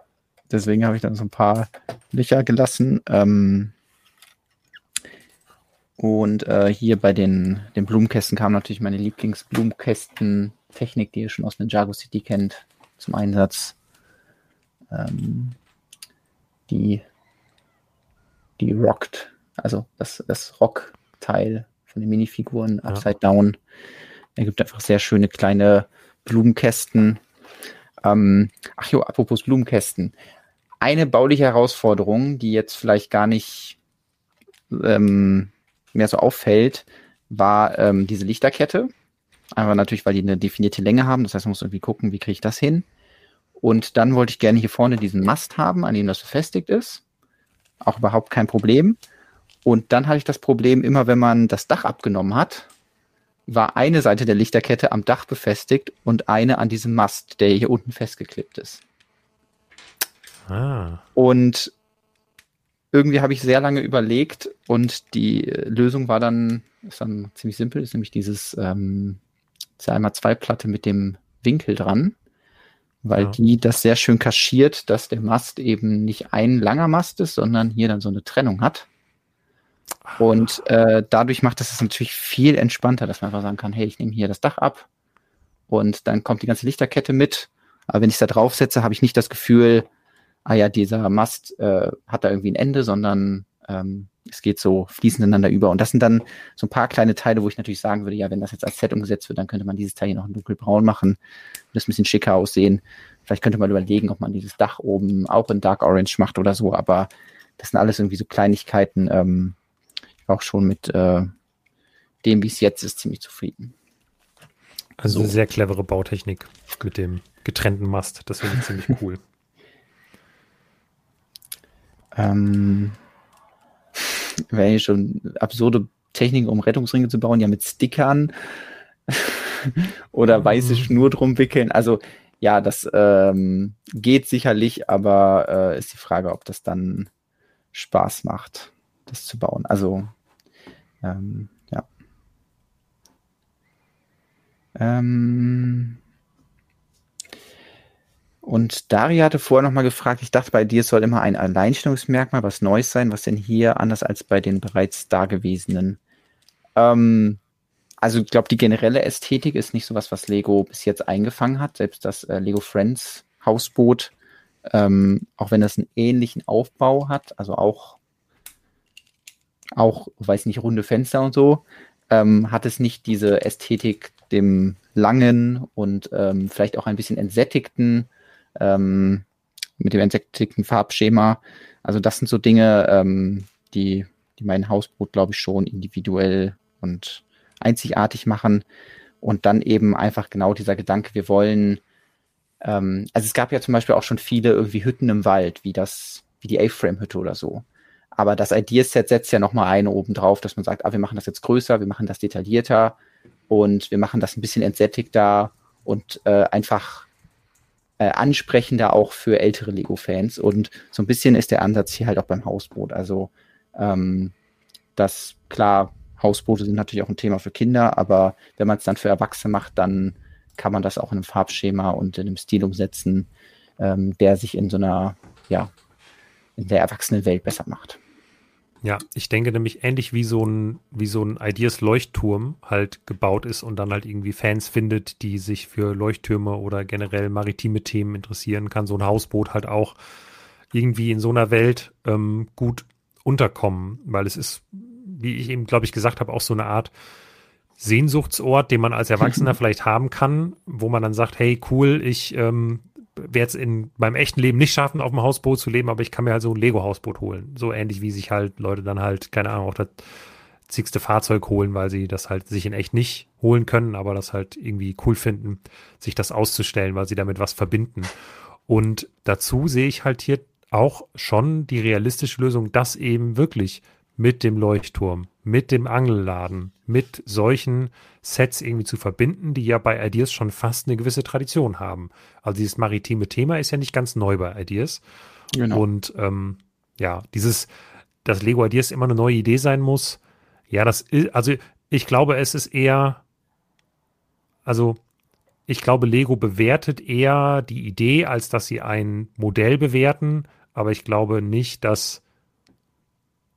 [SPEAKER 1] deswegen habe ich dann so ein paar Löcher gelassen. Ähm, und äh, hier bei den, den Blumenkästen kam natürlich meine Lieblingsblumenkästen-Technik, die ihr schon aus Ninjago City kennt, zum Einsatz. ähm, die, die Rocked, also das, das Rock-Teil von den Minifiguren, ja. Upside Down. Er gibt einfach sehr schöne kleine Blumenkästen. Ähm, ach jo, apropos Blumenkästen. Eine bauliche Herausforderung, die jetzt vielleicht gar nicht ähm, mehr so auffällt, war ähm, diese Lichterkette. Einfach natürlich, weil die eine definierte Länge haben. Das heißt, man muss irgendwie gucken, wie kriege ich das hin. Und dann wollte ich gerne hier vorne diesen Mast haben, an dem das befestigt ist. Auch überhaupt kein Problem. Und dann hatte ich das Problem, immer wenn man das Dach abgenommen hat, war eine Seite der Lichterkette am Dach befestigt und eine an diesem Mast, der hier unten festgeklippt ist. Ah. Und irgendwie habe ich sehr lange überlegt und die Lösung war dann, ist dann ziemlich simpel, ist nämlich dieses, ähm, einmal zwei Platte mit dem Winkel dran, weil ja. die das sehr schön kaschiert, dass der Mast eben nicht ein langer Mast ist, sondern hier dann so eine Trennung hat. Und äh, dadurch macht das es natürlich viel entspannter, dass man einfach sagen kann, hey, ich nehme hier das Dach ab und dann kommt die ganze Lichterkette mit. Aber wenn ich es da draufsetze, habe ich nicht das Gefühl, ah ja, dieser Mast äh, hat da irgendwie ein Ende, sondern ähm, es geht so fließend ineinander über. Und das sind dann so ein paar kleine Teile, wo ich natürlich sagen würde, ja, wenn das jetzt als Set umgesetzt wird, dann könnte man dieses Teil hier noch in dunkelbraun machen, das ein bisschen schicker aussehen. Vielleicht könnte man überlegen, ob man dieses Dach oben auch in Dark Orange macht oder so, aber das sind alles irgendwie so Kleinigkeiten. Ähm, ich war auch schon mit äh, dem, wie es jetzt ist, ziemlich zufrieden.
[SPEAKER 2] Also so. eine sehr clevere Bautechnik mit dem getrennten Mast. Das finde ich ziemlich cool.
[SPEAKER 1] Ähm, wäre ja schon absurde Techniken, um Rettungsringe zu bauen, ja mit Stickern oder weiße mhm. Schnur drum wickeln. Also ja, das ähm, geht sicherlich, aber äh, ist die Frage, ob das dann Spaß macht, das zu bauen. Also ähm, ja. Ähm, und Daria hatte vorher nochmal gefragt, ich dachte, bei dir soll immer ein Alleinstellungsmerkmal, was Neues sein. Was denn hier anders als bei den bereits dagewesenen? Ähm, also ich glaube, die generelle Ästhetik ist nicht so was, was Lego bis jetzt eingefangen hat. Selbst das äh, Lego Friends Hausboot, ähm, auch wenn das einen ähnlichen Aufbau hat, also auch, auch, weiß nicht, runde Fenster und so, ähm, hat es nicht diese Ästhetik dem langen und ähm, vielleicht auch ein bisschen entsättigten ähm, mit dem entsättigten Farbschema. Also das sind so Dinge, ähm, die, die mein Hausboot, glaube ich, schon individuell und einzigartig machen. Und dann eben einfach genau dieser Gedanke, wir wollen, ähm, also es gab ja zum Beispiel auch schon viele irgendwie Hütten im Wald, wie das, wie die A-Frame-Hütte oder so. Aber das Ideaset setzt ja nochmal eine oben drauf, dass man sagt, ah, wir machen das jetzt größer, wir machen das detaillierter und wir machen das ein bisschen entsättigter und äh, einfach äh, ansprechender auch für ältere Lego-Fans. Und so ein bisschen ist der Ansatz hier halt auch beim Hausboot. Also ähm, das klar, Hausboote sind natürlich auch ein Thema für Kinder, aber wenn man es dann für Erwachsene macht, dann kann man das auch in einem Farbschema und in einem Stil umsetzen, ähm, der sich in so einer, ja, in der erwachsenen Welt besser macht.
[SPEAKER 2] Ja, ich denke nämlich ähnlich wie so ein, wie so ein Ideas-Leuchtturm halt gebaut ist und dann halt irgendwie Fans findet, die sich für Leuchttürme oder generell maritime Themen interessieren, kann so ein Hausboot halt auch irgendwie in so einer Welt ähm, gut unterkommen, weil es ist, wie ich eben, glaube ich, gesagt habe, auch so eine Art Sehnsuchtsort, den man als Erwachsener vielleicht haben kann, wo man dann sagt, hey, cool, ich ähm, werde es in meinem echten Leben nicht schaffen, auf dem Hausboot zu leben, aber ich kann mir halt so ein Lego-Hausboot holen. So ähnlich wie sich halt Leute dann halt, keine Ahnung, auch das zigste Fahrzeug holen, weil sie das halt sich in echt nicht holen können, aber das halt irgendwie cool finden, sich das auszustellen, weil sie damit was verbinden. Und dazu sehe ich halt hier auch schon die realistische Lösung, dass eben wirklich mit dem Leuchtturm, mit dem Angelladen, mit solchen Sets irgendwie zu verbinden, die ja bei Ideas schon fast eine gewisse Tradition haben. Also dieses maritime Thema ist ja nicht ganz neu bei Ideas. Genau. Und ähm, ja, dieses, dass Lego Ideas immer eine neue Idee sein muss, ja, das ist, also ich glaube, es ist eher, also ich glaube, Lego bewertet eher die Idee, als dass sie ein Modell bewerten, aber ich glaube nicht, dass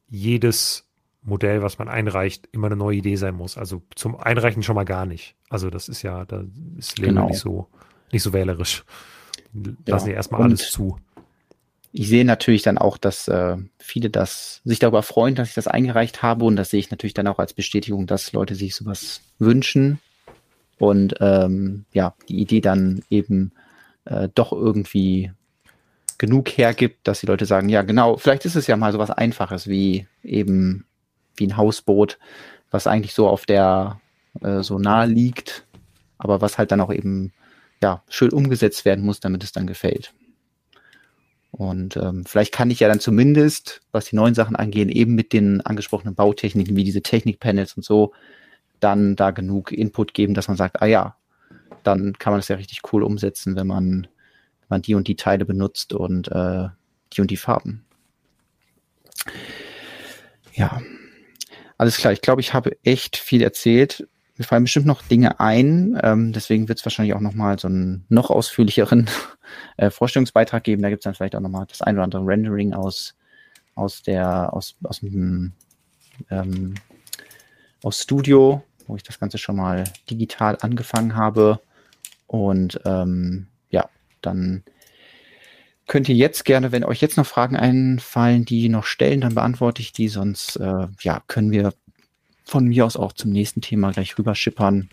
[SPEAKER 2] jedes Modell, was man einreicht, immer eine neue Idee sein muss. Also zum Einreichen schon mal gar nicht. Also das ist ja, da ist Lego genau. nicht so, nicht so wählerisch. Lassen ja. erstmal alles zu.
[SPEAKER 1] ich sehe natürlich dann auch, dass äh, viele das sich darüber freuen, dass ich das eingereicht habe und das sehe ich natürlich dann auch als Bestätigung, dass Leute sich sowas wünschen und ähm, ja, die Idee dann eben äh, doch irgendwie genug hergibt, dass die Leute sagen, ja genau, vielleicht ist es ja mal sowas Einfaches wie eben wie ein Hausboot, was eigentlich so auf der äh, so nahe liegt, aber was halt dann auch eben ja schön umgesetzt werden muss, damit es dann gefällt. Und ähm, vielleicht kann ich ja dann zumindest, was die neuen Sachen angehen, eben mit den angesprochenen Bautechniken wie diese Technikpanels und so, dann da genug Input geben, dass man sagt, ah ja, dann kann man das ja richtig cool umsetzen, wenn man, wenn man die und die Teile benutzt und äh, die und die Farben. Ja, alles klar. Ich glaube, ich habe echt viel erzählt. Mir fallen bestimmt noch Dinge ein. Ähm, deswegen wird es wahrscheinlich auch noch mal so einen noch ausführlicheren äh, Vorstellungsbeitrag geben. Da gibt es dann vielleicht auch noch mal das ein oder andere Rendering aus aus der aus aus dem ähm, aus Studio, wo ich das Ganze schon mal digital angefangen habe. Und ähm, ja, dann könnt ihr jetzt gerne, wenn euch jetzt noch Fragen einfallen, die noch stellen, dann beantworte ich die. Sonst äh, ja, können wir von mir aus auch zum nächsten Thema gleich rüber schippern.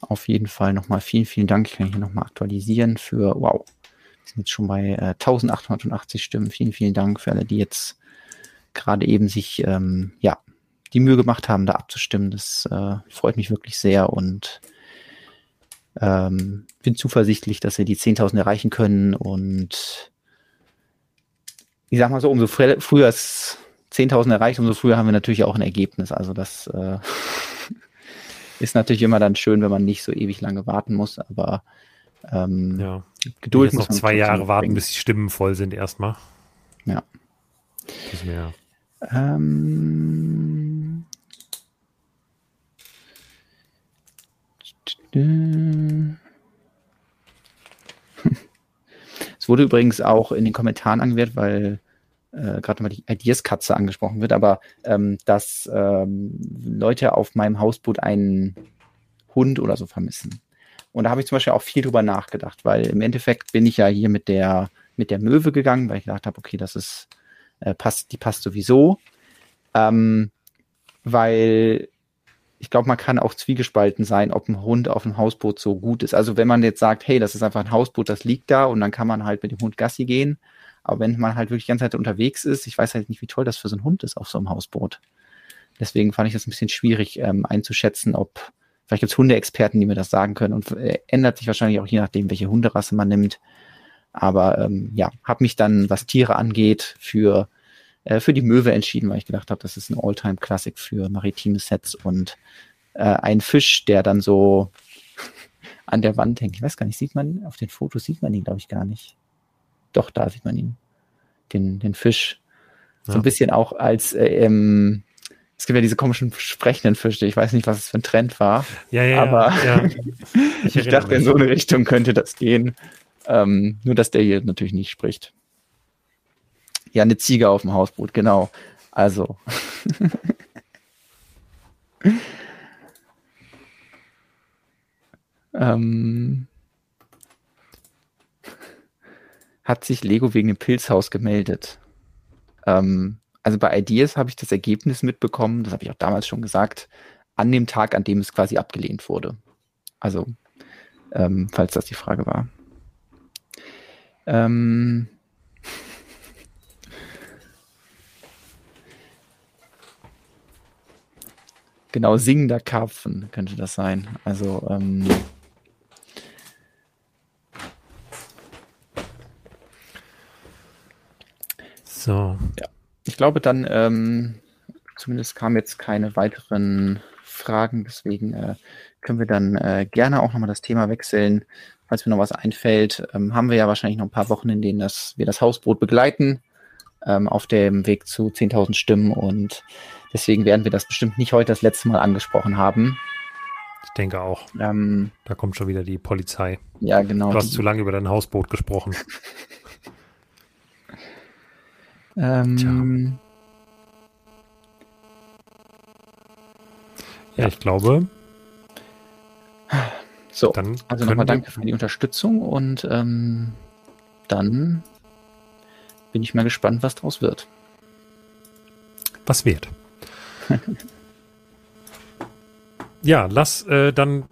[SPEAKER 1] Auf jeden Fall nochmal vielen, vielen Dank. Ich kann hier nochmal aktualisieren für, wow, wir sind jetzt schon bei äh, 1880 Stimmen. Vielen, vielen Dank für alle, die jetzt gerade eben sich, ähm, ja, die Mühe gemacht haben, da abzustimmen. Das äh, freut mich wirklich sehr und ähm, bin zuversichtlich, dass wir die 10.000 erreichen können und ich sag mal so, umso fr früher es 10.000 erreicht, umso früher haben wir natürlich auch ein Ergebnis. Also das äh, ist natürlich immer dann schön, wenn man nicht so ewig lange warten muss, aber ähm,
[SPEAKER 2] ja. Geduld muss noch zwei Jahre warten, bis die Stimmen voll sind erstmal.
[SPEAKER 1] Ja.
[SPEAKER 2] Das mehr.
[SPEAKER 1] Ähm, es wurde übrigens auch in den Kommentaren angewährt, weil äh, gerade mal die Ideas-Katze angesprochen wird, aber ähm, dass ähm, Leute auf meinem Hausboot einen Hund oder so vermissen. Und da habe ich zum Beispiel auch viel drüber nachgedacht, weil im Endeffekt bin ich ja hier mit der, mit der Möwe gegangen, weil ich gedacht habe, okay, das ist, äh, passt, die passt sowieso. Ähm, weil ich glaube, man kann auch zwiegespalten sein, ob ein Hund auf dem Hausboot so gut ist. Also wenn man jetzt sagt, hey, das ist einfach ein Hausboot, das liegt da und dann kann man halt mit dem Hund Gassi gehen. Aber wenn man halt wirklich die ganze Zeit unterwegs ist, ich weiß halt nicht, wie toll das für so ein Hund ist auf so einem Hausboot. Deswegen fand ich das ein bisschen schwierig ähm, einzuschätzen, ob vielleicht gibt es Hundeexperten, die mir das sagen können und äh, ändert sich wahrscheinlich auch je nachdem, welche Hunderasse man nimmt. Aber ähm, ja, habe mich dann, was Tiere angeht, für äh, für die Möwe entschieden, weil ich gedacht habe, das ist ein Alltime-Classic für maritime Sets und äh, ein Fisch, der dann so an der Wand hängt. Ich weiß gar nicht, sieht man, auf den Fotos sieht man ihn, glaube ich, gar nicht. Doch, da sieht man ihn. Den, den Fisch. So ja. ein bisschen auch als, äh, ähm, es gibt ja diese komischen sprechenden Fische. Ich weiß nicht, was es für ein Trend war.
[SPEAKER 2] Ja, ja,
[SPEAKER 1] aber
[SPEAKER 2] ja.
[SPEAKER 1] ich, ich dachte, in so eine Richtung könnte das gehen. Ähm, nur, dass der hier natürlich nicht spricht. Ja, eine Ziege auf dem Hausboot, genau. Also. ähm, hat sich Lego wegen dem Pilzhaus gemeldet. Ähm, also bei Ideas habe ich das Ergebnis mitbekommen, das habe ich auch damals schon gesagt, an dem Tag, an dem es quasi abgelehnt wurde. Also, ähm, falls das die Frage war. Ähm, Genau, singender Karpfen könnte das sein. Also, ähm,
[SPEAKER 2] So.
[SPEAKER 1] Ja. Ich glaube dann, ähm, zumindest kamen jetzt keine weiteren Fragen, deswegen äh, können wir dann äh, gerne auch nochmal das Thema wechseln. Falls mir noch was einfällt, ähm, haben wir ja wahrscheinlich noch ein paar Wochen, in denen das, wir das Hausboot begleiten ähm, auf dem Weg zu 10.000 Stimmen und deswegen werden wir das bestimmt nicht heute das letzte Mal angesprochen haben.
[SPEAKER 2] Ich denke auch.
[SPEAKER 1] Ähm,
[SPEAKER 2] da kommt schon wieder die Polizei.
[SPEAKER 1] Ja, genau.
[SPEAKER 2] Du hast zu lange über dein Hausboot gesprochen.
[SPEAKER 1] ähm,
[SPEAKER 2] ja, ich glaube.
[SPEAKER 1] So, dann also nochmal danke für die Unterstützung und ähm, dann bin ich mal gespannt, was draus wird.
[SPEAKER 2] Was wird? ja, lass äh, dann,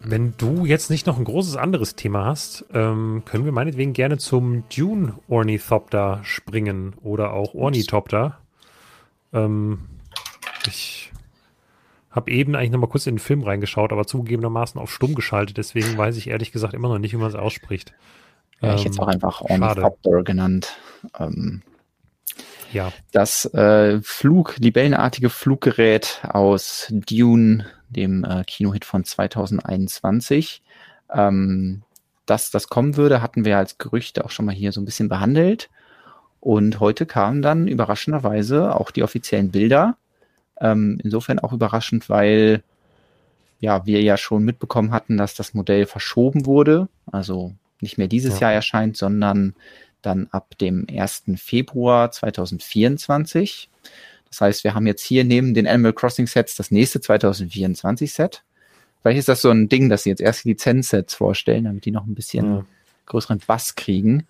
[SPEAKER 2] wenn du jetzt nicht noch ein großes anderes Thema hast, ähm, können wir meinetwegen gerne zum Dune Ornithopter springen oder auch Ornithopter. Ähm, ich habe eben eigentlich noch mal kurz in den Film reingeschaut, aber zugegebenermaßen auf stumm geschaltet, deswegen weiß ich ehrlich gesagt immer noch nicht, wie man es ausspricht.
[SPEAKER 1] Ja, ich hätte es auch ähm, einfach Ornithopter genannt. Ähm,
[SPEAKER 2] ja.
[SPEAKER 1] Das äh, Flug, libellenartige Fluggerät aus Dune, dem äh, Kinohit von 2021. Ähm, dass das kommen würde, hatten wir als Gerüchte auch schon mal hier so ein bisschen behandelt. Und heute kamen dann überraschenderweise auch die offiziellen Bilder. Ähm, insofern auch überraschend, weil ja, wir ja schon mitbekommen hatten, dass das Modell verschoben wurde. Also nicht mehr dieses ja. Jahr erscheint, sondern dann ab dem 1. Februar 2024. Das heißt, wir haben jetzt hier neben den Animal Crossing Sets das nächste 2024 Set. Vielleicht ist das so ein Ding, dass sie jetzt erst Lizenzsets vorstellen, damit die noch ein bisschen ja. größeren Bass kriegen.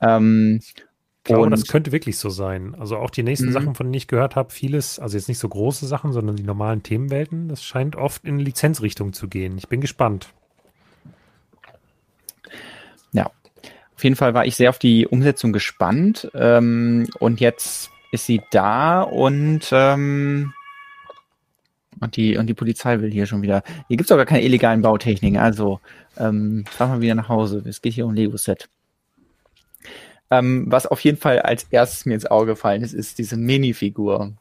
[SPEAKER 1] Ähm,
[SPEAKER 2] ich glaube, das könnte wirklich so sein. Also auch die nächsten mhm. Sachen, von denen ich gehört habe, vieles, also jetzt nicht so große Sachen, sondern die normalen Themenwelten, das scheint oft in Lizenzrichtung zu gehen. Ich bin gespannt.
[SPEAKER 1] Ja, auf jeden Fall war ich sehr auf die Umsetzung gespannt. Ähm, und jetzt ist sie da und, ähm, und, die, und die Polizei will hier schon wieder. Hier gibt es aber keine illegalen Bautechniken. Also ähm, fahren wir wieder nach Hause. Es geht hier um Lego-Set. Ähm, was auf jeden Fall als erstes mir ins Auge gefallen ist, ist diese Minifigur.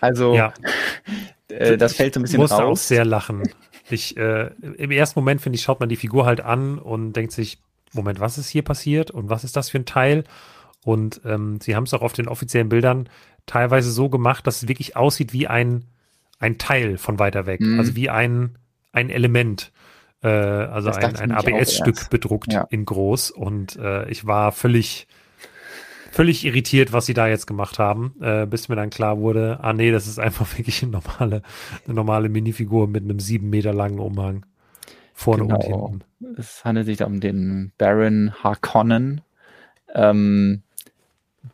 [SPEAKER 1] Also, ja. äh, das fällt so ein bisschen
[SPEAKER 2] ich musste raus. auch sehr lachen. Ich, äh, Im ersten Moment, finde ich, schaut man die Figur halt an und denkt sich, Moment, was ist hier passiert und was ist das für ein Teil? Und ähm, sie haben es auch auf den offiziellen Bildern teilweise so gemacht, dass es wirklich aussieht wie ein, ein Teil von weiter weg, mhm. also wie ein, ein Element, äh, also ein, ein ABS-Stück bedruckt ja. in groß. Und äh, ich war völlig, völlig irritiert, was sie da jetzt gemacht haben, äh, bis mir dann klar wurde, ah nee, das ist einfach wirklich eine normale, eine normale Minifigur mit einem sieben Meter langen Umhang. Vorne genau. und
[SPEAKER 1] hinten. Es handelt sich um den Baron Harkonnen, ähm,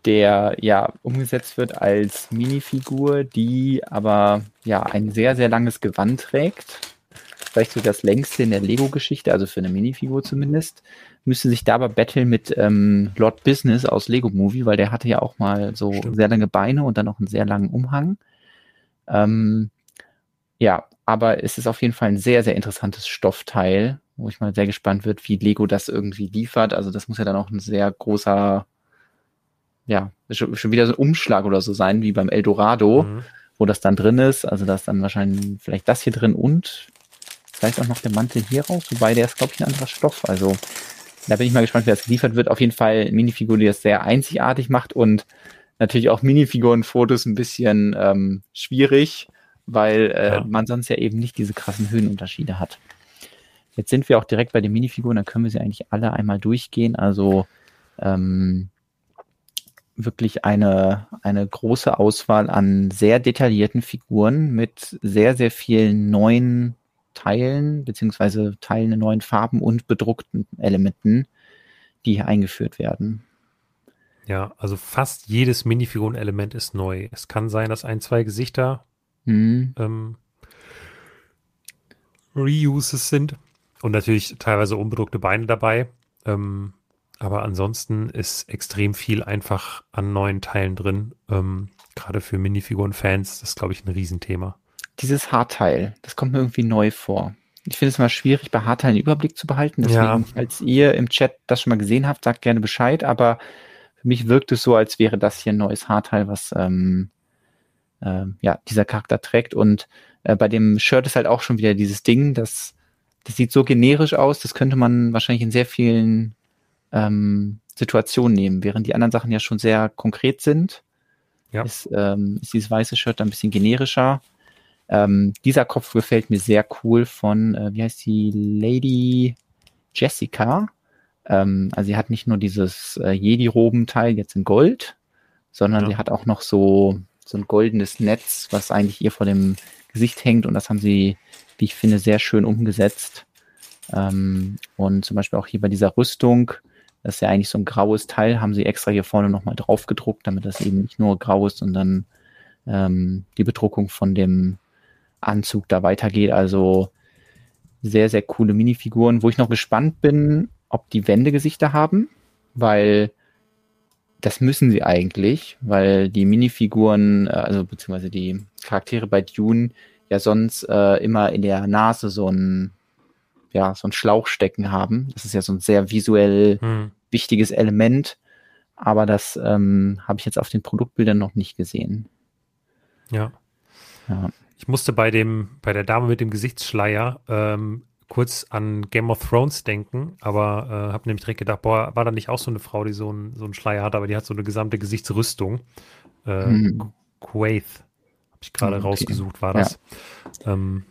[SPEAKER 1] der ja umgesetzt wird als Minifigur, die aber ja ein sehr, sehr langes Gewand trägt. Vielleicht so das längste in der Lego-Geschichte, also für eine Minifigur zumindest. Müsste sich da aber battlen mit ähm, Lord Business aus Lego Movie, weil der hatte ja auch mal so Stimmt. sehr lange Beine und dann noch einen sehr langen Umhang. Ähm, ja, aber es ist auf jeden Fall ein sehr, sehr interessantes Stoffteil, wo ich mal sehr gespannt wird, wie Lego das irgendwie liefert. Also das muss ja dann auch ein sehr großer, ja, schon, wieder so ein Umschlag oder so sein, wie beim Eldorado, mhm. wo das dann drin ist. Also da ist dann wahrscheinlich vielleicht das hier drin und vielleicht auch noch der Mantel hier raus, wobei der ist, glaube ich, ein anderer Stoff. Also da bin ich mal gespannt, wie das geliefert wird. Auf jeden Fall eine Minifigur, die das sehr einzigartig macht und natürlich auch Minifiguren-Fotos ein bisschen ähm, schwierig weil äh, ja. man sonst ja eben nicht diese krassen Höhenunterschiede hat. Jetzt sind wir auch direkt bei den Minifiguren, dann können wir sie eigentlich alle einmal durchgehen. Also ähm, wirklich eine, eine große Auswahl an sehr detaillierten Figuren mit sehr, sehr vielen neuen Teilen, beziehungsweise Teilen in neuen Farben und bedruckten Elementen, die hier eingeführt werden.
[SPEAKER 2] Ja, also fast jedes Minifiguren-Element ist neu. Es kann sein, dass ein, zwei Gesichter mhm. ähm, Reuses sind. Und natürlich teilweise unbedruckte Beine dabei. Ähm, aber ansonsten ist extrem viel einfach an neuen Teilen drin. Ähm, Gerade für Minifiguren-Fans, das ist, glaube ich, ein Riesenthema.
[SPEAKER 1] Dieses Haarteil, das kommt mir irgendwie neu vor. Ich finde es immer schwierig, bei Haarteilen einen Überblick zu behalten. Deswegen, ja. als ihr im Chat das schon mal gesehen habt, sagt gerne Bescheid. Aber für mich wirkt es so, als wäre das hier ein neues Haarteil, was ähm, äh, ja, dieser Charakter trägt. Und äh, bei dem Shirt ist halt auch schon wieder dieses Ding, das, das sieht so generisch aus, das könnte man wahrscheinlich in sehr vielen ähm, Situationen nehmen, während die anderen Sachen ja schon sehr konkret sind. Ja. Ist, ähm, ist dieses weiße Shirt ein bisschen generischer. Ähm, dieser Kopf gefällt mir sehr cool von, äh, wie heißt die, Lady Jessica. Ähm, also sie hat nicht nur dieses äh, Jedi-Robenteil jetzt in Gold, sondern ja. sie hat auch noch so so ein goldenes Netz, was eigentlich ihr vor dem Gesicht hängt und das haben sie, wie ich finde, sehr schön umgesetzt. Ähm, und zum Beispiel auch hier bei dieser Rüstung, Das ist ja eigentlich so ein graues Teil, haben sie extra hier vorne nochmal drauf gedruckt, damit das eben nicht nur grau ist, sondern ähm, die Bedruckung von dem Anzug da weitergeht. Also sehr, sehr coole Minifiguren, wo ich noch gespannt bin, ob die Wendegesichter haben, weil das müssen sie eigentlich, weil die Minifiguren, äh, also beziehungsweise die Charaktere bei Dune ja sonst äh, immer in der Nase so ein, ja, so ein Schlauch stecken haben. Das ist ja so ein sehr visuell hm. wichtiges Element, aber das ähm, habe ich jetzt auf den Produktbildern noch nicht gesehen.
[SPEAKER 2] Ja. ja. Ich musste bei dem, bei der Dame mit dem Gesichtsschleier ähm, kurz an Game of Thrones denken, aber äh, habe nämlich direkt gedacht, boah, war da nicht auch so eine Frau, die so, ein, so einen Schleier hat, aber die hat so eine gesamte Gesichtsrüstung. Äh, hm. Quaith, habe ich gerade okay. rausgesucht, war das. Ja. Ähm,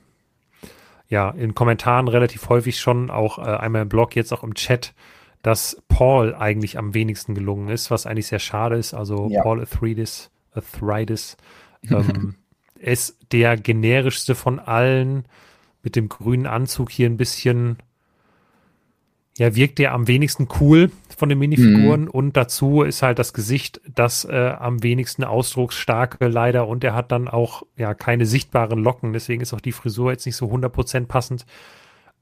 [SPEAKER 2] ja, in Kommentaren relativ häufig schon, auch äh, einmal im Blog, jetzt auch im Chat, dass Paul eigentlich am wenigsten gelungen ist, was eigentlich sehr schade ist. Also ja. Paul Athritis, Athritis ähm, ist der generischste von allen mit dem grünen Anzug hier ein bisschen, ja, wirkt der am wenigsten cool von den Minifiguren. Mhm. und dazu ist halt das Gesicht das äh, am wenigsten ausdrucksstarke leider. Und er hat dann auch ja keine sichtbaren Locken, deswegen ist auch die Frisur jetzt nicht so 100% passend,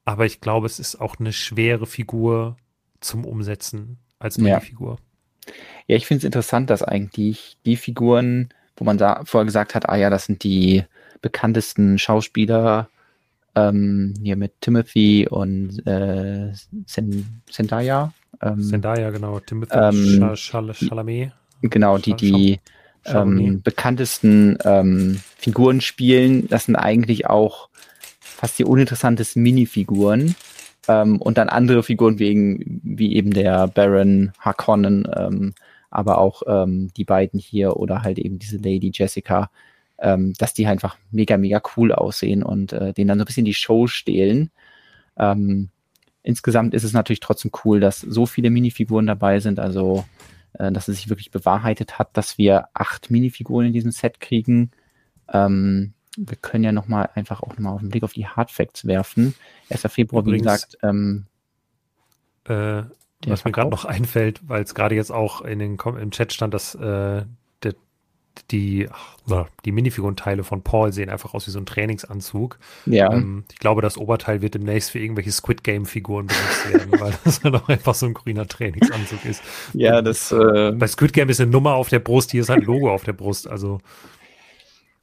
[SPEAKER 2] aber ich glaube, es ist auch eine schwere Figur zum Umsetzen als Minifigur.
[SPEAKER 1] Ja, ja ich finde es interessant, dass eigentlich die Figuren, wo man da vorher gesagt hat, ah ja, das sind die bekanntesten Schauspieler ähm, hier mit Timothy und äh, Zendaya.
[SPEAKER 2] Ähm, Zendaya, genau. Timothy ähm, Chalamet.
[SPEAKER 1] Genau, die die ähm, bekanntesten ähm, Figuren spielen. Das sind eigentlich auch fast die uninteressantesten Minifiguren. Ähm, und dann andere Figuren wegen, wie eben der Baron Harkonnen, ähm, aber auch ähm, die beiden hier oder halt eben diese Lady Jessica ähm, dass die einfach mega, mega cool aussehen und äh, denen dann so ein bisschen die Show stehlen. Ähm, insgesamt ist es natürlich trotzdem cool, dass so viele Minifiguren dabei sind, also äh, dass es sich wirklich bewahrheitet hat, dass wir acht Minifiguren in diesem Set kriegen. Ähm, wir können ja nochmal einfach auch nochmal auf den Blick auf die Hardfacts werfen. 1. Februar, Übrigens, wie gesagt, ähm,
[SPEAKER 2] äh, was mir gerade noch einfällt, weil es gerade jetzt auch in den, im Chat stand, dass äh, die, die Minifigurenteile von Paul sehen einfach aus wie so ein Trainingsanzug. Ja. Ähm, ich glaube, das Oberteil wird demnächst für irgendwelche Squid Game Figuren benutzt werden, weil das halt auch einfach so ein grüner Trainingsanzug ist.
[SPEAKER 1] Ja, das. Äh,
[SPEAKER 2] Bei Squid Game ist eine Nummer auf der Brust, hier ist halt ein Logo auf der Brust. Also.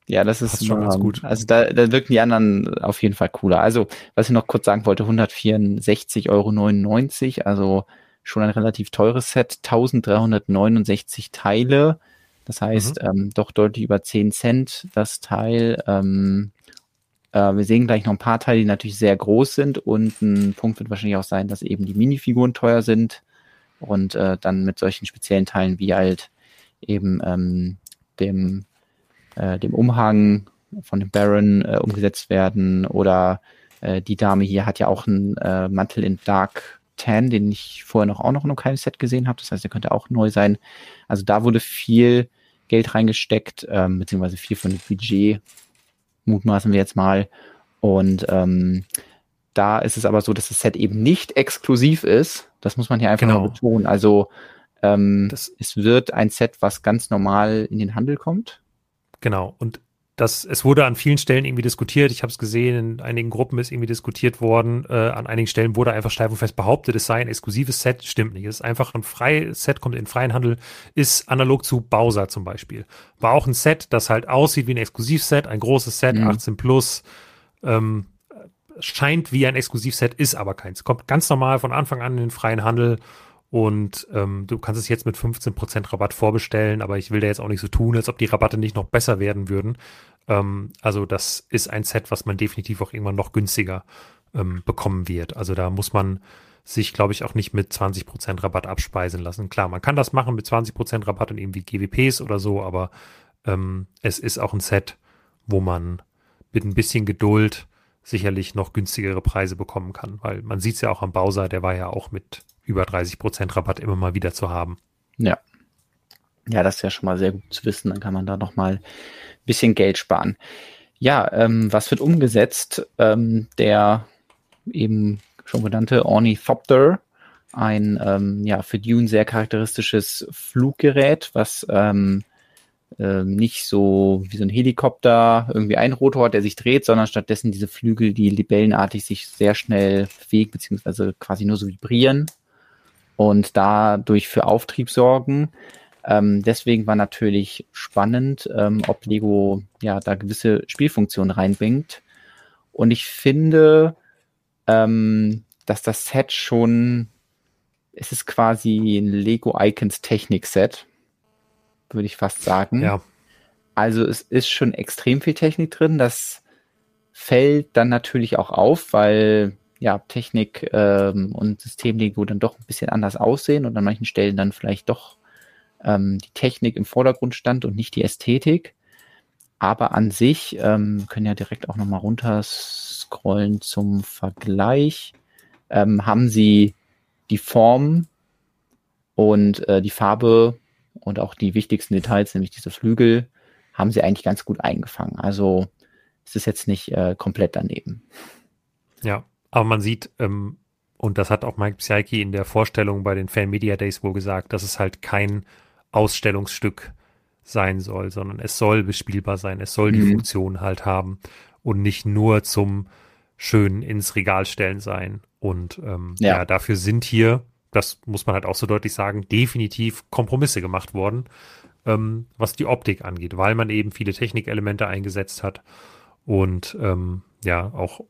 [SPEAKER 1] Ja, das ist schon ganz gut. Also da, da wirken die anderen auf jeden Fall cooler. Also, was ich noch kurz sagen wollte, 164,99 Euro, also schon ein relativ teures Set, 1369 Teile das heißt, mhm. ähm, doch deutlich über 10 Cent das Teil. Ähm, äh, wir sehen gleich noch ein paar Teile, die natürlich sehr groß sind und ein Punkt wird wahrscheinlich auch sein, dass eben die Minifiguren teuer sind und äh, dann mit solchen speziellen Teilen wie halt eben ähm, dem, äh, dem Umhang von dem Baron äh, umgesetzt werden oder äh, die Dame hier hat ja auch einen äh, Mantel in Dark Tan, den ich vorher noch auch noch in keinem Set gesehen habe. Das heißt, der könnte auch neu sein. Also da wurde viel Geld reingesteckt, ähm, beziehungsweise viel von dem Budget, mutmaßen wir jetzt mal. Und ähm, da ist es aber so, dass das Set eben nicht exklusiv ist. Das muss man hier einfach genau. betonen. Also ähm, das, es wird ein Set, was ganz normal in den Handel kommt.
[SPEAKER 2] Genau. Und das, es wurde an vielen Stellen irgendwie diskutiert. Ich habe es gesehen, in einigen Gruppen ist irgendwie diskutiert worden. Äh, an einigen Stellen wurde einfach steif und fest behauptet, es sei ein exklusives Set. Stimmt nicht. Es ist einfach ein freies Set, kommt in freien Handel, ist analog zu Bowser zum Beispiel. War auch ein Set, das halt aussieht wie ein Exklusivset, ein großes Set, mhm. 18 plus. Ähm, scheint wie ein Exklusivset, ist aber keins. Kommt ganz normal von Anfang an in den freien Handel und ähm, du kannst es jetzt mit 15% Rabatt vorbestellen, aber ich will da jetzt auch nicht so tun, als ob die Rabatte nicht noch besser werden würden. Ähm, also das ist ein Set, was man definitiv auch irgendwann noch günstiger ähm, bekommen wird. Also da muss man sich, glaube ich, auch nicht mit 20% Rabatt abspeisen lassen. Klar, man kann das machen mit 20% Rabatt und irgendwie GWPs oder so, aber ähm, es ist auch ein Set, wo man mit ein bisschen Geduld sicherlich noch günstigere Preise bekommen kann, weil man sieht es ja auch am Bowser, der war ja auch mit über 30% Rabatt immer mal wieder zu haben.
[SPEAKER 1] Ja. Ja, das ist ja schon mal sehr gut zu wissen. Dann kann man da noch mal ein bisschen Geld sparen. Ja, ähm, was wird umgesetzt? Ähm, der eben schon genannte Ornithopter ein ähm, ja für Dune sehr charakteristisches Fluggerät, was ähm, äh, nicht so wie so ein Helikopter irgendwie ein Rotor hat, der sich dreht, sondern stattdessen diese Flügel, die libellenartig sich sehr schnell bewegen, beziehungsweise quasi nur so vibrieren und dadurch für Auftrieb sorgen. Ähm, deswegen war natürlich spannend, ähm, ob Lego ja da gewisse Spielfunktionen reinbringt. Und ich finde, ähm, dass das Set schon, es ist quasi ein Lego Icons Technik Set, würde ich fast sagen.
[SPEAKER 2] Ja.
[SPEAKER 1] Also es ist schon extrem viel Technik drin. Das fällt dann natürlich auch auf, weil ja Technik ähm, und System Lego dann doch ein bisschen anders aussehen und an manchen Stellen dann vielleicht doch ähm, die Technik im Vordergrund stand und nicht die Ästhetik. Aber an sich ähm, können ja direkt auch nochmal runter scrollen zum Vergleich. Ähm, haben sie die Form und äh, die Farbe und auch die wichtigsten Details, nämlich diese Flügel, haben sie eigentlich ganz gut eingefangen. Also es ist jetzt nicht äh, komplett daneben.
[SPEAKER 2] Ja, aber man sieht, ähm, und das hat auch Mike Psyche in der Vorstellung bei den Fan Media Days wohl gesagt, dass es halt kein Ausstellungsstück sein soll, sondern es soll bespielbar sein, es soll die mhm. Funktion halt haben und nicht nur zum schön ins Regal stellen sein. Und ähm, ja. ja, dafür sind hier, das muss man halt auch so deutlich sagen, definitiv Kompromisse gemacht worden, ähm, was die Optik angeht, weil man eben viele Technikelemente eingesetzt hat und ähm, ja auch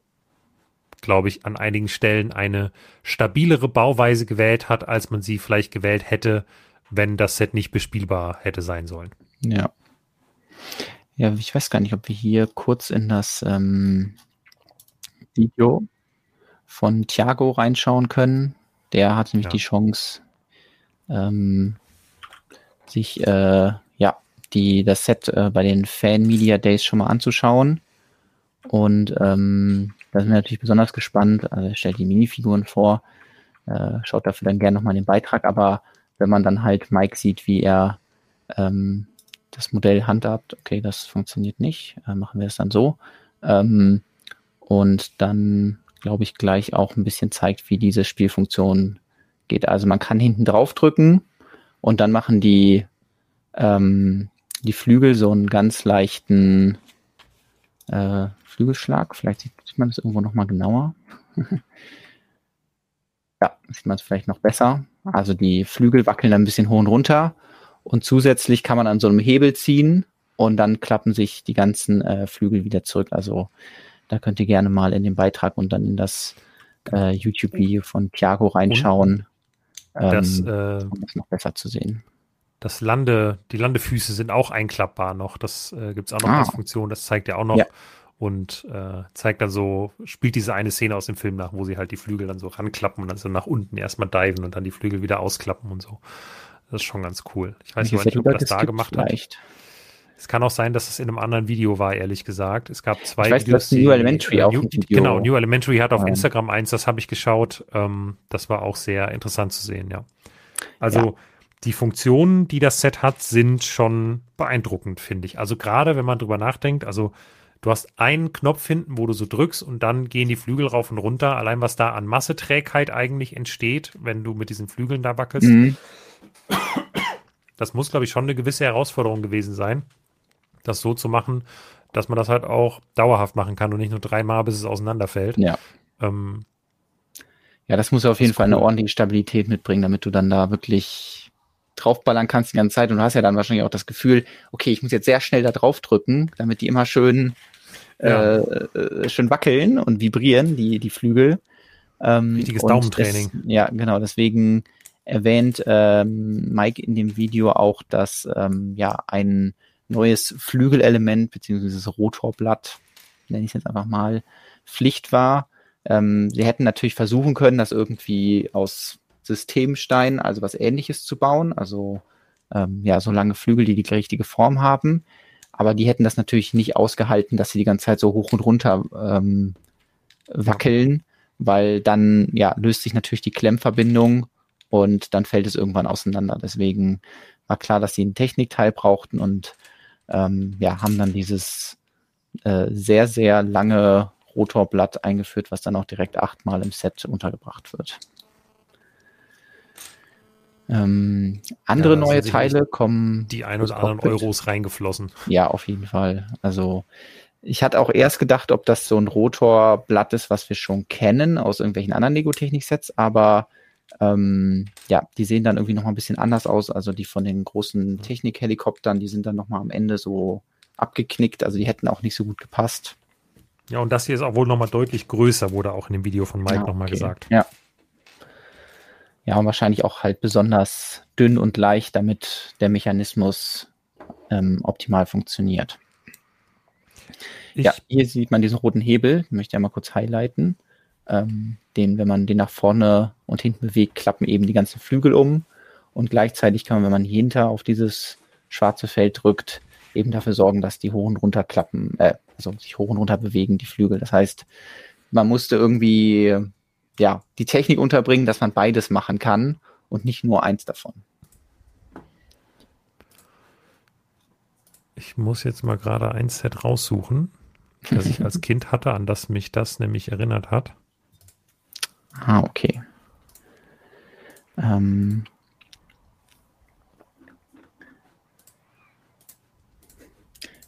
[SPEAKER 2] glaube ich, an einigen Stellen eine stabilere Bauweise gewählt hat, als man sie vielleicht gewählt hätte, wenn das Set nicht bespielbar hätte sein sollen.
[SPEAKER 1] Ja. Ja, ich weiß gar nicht, ob wir hier kurz in das ähm, Video von Thiago reinschauen können. Der hat nämlich ja. die Chance, ähm, sich äh, ja die das Set äh, bei den Fan Media Days schon mal anzuschauen. Und ähm, da sind wir natürlich besonders gespannt. Also er stellt die Minifiguren vor, äh, schaut dafür dann gerne nochmal den Beitrag, aber wenn man dann halt Mike sieht, wie er ähm, das Modell handhabt, okay, das funktioniert nicht, äh, machen wir es dann so. Ähm, und dann, glaube ich, gleich auch ein bisschen zeigt, wie diese Spielfunktion geht. Also man kann hinten drauf drücken und dann machen die, ähm, die Flügel so einen ganz leichten äh, Flügelschlag. Vielleicht sieht, man das irgendwo nochmal genauer. ja, sieht man es vielleicht noch besser. Also die Flügel wackeln ein bisschen hoch und runter und zusätzlich kann man an so einem Hebel ziehen und dann klappen sich die ganzen äh, Flügel wieder zurück. Also da könnt ihr gerne mal in den Beitrag und dann in das äh, YouTube-Video von Thiago reinschauen, ähm, das, äh, um das noch besser zu sehen.
[SPEAKER 2] Das Lande, die Landefüße sind auch einklappbar noch. Das äh, gibt es auch noch ah. als Funktion. Das zeigt er auch noch. Ja und äh, zeigt dann so, spielt diese eine Szene aus dem Film nach, wo sie halt die Flügel dann so ranklappen und dann so nach unten erstmal diven und dann die Flügel wieder ausklappen und so. Das ist schon ganz cool. Ich weiß nicht, ob das da gemacht vielleicht. hat. Es kann auch sein, dass es in einem anderen Video war, ehrlich gesagt. Es gab zwei ich weiß,
[SPEAKER 1] Videos. New Elementary
[SPEAKER 2] die,
[SPEAKER 1] auch
[SPEAKER 2] New, Genau, New Elementary hat auf ja. Instagram eins, das habe ich geschaut. Ähm, das war auch sehr interessant zu sehen, ja. Also ja. die Funktionen, die das Set hat, sind schon beeindruckend, finde ich. Also gerade wenn man drüber nachdenkt, also Du hast einen Knopf hinten, wo du so drückst und dann gehen die Flügel rauf und runter. Allein was da an Masseträgheit eigentlich entsteht, wenn du mit diesen Flügeln da wackelst. Mhm. Das muss, glaube ich, schon eine gewisse Herausforderung gewesen sein, das so zu machen, dass man das halt auch dauerhaft machen kann und nicht nur dreimal, bis es auseinanderfällt.
[SPEAKER 1] Ja. Ähm, ja, das muss auf jeden Fall eine ordentliche Stabilität mitbringen, damit du dann da wirklich draufballern kannst die ganze Zeit und du hast ja dann wahrscheinlich auch das Gefühl, okay, ich muss jetzt sehr schnell da drauf drücken, damit die immer schön ja. äh, schön wackeln und vibrieren, die, die Flügel.
[SPEAKER 2] Ähm, Richtiges Daumentraining.
[SPEAKER 1] Das, ja, genau. Deswegen erwähnt ähm, Mike in dem Video auch, dass ähm, ja ein neues Flügelelement beziehungsweise das Rotorblatt, nenne ich es jetzt einfach mal, Pflicht war. Ähm, sie hätten natürlich versuchen können, das irgendwie aus Systemstein, also was ähnliches zu bauen, also ähm, ja, so lange Flügel, die die richtige Form haben aber die hätten das natürlich nicht ausgehalten, dass sie die ganze Zeit so hoch und runter ähm, wackeln, weil dann ja löst sich natürlich die Klemmverbindung und dann fällt es irgendwann auseinander. Deswegen war klar, dass sie einen Technikteil brauchten und ähm, ja, haben dann dieses äh, sehr, sehr lange Rotorblatt eingeführt, was dann auch direkt achtmal im Set untergebracht wird. Ähm, andere ja, neue Teile kommen.
[SPEAKER 2] Die ein oder anderen Euros reingeflossen.
[SPEAKER 1] Ja, auf jeden Fall. Also ich hatte auch erst gedacht, ob das so ein Rotorblatt ist, was wir schon kennen aus irgendwelchen anderen Lego-Technik-Sets, aber ähm, ja, die sehen dann irgendwie noch mal ein bisschen anders aus. Also die von den großen Technik-Helikoptern, die sind dann noch mal am Ende so abgeknickt. Also die hätten auch nicht so gut gepasst.
[SPEAKER 2] Ja, und das hier ist auch wohl noch mal deutlich größer, wurde auch in dem Video von Mike ja, okay. noch mal gesagt.
[SPEAKER 1] Ja, ja, und wahrscheinlich auch halt besonders dünn und leicht, damit der Mechanismus ähm, optimal funktioniert. Ich ja, hier sieht man diesen roten Hebel, ich möchte ja mal kurz highlighten. Ähm, den, wenn man den nach vorne und hinten bewegt, klappen eben die ganzen Flügel um. Und gleichzeitig kann man, wenn man hinter auf dieses schwarze Feld drückt, eben dafür sorgen, dass die hoch und runter klappen, äh, also sich hoch und runter bewegen, die Flügel. Das heißt, man musste irgendwie ja, die Technik unterbringen, dass man beides machen kann und nicht nur eins davon.
[SPEAKER 2] Ich muss jetzt mal gerade ein Set raussuchen, das ich als Kind hatte, an das mich das nämlich erinnert hat.
[SPEAKER 1] Ah, okay. Ähm,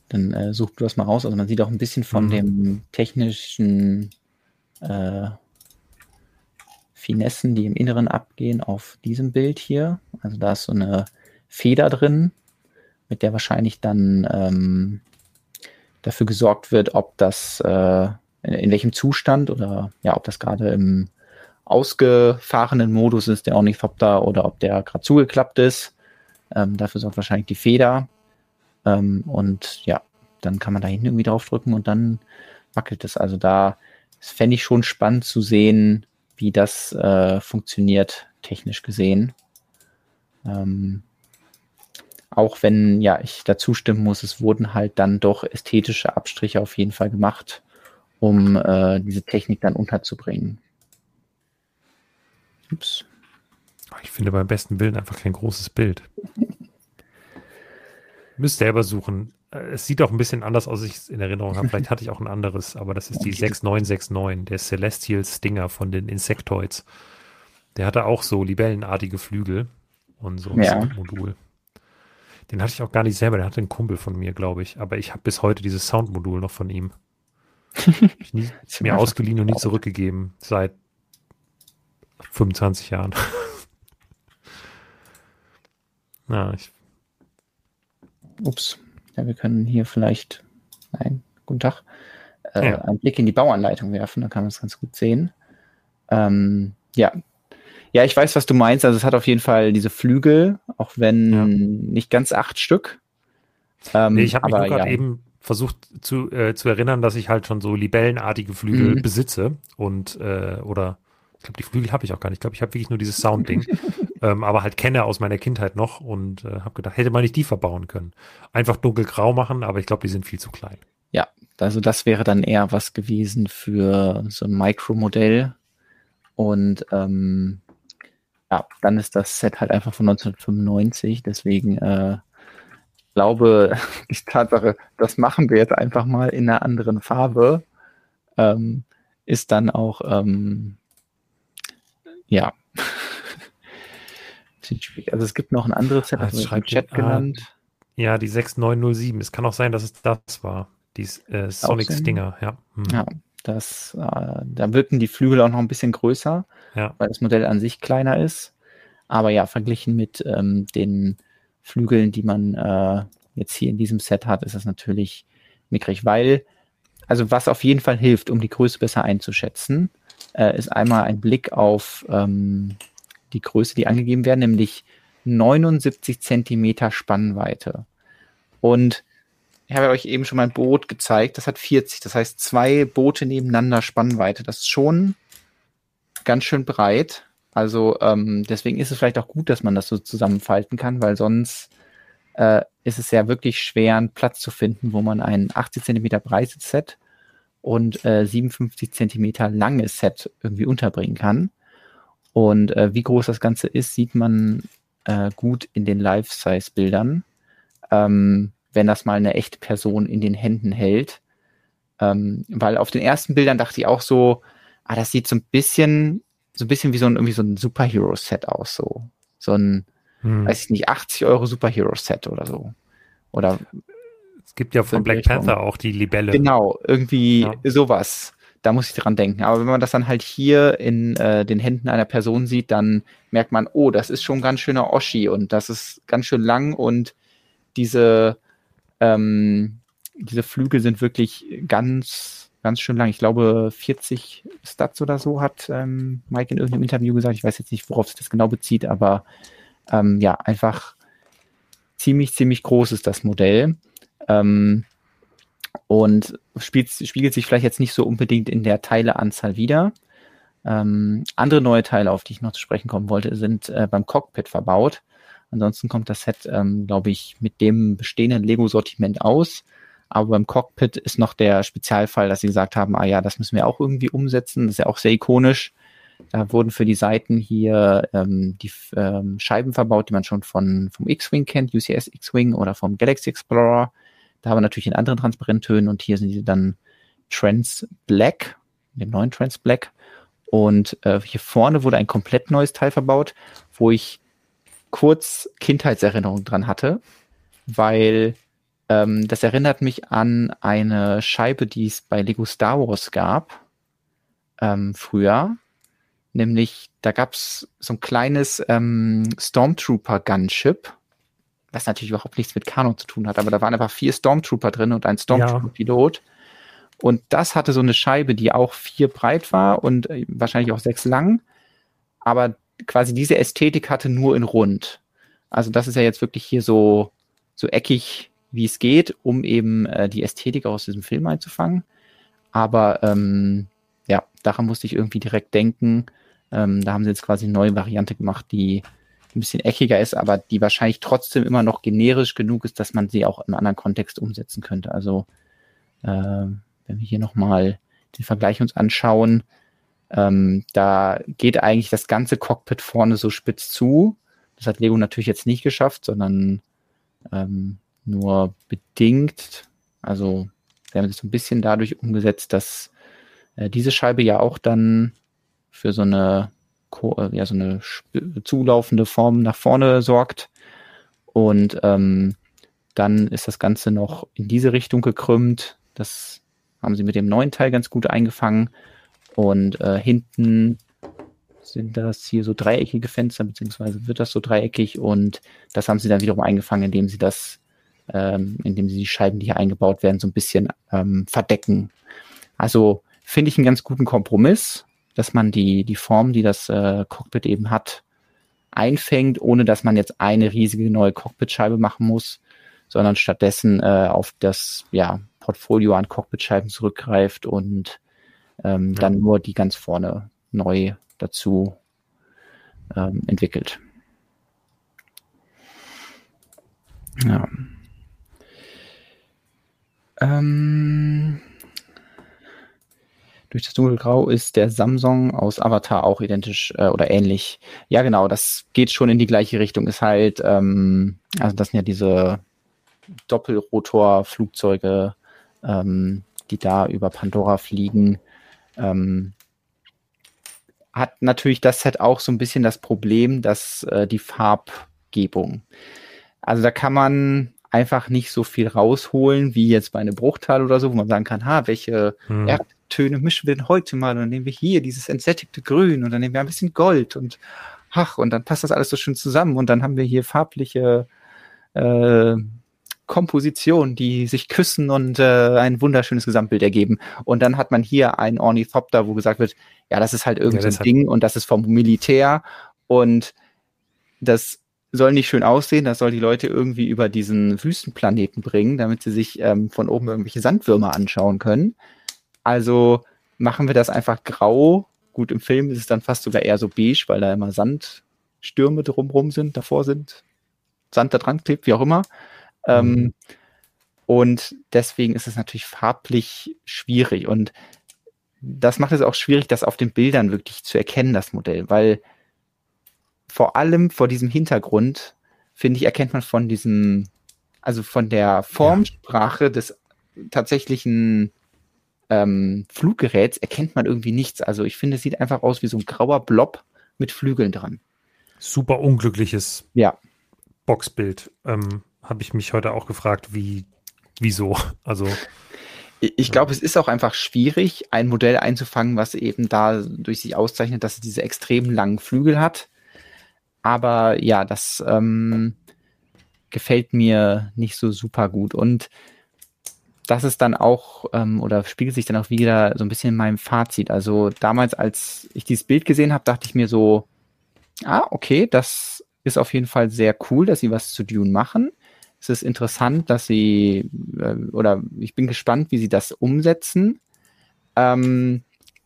[SPEAKER 1] dann äh, such du das mal raus. Also man sieht auch ein bisschen von mhm. dem technischen äh, Finessen, die im Inneren abgehen, auf diesem Bild hier. Also da ist so eine Feder drin, mit der wahrscheinlich dann ähm, dafür gesorgt wird, ob das äh, in, in, welchem Zustand oder ja, ob das gerade im ausgefahrenen Modus ist, der Ornithopter, oder ob der gerade zugeklappt ist. Ähm, dafür sorgt wahrscheinlich die Feder. Ähm, und ja, dann kann man da hinten irgendwie draufdrücken und dann wackelt es. Also da fände ich schon spannend zu sehen, wie das äh, funktioniert, technisch gesehen. Ähm, auch wenn, ja, ich dazu stimmen muss, es wurden halt dann doch ästhetische Abstriche auf jeden Fall gemacht, um äh, diese Technik dann unterzubringen.
[SPEAKER 2] Ups. Ich finde beim besten Bild einfach kein großes Bild. Müsst selber suchen. Äh, es sieht auch ein bisschen anders aus, als ich es in Erinnerung habe. Vielleicht hatte ich auch ein anderes, aber das ist die 6969, der Celestial Stinger von den Insectoids. Der hatte auch so libellenartige Flügel und so ein ja. Soundmodul. Den hatte ich auch gar nicht selber, der hatte einen Kumpel von mir, glaube ich. Aber ich habe bis heute dieses Soundmodul noch von ihm. ich nie, mir ausgeliehen und nie zurückgegeben. Seit 25 Jahren.
[SPEAKER 1] Na, ich. Ups. Ja, wir können hier vielleicht, nein, guten Tag, äh, ja. einen Blick in die Bauanleitung werfen, da kann man es ganz gut sehen. Ähm, ja. Ja, ich weiß, was du meinst. Also es hat auf jeden Fall diese Flügel, auch wenn ja. nicht ganz acht Stück.
[SPEAKER 2] Ähm, nee, ich habe mich gerade ja. eben versucht zu, äh, zu erinnern, dass ich halt schon so libellenartige Flügel mhm. besitze und äh, oder ich glaube, die Flügel habe ich auch gar nicht. Ich glaube, ich habe wirklich nur dieses Sound-Ding. ähm, aber halt kenne aus meiner Kindheit noch und äh, habe gedacht, hätte man nicht die verbauen können. Einfach dunkelgrau machen, aber ich glaube, die sind viel zu klein.
[SPEAKER 1] Ja, also das wäre dann eher was gewesen für so ein Micro-Modell. Und ähm, ja, dann ist das Set halt einfach von 1995. Deswegen äh, ich glaube, die Tatsache, das machen wir jetzt einfach mal in einer anderen Farbe, ähm, ist dann auch ähm, ja. also es gibt noch ein anderes Set,
[SPEAKER 2] das im Chat ah, genannt. Ja, die 6907. Es kann auch sein, dass es das war. Die äh, Sonic Stinger, ja.
[SPEAKER 1] Hm. Ja, das, äh, da wirken die Flügel auch noch ein bisschen größer, ja. weil das Modell an sich kleiner ist. Aber ja, verglichen mit ähm, den Flügeln, die man äh, jetzt hier in diesem Set hat, ist das natürlich mickrig, weil, also was auf jeden Fall hilft, um die Größe besser einzuschätzen, äh, ist einmal ein Blick auf ähm, die Größe, die angegeben werden, nämlich 79 Zentimeter Spannweite. Und ich habe euch eben schon mein Boot gezeigt, das hat 40, das heißt zwei Boote nebeneinander Spannweite. Das ist schon ganz schön breit. Also ähm, deswegen ist es vielleicht auch gut, dass man das so zusammenfalten kann, weil sonst äh, ist es ja wirklich schwer, einen Platz zu finden, wo man ein 80 Zentimeter breites Set und äh, 57 Zentimeter langes Set irgendwie unterbringen kann. Und äh, wie groß das Ganze ist, sieht man äh, gut in den Life-Size-Bildern, ähm, wenn das mal eine echte Person in den Händen hält. Ähm, weil auf den ersten Bildern dachte ich auch so, ah, das sieht so ein bisschen, so ein bisschen wie so ein, irgendwie so ein Superhero-Set aus, so. So ein, hm. weiß ich nicht, 80 Euro Superhero-Set oder so. Oder
[SPEAKER 2] es gibt ja von Black Panther auch die Libelle.
[SPEAKER 1] Genau, irgendwie ja. sowas. Da muss ich dran denken. Aber wenn man das dann halt hier in äh, den Händen einer Person sieht, dann merkt man, oh, das ist schon ganz schöner Oschi und das ist ganz schön lang und diese, ähm, diese Flügel sind wirklich ganz, ganz schön lang. Ich glaube, 40 Stats oder so hat ähm, Mike in irgendeinem Interview gesagt. Ich weiß jetzt nicht, worauf sich das genau bezieht, aber ähm, ja, einfach ziemlich, ziemlich groß ist das Modell. Ähm, und spielt, spiegelt sich vielleicht jetzt nicht so unbedingt in der Teileanzahl wieder. Ähm, andere neue Teile, auf die ich noch zu sprechen kommen wollte, sind äh, beim Cockpit verbaut. Ansonsten kommt das Set, ähm, glaube ich, mit dem bestehenden Lego-Sortiment aus. Aber beim Cockpit ist noch der Spezialfall, dass sie gesagt haben, ah ja, das müssen wir auch irgendwie umsetzen. Das ist ja auch sehr ikonisch. Da wurden für die Seiten hier ähm, die ähm, Scheiben verbaut, die man schon von, vom X-Wing kennt, UCS X-Wing oder vom Galaxy Explorer. Da haben wir natürlich in anderen Transparenttönen und hier sind die dann Trans Black, dem neuen Trans Black. Und äh, hier vorne wurde ein komplett neues Teil verbaut, wo ich kurz Kindheitserinnerungen dran hatte, weil ähm, das erinnert mich an eine Scheibe, die es bei Lego Star Wars gab ähm, früher. Nämlich, da gab es so ein kleines ähm, Stormtrooper Gunship, was natürlich überhaupt nichts mit Kanon zu tun hat, aber da waren einfach vier Stormtrooper drin und ein Stormtrooper-Pilot. Ja. Und das hatte so eine Scheibe, die auch vier breit war und äh, wahrscheinlich auch sechs lang. Aber quasi diese Ästhetik hatte nur in rund. Also das ist ja jetzt wirklich hier so, so eckig, wie es geht, um eben äh, die Ästhetik aus diesem Film einzufangen. Aber ähm, ja, daran musste ich irgendwie direkt denken. Ähm, da haben sie jetzt quasi eine neue Variante gemacht, die ein bisschen eckiger ist, aber die wahrscheinlich trotzdem immer noch generisch genug ist, dass man sie auch im anderen Kontext umsetzen könnte. Also äh, wenn wir hier nochmal den Vergleich uns anschauen, ähm, da geht eigentlich das ganze Cockpit vorne so spitz zu. Das hat Lego natürlich jetzt nicht geschafft, sondern ähm, nur bedingt. Also wir haben es so ein bisschen dadurch umgesetzt, dass äh, diese Scheibe ja auch dann für so eine ja, so eine zulaufende Form nach vorne sorgt. Und ähm, dann ist das Ganze noch in diese Richtung gekrümmt. Das haben sie mit dem neuen Teil ganz gut eingefangen. Und äh, hinten sind das hier so dreieckige Fenster, beziehungsweise wird das so dreieckig und das haben sie dann wiederum eingefangen, indem sie das, ähm, indem sie die Scheiben, die hier eingebaut werden, so ein bisschen ähm, verdecken. Also finde ich einen ganz guten Kompromiss dass man die, die Form, die das äh, Cockpit eben hat, einfängt, ohne dass man jetzt eine riesige neue Cockpitscheibe machen muss, sondern stattdessen äh, auf das ja, Portfolio an Cockpitscheiben zurückgreift und ähm, ja. dann nur die ganz vorne neu dazu ähm, entwickelt. Ja. Ähm, durch das Dunkelgrau ist der Samsung aus Avatar auch identisch äh, oder ähnlich. Ja, genau, das geht schon in die gleiche Richtung. Ist halt, ähm, also das sind ja diese Doppelrotor-Flugzeuge, ähm, die da über Pandora fliegen. Ähm, hat natürlich das Set auch so ein bisschen das Problem, dass äh, die Farbgebung. Also da kann man einfach nicht so viel rausholen wie jetzt bei einem Bruchteil oder so, wo man sagen kann, ha, welche hm. Töne mischen wir denn heute mal? Und dann nehmen wir hier dieses entsättigte Grün und dann nehmen wir ein bisschen Gold und ach, und dann passt das alles so schön zusammen und dann haben wir hier farbliche äh, Kompositionen, die sich küssen und äh, ein wunderschönes Gesamtbild ergeben. Und dann hat man hier ein Ornithopter, wo gesagt wird, ja, das ist halt irgendein ja, Ding und das ist vom Militär und das soll nicht schön aussehen, das soll die Leute irgendwie über diesen Wüstenplaneten bringen, damit sie sich ähm, von oben irgendwelche Sandwürmer anschauen können. Also machen wir das einfach grau. Gut, im Film ist es dann fast sogar eher so beige, weil da immer Sandstürme drumrum sind, davor sind, Sand da dran klebt, wie auch immer. Ähm, mhm. Ähm, und deswegen ist es natürlich farblich schwierig. Und das macht es auch schwierig, das auf den Bildern wirklich zu erkennen, das Modell, weil vor allem vor diesem Hintergrund, finde ich, erkennt man von diesem, also von der Formsprache ja. des tatsächlichen ähm, Fluggeräts erkennt man irgendwie nichts. Also ich finde, es sieht einfach aus wie so ein grauer Blob mit Flügeln dran.
[SPEAKER 2] super unglückliches
[SPEAKER 1] ja.
[SPEAKER 2] Boxbild. Ähm, Habe ich mich heute auch gefragt, wie, wieso? Also.
[SPEAKER 1] Ich glaube, es ist auch einfach schwierig, ein Modell einzufangen, was eben da durch sich auszeichnet, dass es diese extrem langen Flügel hat. Aber ja, das ähm, gefällt mir nicht so super gut. Und das ist dann auch, ähm, oder spiegelt sich dann auch wieder so ein bisschen in meinem Fazit. Also damals, als ich dieses Bild gesehen habe, dachte ich mir so, ah, okay, das ist auf jeden Fall sehr cool, dass sie was zu Dune machen. Es ist interessant, dass sie, äh, oder ich bin gespannt, wie sie das umsetzen. Ähm,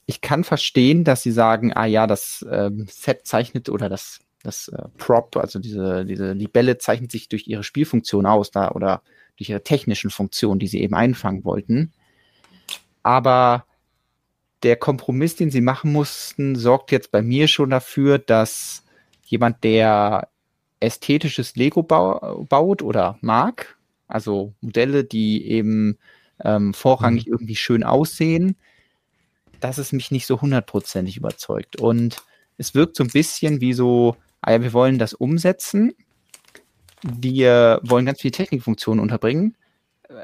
[SPEAKER 1] ich kann verstehen, dass sie sagen, ah ja, das ähm, Set zeichnet oder das, das äh, Prop, also diese, diese Libelle zeichnet sich durch ihre Spielfunktion aus, da oder durch ihre technischen Funktionen, die sie eben einfangen wollten. Aber der Kompromiss, den sie machen mussten, sorgt jetzt bei mir schon dafür, dass jemand, der ästhetisches Lego bau baut oder mag, also Modelle, die eben ähm, vorrangig mhm. irgendwie schön aussehen, dass es mich nicht so hundertprozentig überzeugt. Und es wirkt so ein bisschen wie so, ah ja, wir wollen das umsetzen, wir wollen ganz viele Technikfunktionen unterbringen.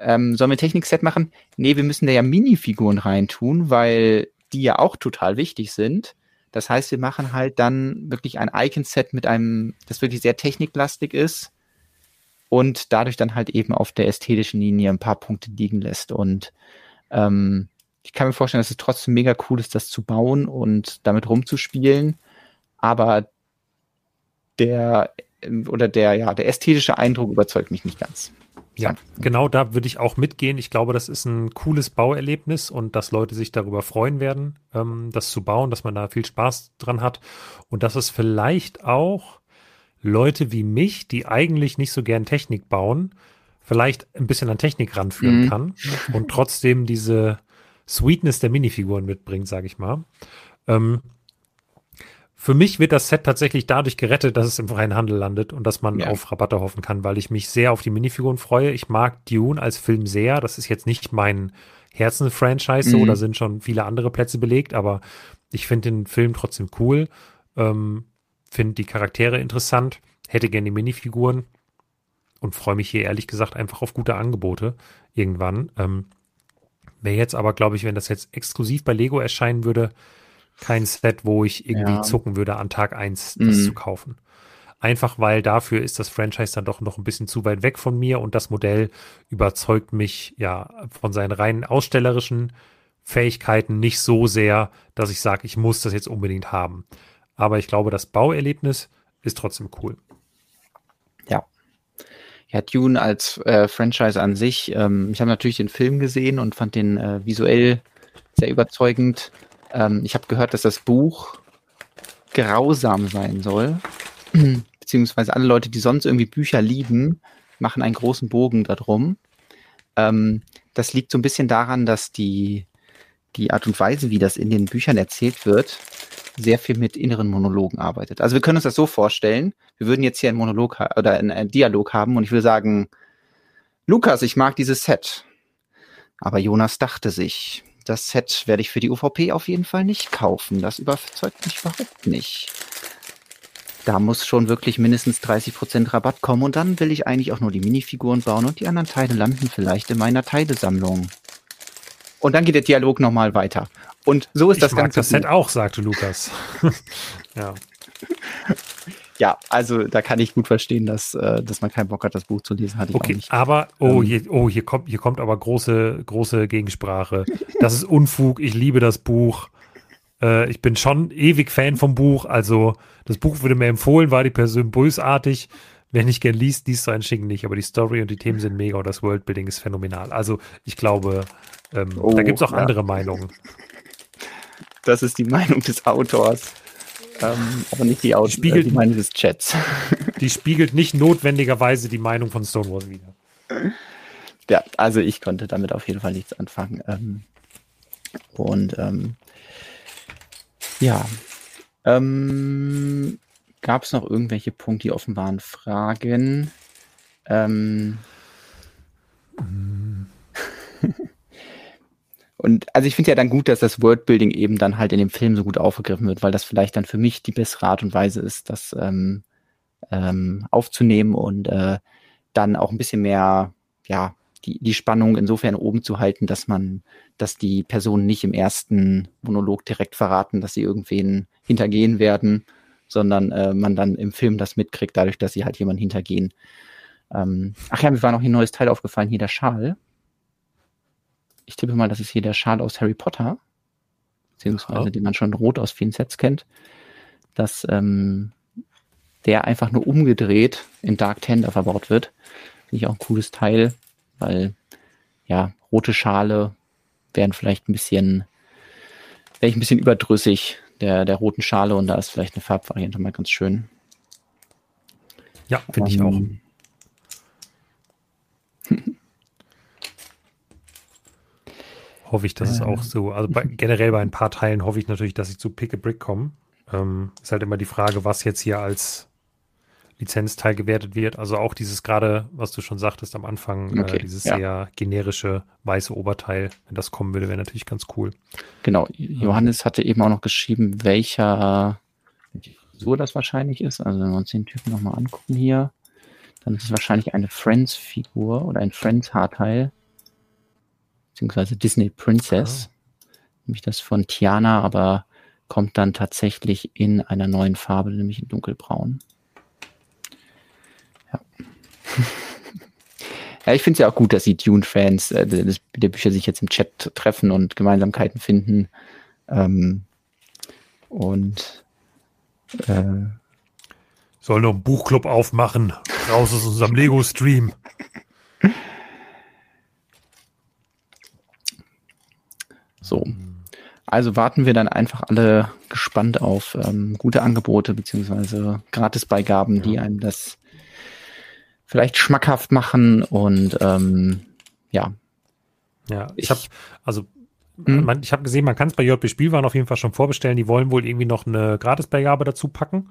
[SPEAKER 1] Ähm, sollen wir ein Technikset machen? Nee, wir müssen da ja Minifiguren reintun, weil die ja auch total wichtig sind. Das heißt, wir machen halt dann wirklich ein Icon-Set mit einem, das wirklich sehr techniklastig ist und dadurch dann halt eben auf der ästhetischen Linie ein paar Punkte liegen lässt. Und ähm, ich kann mir vorstellen, dass es trotzdem mega cool ist, das zu bauen und damit rumzuspielen. Aber der oder der, ja, der ästhetische Eindruck überzeugt mich nicht ganz.
[SPEAKER 2] Ja, genau da würde ich auch mitgehen. Ich glaube, das ist ein cooles Bauerlebnis und dass Leute sich darüber freuen werden, ähm, das zu bauen, dass man da viel Spaß dran hat und dass es vielleicht auch Leute wie mich, die eigentlich nicht so gern Technik bauen, vielleicht ein bisschen an Technik ranführen mhm. kann und trotzdem diese Sweetness der Minifiguren mitbringt, sage ich mal. Ähm, für mich wird das Set tatsächlich dadurch gerettet, dass es im freien Handel landet und dass man ja. auf Rabatte hoffen kann, weil ich mich sehr auf die Minifiguren freue. Ich mag Dune als Film sehr. Das ist jetzt nicht mein Herzenfranchise, so, mhm. da sind schon viele andere Plätze belegt, aber ich finde den Film trotzdem cool. Ähm, finde die Charaktere interessant, hätte gerne die Minifiguren und freue mich hier ehrlich gesagt einfach auf gute Angebote irgendwann. Ähm, Wäre jetzt aber, glaube ich, wenn das jetzt exklusiv bei Lego erscheinen würde, kein Set, wo ich irgendwie ja. zucken würde, an Tag 1 das mhm. zu kaufen. Einfach weil dafür ist das Franchise dann doch noch ein bisschen zu weit weg von mir und das Modell überzeugt mich ja von seinen reinen ausstellerischen Fähigkeiten nicht so sehr, dass ich sage, ich muss das jetzt unbedingt haben. Aber ich glaube, das Bauerlebnis ist trotzdem cool.
[SPEAKER 1] Ja. Ja, Dune als äh, Franchise an sich. Ähm, ich habe natürlich den Film gesehen und fand den äh, visuell sehr überzeugend. Ähm, ich habe gehört, dass das Buch grausam sein soll. Beziehungsweise alle Leute, die sonst irgendwie Bücher lieben, machen einen großen Bogen darum. Ähm, das liegt so ein bisschen daran, dass die, die Art und Weise, wie das in den Büchern erzählt wird, sehr viel mit inneren Monologen arbeitet. Also wir können uns das so vorstellen, wir würden jetzt hier einen Monolog oder einen Dialog haben und ich würde sagen, Lukas, ich mag dieses Set. Aber Jonas dachte sich, das Set werde ich für die UVP auf jeden Fall nicht kaufen. Das überzeugt mich überhaupt nicht. Da muss schon wirklich mindestens 30% Rabatt kommen und dann will ich eigentlich auch nur die Minifiguren bauen und die anderen Teile landen vielleicht in meiner Teilesammlung. Und dann geht der Dialog nochmal weiter. Und so ist
[SPEAKER 2] ich
[SPEAKER 1] das
[SPEAKER 2] mag
[SPEAKER 1] Ganze.
[SPEAKER 2] Das Set auch, sagte Lukas. ja.
[SPEAKER 1] ja, also da kann ich gut verstehen, dass, äh, dass man keinen Bock hat, das Buch zu lesen. Hatte ich
[SPEAKER 2] okay, aber oh, ähm, hier, oh, hier kommt, hier kommt aber große, große Gegensprache. Das ist Unfug. Ich liebe das Buch. Äh, ich bin schon ewig Fan vom Buch. Also das Buch wurde mir empfohlen, war die Person bösartig. Wer nicht gern liest, liest so ein Schicken nicht. Aber die Story und die Themen sind mega und das Worldbuilding ist phänomenal. Also ich glaube, ähm, oh, da gibt es auch ja. andere Meinungen.
[SPEAKER 1] Das ist die Meinung des Autors. Ähm, aber nicht die, spiegelt, äh, die Meinung des Chats.
[SPEAKER 2] Die spiegelt nicht notwendigerweise die Meinung von Stonewall wieder.
[SPEAKER 1] Ja, also ich konnte damit auf jeden Fall nichts anfangen. Ähm, und ähm, ja, ähm, gab es noch irgendwelche Punkte, die offen waren? Fragen? Ähm. und also ich finde ja dann gut, dass das Worldbuilding eben dann halt in dem Film so gut aufgegriffen wird, weil das vielleicht dann für mich die bessere Art und Weise ist, das ähm, ähm, aufzunehmen und äh, dann auch ein bisschen mehr, ja, die, die Spannung insofern oben zu halten, dass man, dass die Personen nicht im ersten Monolog direkt verraten, dass sie irgendwen hintergehen werden, sondern äh, man dann im Film das mitkriegt, dadurch, dass sie halt jemanden hintergehen. Ähm, ach ja, mir war noch ein neues Teil aufgefallen, hier der Schal. Ich tippe mal, das ist hier der Schal aus Harry Potter, beziehungsweise ja. den man schon rot aus vielen Sets kennt. Dass ähm, der einfach nur umgedreht in Dark Tender verbaut wird. Finde ich auch ein cooles Teil, weil ja, rote Schale wären vielleicht ein bisschen, wäre ich ein bisschen überdrüssig der, der roten Schale und da ist vielleicht eine Farbvariante mal ganz schön.
[SPEAKER 2] Ja, finde ich auch. Hoffe ich, dass es auch so, also bei, generell bei ein paar Teilen hoffe ich natürlich, dass sie zu Pick a Brick kommen. Ähm, ist halt immer die Frage, was jetzt hier als Lizenzteil gewertet wird. Also auch dieses gerade, was du schon sagtest am Anfang, äh, okay, äh, dieses ja. sehr generische weiße Oberteil, wenn das kommen würde, wäre natürlich ganz cool.
[SPEAKER 1] Genau, Johannes hatte eben auch noch geschrieben, welcher so das wahrscheinlich ist. Also wenn wir uns den Typen nochmal angucken hier, dann ist es wahrscheinlich eine Friends-Figur oder ein Friends-Haarteil, beziehungsweise Disney Princess, oh. nämlich das von Tiana, aber kommt dann tatsächlich in einer neuen Farbe, nämlich in dunkelbraun. Ja. ja, ich finde es ja auch gut, dass die Dune-Fans äh, der Bücher sich jetzt im Chat treffen und Gemeinsamkeiten finden. Ähm, und
[SPEAKER 2] äh, soll noch einen Buchclub aufmachen. Raus aus unserem Lego-Stream.
[SPEAKER 1] So. Also warten wir dann einfach alle gespannt auf ähm, gute Angebote beziehungsweise Gratisbeigaben, ja. die einem das vielleicht schmackhaft machen und ähm, ja.
[SPEAKER 2] Ja, ich, ich habe also hm? man, ich habe gesehen, man kann es bei JP Spielwaren auf jeden Fall schon vorbestellen. Die wollen wohl irgendwie noch eine Gratisbeigabe dazu packen.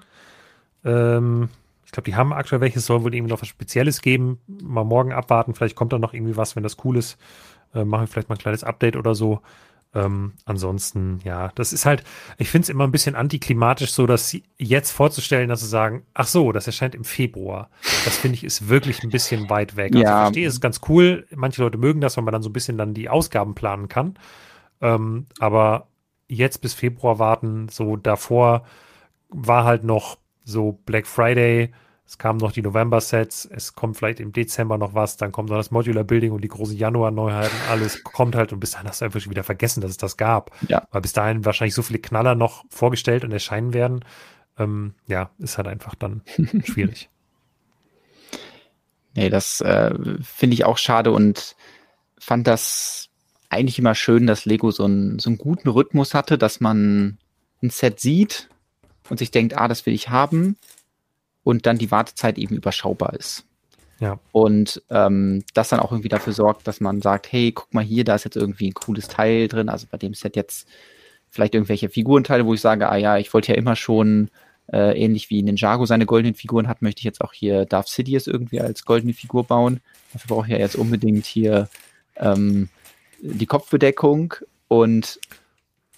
[SPEAKER 2] Ähm, ich glaube, die haben aktuell welches, soll wohl irgendwie noch was Spezielles geben. Mal morgen abwarten, vielleicht kommt da noch irgendwie was, wenn das cool ist. Äh, machen wir vielleicht mal ein kleines Update oder so. Ähm, ansonsten, ja, das ist halt, ich finde es immer ein bisschen antiklimatisch, so dass jetzt vorzustellen, dass sie sagen, ach so, das erscheint im Februar. Das finde ich ist wirklich ein bisschen weit weg. Also ja. ich verstehe, es ist ganz cool. Manche Leute mögen das, weil man dann so ein bisschen dann die Ausgaben planen kann. Ähm, aber jetzt bis Februar warten, so davor war halt noch so Black Friday, es kamen noch die November-Sets, es kommt vielleicht im Dezember noch was, dann kommt noch das Modular Building und die großen Januar-Neuheiten, alles kommt halt und bis dahin hast du einfach schon wieder vergessen, dass es das gab. Ja. Weil bis dahin wahrscheinlich so viele Knaller noch vorgestellt und erscheinen werden. Ähm, ja, ist halt einfach dann schwierig.
[SPEAKER 1] Nee, das äh, finde ich auch schade und fand das eigentlich immer schön, dass Lego so, ein, so einen guten Rhythmus hatte, dass man ein Set sieht und sich denkt, ah, das will ich haben und dann die Wartezeit eben überschaubar ist. Ja. Und ähm, das dann auch irgendwie dafür sorgt, dass man sagt, hey, guck mal hier, da ist jetzt irgendwie ein cooles Teil drin. Also bei dem Set jetzt vielleicht irgendwelche Figurenteile, wo ich sage, ah ja, ich wollte ja immer schon äh, ähnlich wie Ninjago seine goldenen Figuren hat, möchte ich jetzt auch hier Darth Sidious irgendwie als goldene Figur bauen. Dafür brauche ich ja jetzt unbedingt hier ähm, die Kopfbedeckung und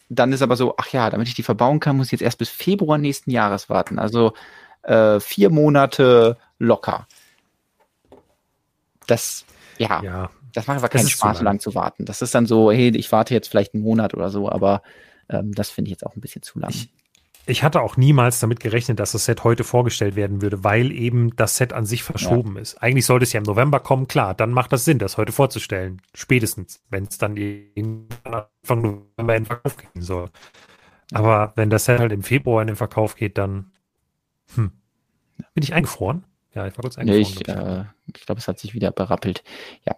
[SPEAKER 1] dann ist aber so, ach ja, damit ich die verbauen kann, muss ich jetzt erst bis Februar nächsten Jahres warten. Also äh, vier Monate locker. Das, ja, ja das macht aber keinen Spaß, so lang. zu warten. Das ist dann so, hey, ich warte jetzt vielleicht einen Monat oder so, aber ähm, das finde ich jetzt auch ein bisschen zu lang.
[SPEAKER 2] Ich, ich, hatte auch niemals damit gerechnet, dass das Set heute vorgestellt werden würde, weil eben das Set an sich verschoben ja. ist. Eigentlich sollte es ja im November kommen, klar, dann macht das Sinn, das heute vorzustellen. Spätestens, wenn es dann Anfang November in den Verkauf gehen soll. Aber wenn das Set halt im Februar in den Verkauf geht, dann hm. Bin ich eingefroren?
[SPEAKER 1] Ja, ich war kurz eingefroren. ich äh, ich glaube, es hat sich wieder berappelt. Ja.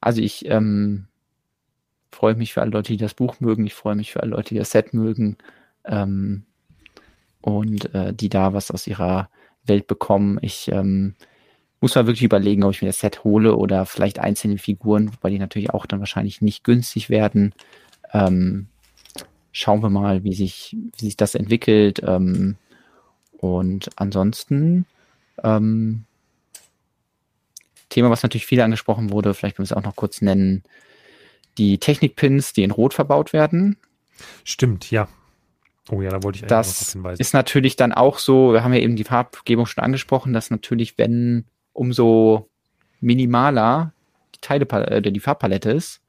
[SPEAKER 1] Also ich ähm, freue mich für alle Leute, die das Buch mögen. Ich freue mich für alle Leute, die das Set mögen. Ähm, und äh, die da was aus ihrer Welt bekommen. Ich ähm, muss mal wirklich überlegen, ob ich mir das Set hole oder vielleicht einzelne Figuren, wobei die natürlich auch dann wahrscheinlich nicht günstig werden. Ähm, schauen wir mal, wie sich, wie sich das entwickelt. Ähm, und ansonsten, ähm, Thema, was natürlich viel angesprochen wurde, vielleicht können wir es auch noch kurz nennen, die Technikpins, die in Rot verbaut werden.
[SPEAKER 2] Stimmt, ja. Oh ja, da wollte ich
[SPEAKER 1] das hinweisen. Ist natürlich dann auch so, wir haben ja eben die Farbgebung schon angesprochen, dass natürlich, wenn umso minimaler die Teile, äh, die Farbpalette ist,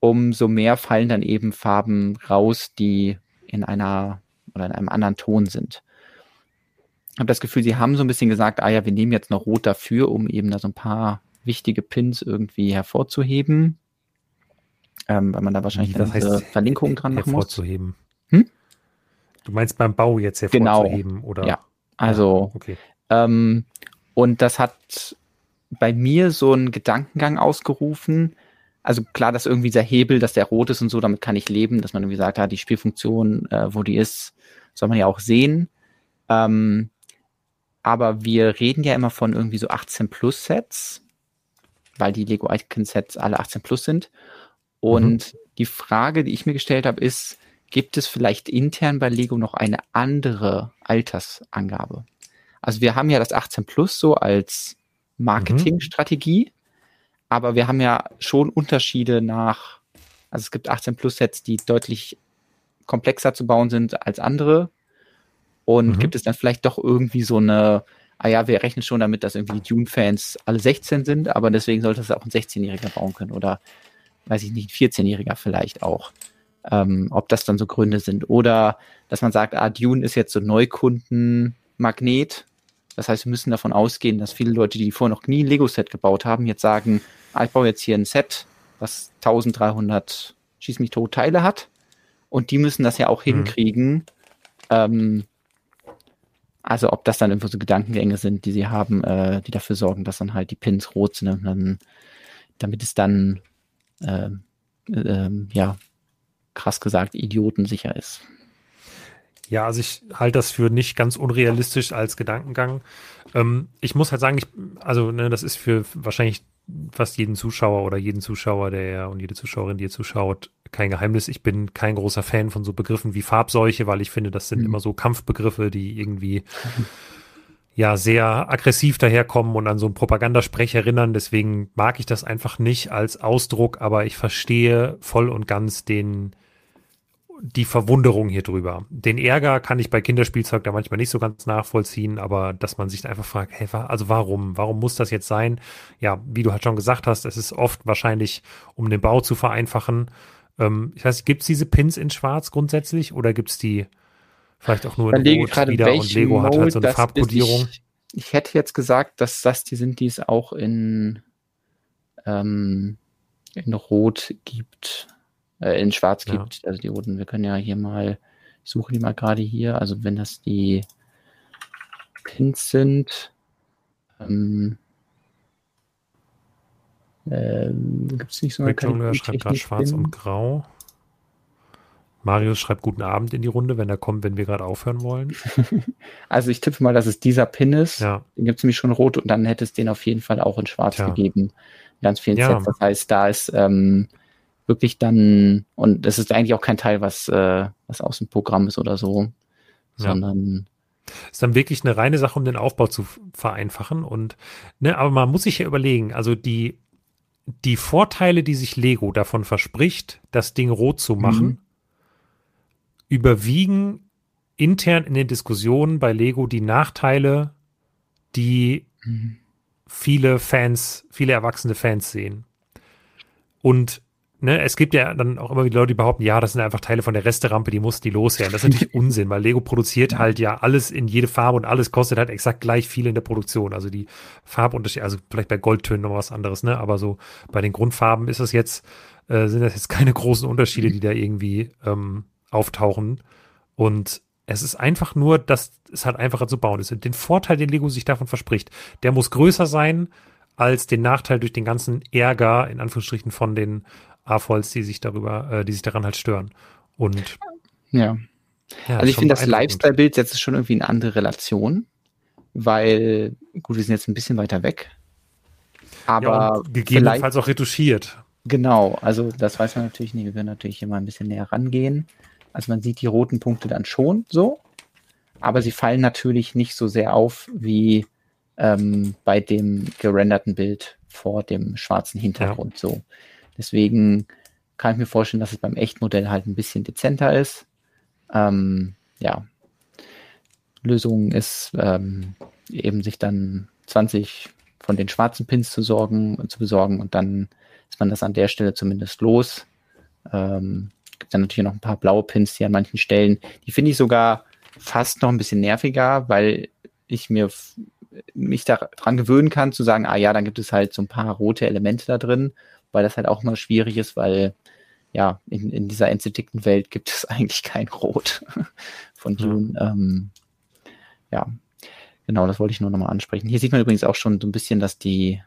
[SPEAKER 1] umso mehr fallen dann eben Farben raus, die in einer oder in einem anderen Ton sind. Ich habe das Gefühl, sie haben so ein bisschen gesagt, ah ja, wir nehmen jetzt noch Rot dafür, um eben da so ein paar wichtige Pins irgendwie hervorzuheben. Ähm, weil man da wahrscheinlich
[SPEAKER 2] das heißt, Verlinkungen dran machen
[SPEAKER 1] muss. Hervorzuheben.
[SPEAKER 2] Hm? Du meinst beim Bau jetzt
[SPEAKER 1] hervorzuheben, genau. oder? Ja, also ja, okay. Ähm, und das hat bei mir so einen Gedankengang ausgerufen, also klar, dass irgendwie der Hebel, dass der rot ist und so, damit kann ich leben, dass man irgendwie sagt, ja, die Spielfunktion, äh, wo die ist, soll man ja auch sehen. Ähm, aber wir reden ja immer von irgendwie so 18 Plus Sets, weil die Lego Icon Sets alle 18 Plus sind. Und mhm. die Frage, die ich mir gestellt habe, ist, gibt es vielleicht intern bei Lego noch eine andere Altersangabe? Also wir haben ja das 18 Plus so als. Marketingstrategie. Mhm aber wir haben ja schon Unterschiede nach, also es gibt 18 Plus Sets, die deutlich komplexer zu bauen sind als andere. Und mhm. gibt es dann vielleicht doch irgendwie so eine, ah ja, wir rechnen schon damit, dass irgendwie die Dune-Fans alle 16 sind, aber deswegen sollte es auch ein 16-Jähriger bauen können oder weiß ich nicht, ein 14-Jähriger vielleicht auch. Ähm, ob das dann so Gründe sind. Oder dass man sagt, ah, Dune ist jetzt so Neukundenmagnet. Das heißt, wir müssen davon ausgehen, dass viele Leute, die vorher noch nie ein Lego-Set gebaut haben, jetzt sagen, ah, ich baue jetzt hier ein Set, was 1300 schieß mich tot Teile hat. Und die müssen das ja auch mhm. hinkriegen. Ähm, also ob das dann irgendwo so Gedankengänge sind, die sie haben, äh, die dafür sorgen, dass dann halt die Pins rot sind, und dann, damit es dann, äh, äh, ja, krass gesagt, idiotensicher ist.
[SPEAKER 2] Ja, also ich halte das für nicht ganz unrealistisch als Gedankengang. Ähm, ich muss halt sagen, ich, also ne, das ist für wahrscheinlich fast jeden Zuschauer oder jeden Zuschauer, der und jede Zuschauerin, die ihr zuschaut, kein Geheimnis. Ich bin kein großer Fan von so Begriffen wie Farbseuche, weil ich finde, das sind mhm. immer so Kampfbegriffe, die irgendwie ja sehr aggressiv daherkommen und an so einen Propagandasprech erinnern. Deswegen mag ich das einfach nicht als Ausdruck, aber ich verstehe voll und ganz den die Verwunderung hier drüber. Den Ärger kann ich bei Kinderspielzeug da manchmal nicht so ganz nachvollziehen, aber dass man sich einfach fragt, hey, also warum? Warum muss das jetzt sein? Ja, wie du halt schon gesagt hast, es ist oft wahrscheinlich, um den Bau zu vereinfachen. Ähm, ich weiß nicht, gibt es diese Pins in Schwarz grundsätzlich oder gibt es die vielleicht auch nur
[SPEAKER 1] in Rot wieder und Lego Mode hat halt so eine Farbkodierung? Ich, ich, hätte jetzt gesagt, dass das die sind, die es auch in, ähm, in Rot gibt äh, in Schwarz gibt, ja. also die roten. Wir können ja hier mal, ich suche die mal gerade hier, also wenn das die Pins sind, ähm,
[SPEAKER 2] äh, gibt es nicht so eine Kategorie schreibt gerade schwarz und grau. Marius schreibt guten Abend in die Runde, wenn er kommt, wenn wir gerade aufhören wollen.
[SPEAKER 1] also ich tippe mal, dass es dieser Pin ist. Ja. Den gibt es nämlich schon rot und dann hätte es den auf jeden Fall auch in schwarz Tja. gegeben. Ganz vielen ja. Sets. Das heißt, da ist ähm, wirklich dann, und das ist eigentlich auch kein Teil, was, äh, was aus dem Programm ist oder so, ja. sondern
[SPEAKER 2] ist dann wirklich eine reine Sache, um den Aufbau zu vereinfachen. Und, ne, aber man muss sich ja überlegen, also die, die Vorteile, die sich Lego davon verspricht, das Ding rot zu machen, mhm. überwiegen intern in den Diskussionen bei Lego die Nachteile, die mhm. viele Fans, viele erwachsene Fans sehen. Und ne, es gibt ja dann auch immer wieder Leute, die behaupten, ja, das sind einfach Teile von der Resterampe, die mussten die loswerden. Das ist natürlich Unsinn, weil Lego produziert halt ja alles in jede Farbe und alles kostet halt exakt gleich viel in der Produktion. Also die Farbunterschiede, also vielleicht bei Goldtönen noch was anderes, ne, aber so bei den Grundfarben ist das jetzt, äh, sind das jetzt keine großen Unterschiede, die da irgendwie ähm, auftauchen. Und es ist einfach nur, dass es halt einfacher zu bauen ist. Und den Vorteil, den Lego sich davon verspricht, der muss größer sein als den Nachteil durch den ganzen Ärger, in Anführungsstrichen, von den AFOLs, die sich darüber, äh, die sich daran halt stören. Und
[SPEAKER 1] ja. ja also ich finde, das Lifestyle-Bild setzt es schon irgendwie in eine andere Relation, weil, gut, wir sind jetzt ein bisschen weiter weg. Aber ja,
[SPEAKER 2] gegebenenfalls auch retuschiert.
[SPEAKER 1] Genau, also das weiß man natürlich nicht. Wir können natürlich immer ein bisschen näher rangehen. Also man sieht die roten Punkte dann schon so, aber sie fallen natürlich nicht so sehr auf wie ähm, bei dem gerenderten Bild vor dem schwarzen Hintergrund ja. so. Deswegen kann ich mir vorstellen, dass es beim Echtmodell halt ein bisschen dezenter ist. Ähm, ja. Lösung ist ähm, eben sich dann 20 von den schwarzen Pins zu sorgen, zu besorgen und dann ist man das an der Stelle zumindest los. Ähm, gibt dann natürlich noch ein paar blaue Pins, die an manchen Stellen, die finde ich sogar fast noch ein bisschen nerviger, weil ich mir mich daran gewöhnen kann, zu sagen, ah ja, dann gibt es halt so ein paar rote Elemente da drin, weil das halt auch mal schwierig ist, weil ja, in, in dieser entzertickten Welt gibt es eigentlich kein Rot von Dune. Ja. Ähm, ja, genau, das wollte ich nur nochmal ansprechen. Hier sieht man übrigens auch schon so ein bisschen, dass die,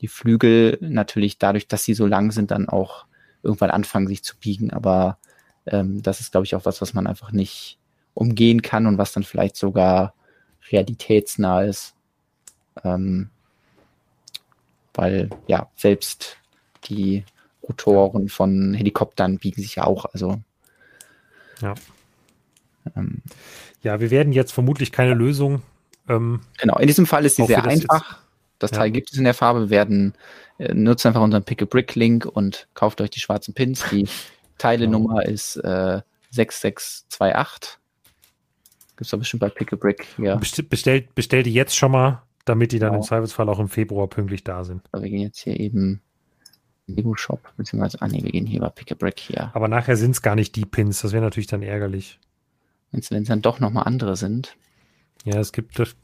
[SPEAKER 1] die Flügel natürlich dadurch, dass sie so lang sind, dann auch irgendwann anfangen, sich zu biegen. Aber ähm, das ist, glaube ich, auch was, was man einfach nicht umgehen kann und was dann vielleicht sogar realitätsnah ist. Ähm, weil ja, selbst die Rotoren von Helikoptern biegen sich ja auch. Also
[SPEAKER 2] ja. Ähm, ja, wir werden jetzt vermutlich keine Lösung.
[SPEAKER 1] Ähm, genau, in diesem Fall ist sie sehr einfach. Das ja. Teil gibt es in der Farbe. Wir werden äh, nutzt einfach unseren Pick a Brick Link und kauft euch die schwarzen Pins. Die Teilenummer ist äh, 6628. Gibt es doch bestimmt bei Pick a Brick hier.
[SPEAKER 2] Bestellt, bestellt die jetzt schon mal, damit die dann genau. im Zweifelsfall auch im Februar pünktlich da sind.
[SPEAKER 1] Also wir gehen jetzt hier eben Lego Shop, beziehungsweise, ah nee, wir gehen hier bei Pick a Brick hier.
[SPEAKER 2] Aber nachher sind es gar nicht die Pins, das wäre natürlich dann ärgerlich.
[SPEAKER 1] Wenn es dann doch nochmal andere sind.
[SPEAKER 2] Ja, es gibt, ich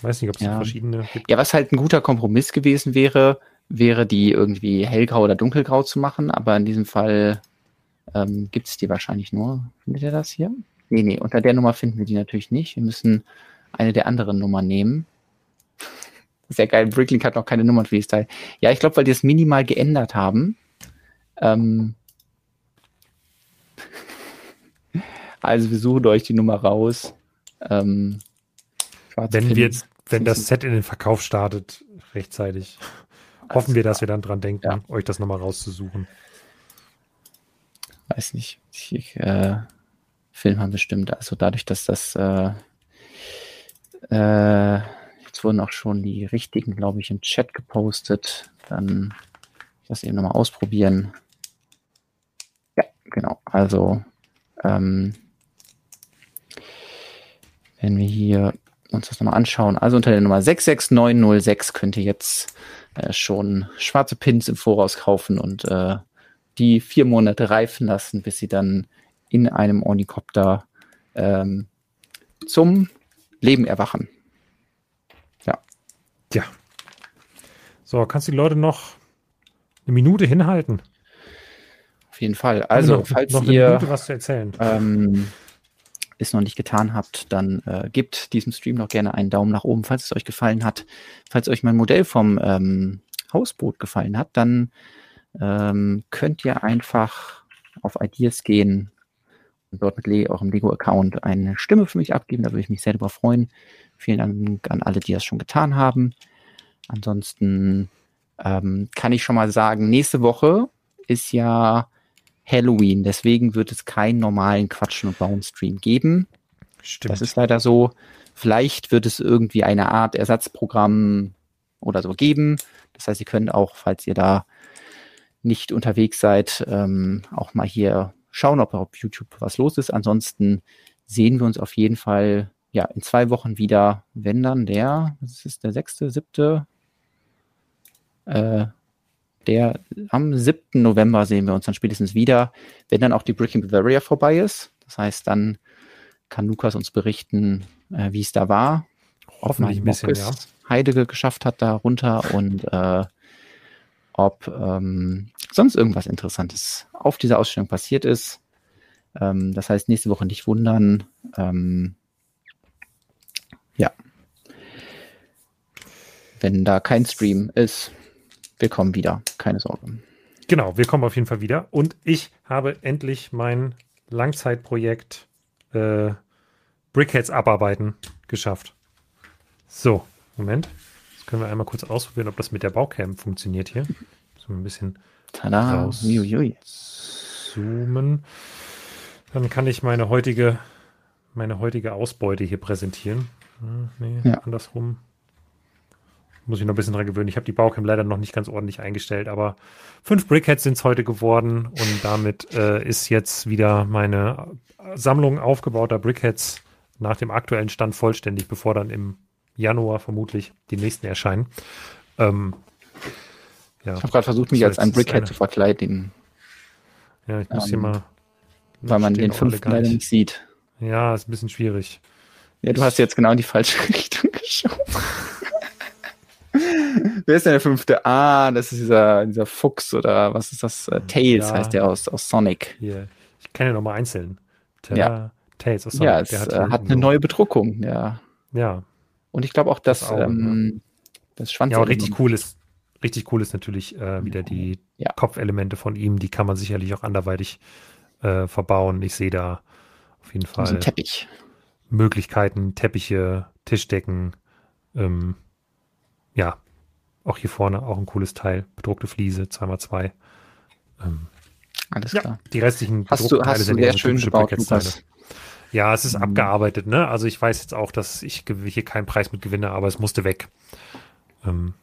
[SPEAKER 2] weiß nicht, ob es ja. verschiedene
[SPEAKER 1] gibt. Ja, was halt ein guter Kompromiss gewesen wäre, wäre die irgendwie hellgrau oder dunkelgrau zu machen, aber in diesem Fall ähm, gibt es die wahrscheinlich nur. Findet ihr das hier? Nee, nee, unter der Nummer finden wir die natürlich nicht. Wir müssen eine der anderen Nummern nehmen. Sehr geil. Bricklink hat noch keine Nummern für dieses Teil. Ja, ich glaube, weil die es minimal geändert haben. Ähm also wir suchen euch die Nummer raus. Ähm,
[SPEAKER 2] wenn wir jetzt, wenn das Set in den Verkauf startet, rechtzeitig, also, hoffen wir, dass wir dann dran denken, ja. euch das nochmal rauszusuchen.
[SPEAKER 1] Weiß nicht. Ich, äh, Film haben bestimmt. Also dadurch, dass das äh, äh, Jetzt wurden auch schon die richtigen, glaube ich, im Chat gepostet. Dann das eben nochmal ausprobieren. Ja, genau. Also, ähm, wenn wir hier uns das nochmal anschauen, also unter der Nummer 66906 könnt ihr jetzt äh, schon schwarze Pins im Voraus kaufen und äh, die vier Monate reifen lassen, bis sie dann in einem Ornikopter ähm, zum Leben erwachen.
[SPEAKER 2] So, kannst du die Leute noch eine Minute hinhalten?
[SPEAKER 1] Auf jeden Fall. Also, noch, falls
[SPEAKER 2] noch
[SPEAKER 1] ihr
[SPEAKER 2] Minute was zu erzählen.
[SPEAKER 1] Ähm, es noch nicht getan habt, dann äh, gebt diesem Stream noch gerne einen Daumen nach oben, falls es euch gefallen hat. Falls euch mein Modell vom ähm, Hausboot gefallen hat, dann ähm, könnt ihr einfach auf Ideas gehen und dort mit Le eurem Lego-Account eine Stimme für mich abgeben. Da würde ich mich sehr darüber freuen. Vielen Dank an alle, die das schon getan haben. Ansonsten ähm, kann ich schon mal sagen, nächste Woche ist ja Halloween. Deswegen wird es keinen normalen Quatschen und Bauen Stream geben. Stimmt. Das ist leider so. Vielleicht wird es irgendwie eine Art Ersatzprogramm oder so geben. Das heißt, ihr könnt auch, falls ihr da nicht unterwegs seid, ähm, auch mal hier schauen, ob auf YouTube was los ist. Ansonsten sehen wir uns auf jeden Fall ja, in zwei Wochen wieder, wenn dann der, was ist der sechste, siebte, äh, der am 7. November sehen wir uns dann spätestens wieder, wenn dann auch die Breaking Bavaria vorbei ist. Das heißt, dann kann Lukas uns berichten, äh, wie es da war.
[SPEAKER 2] Hoffentlich ein bisschen, ja.
[SPEAKER 1] Heidege geschafft hat da runter und äh, ob ähm, sonst irgendwas Interessantes auf dieser Ausstellung passiert ist. Ähm, das heißt, nächste Woche nicht wundern. Ähm, ja. Wenn da kein Stream ist, wir kommen wieder. Keine Sorge.
[SPEAKER 2] Genau, wir kommen auf jeden Fall wieder. Und ich habe endlich mein Langzeitprojekt äh, Brickheads abarbeiten geschafft. So, Moment. Jetzt können wir einmal kurz ausprobieren, ob das mit der Baucam funktioniert hier. So ein bisschen
[SPEAKER 1] Tada.
[SPEAKER 2] zoomen. Dann kann ich meine heutige, meine heutige Ausbeute hier präsentieren. Hm, nee, ja. andersrum. Muss ich noch ein bisschen dran gewöhnen. Ich habe die Baucam leider noch nicht ganz ordentlich eingestellt, aber fünf Brickheads sind es heute geworden und damit äh, ist jetzt wieder meine Sammlung aufgebauter Brickheads nach dem aktuellen Stand vollständig, bevor dann im Januar vermutlich die nächsten erscheinen. Ähm,
[SPEAKER 1] ja. Ich habe gerade versucht, mich als ein Brickhead zu verkleiden.
[SPEAKER 2] Ja, ich muss ähm, hier mal.
[SPEAKER 1] Weil man den fünften leider nicht sieht.
[SPEAKER 2] Ja, ist ein bisschen schwierig.
[SPEAKER 1] Ja, du hast jetzt genau in die falsche Richtung geschoben. Wer ist denn der fünfte? Ah, das ist dieser, dieser Fuchs oder was ist das? Uh, Tails ja. heißt der aus, aus Sonic.
[SPEAKER 2] Hier. Ich kann ja nochmal einzeln.
[SPEAKER 1] Ta ja. Tails aus Sonic. Ja, es hat, äh, hat eine neue Bedruckung, ja.
[SPEAKER 2] Ja.
[SPEAKER 1] Und ich glaube auch, dass das, auch, ähm, ja. das
[SPEAKER 2] Schwanz. Ja, aber richtig cool ist, richtig cool ist natürlich äh, wieder die ja. Kopfelemente von ihm. Die kann man sicherlich auch anderweitig äh, verbauen. Ich sehe da auf jeden Fall.
[SPEAKER 1] Ein Teppich.
[SPEAKER 2] Möglichkeiten, Teppiche, Tischdecken. Ähm, ja, auch hier vorne auch ein cooles Teil. Bedruckte Fliese, 2x2.
[SPEAKER 1] Ähm, Alles klar.
[SPEAKER 2] Die restlichen
[SPEAKER 1] hast du, hast sind du sehr schön gebaut.
[SPEAKER 2] Ja, es ist mhm. abgearbeitet, ne? Also ich weiß jetzt auch, dass ich hier keinen Preis mit gewinne, aber es musste weg. Ähm,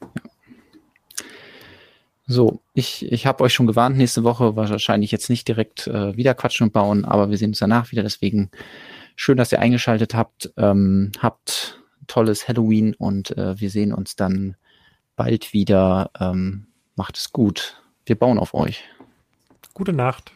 [SPEAKER 1] So, ich, ich habe euch schon gewarnt, nächste Woche wahrscheinlich jetzt nicht direkt äh, wieder quatschen und bauen, aber wir sehen uns danach wieder. Deswegen schön, dass ihr eingeschaltet habt. Ähm, habt tolles Halloween und äh, wir sehen uns dann bald wieder. Ähm, macht es gut. Wir bauen auf euch.
[SPEAKER 2] Gute Nacht.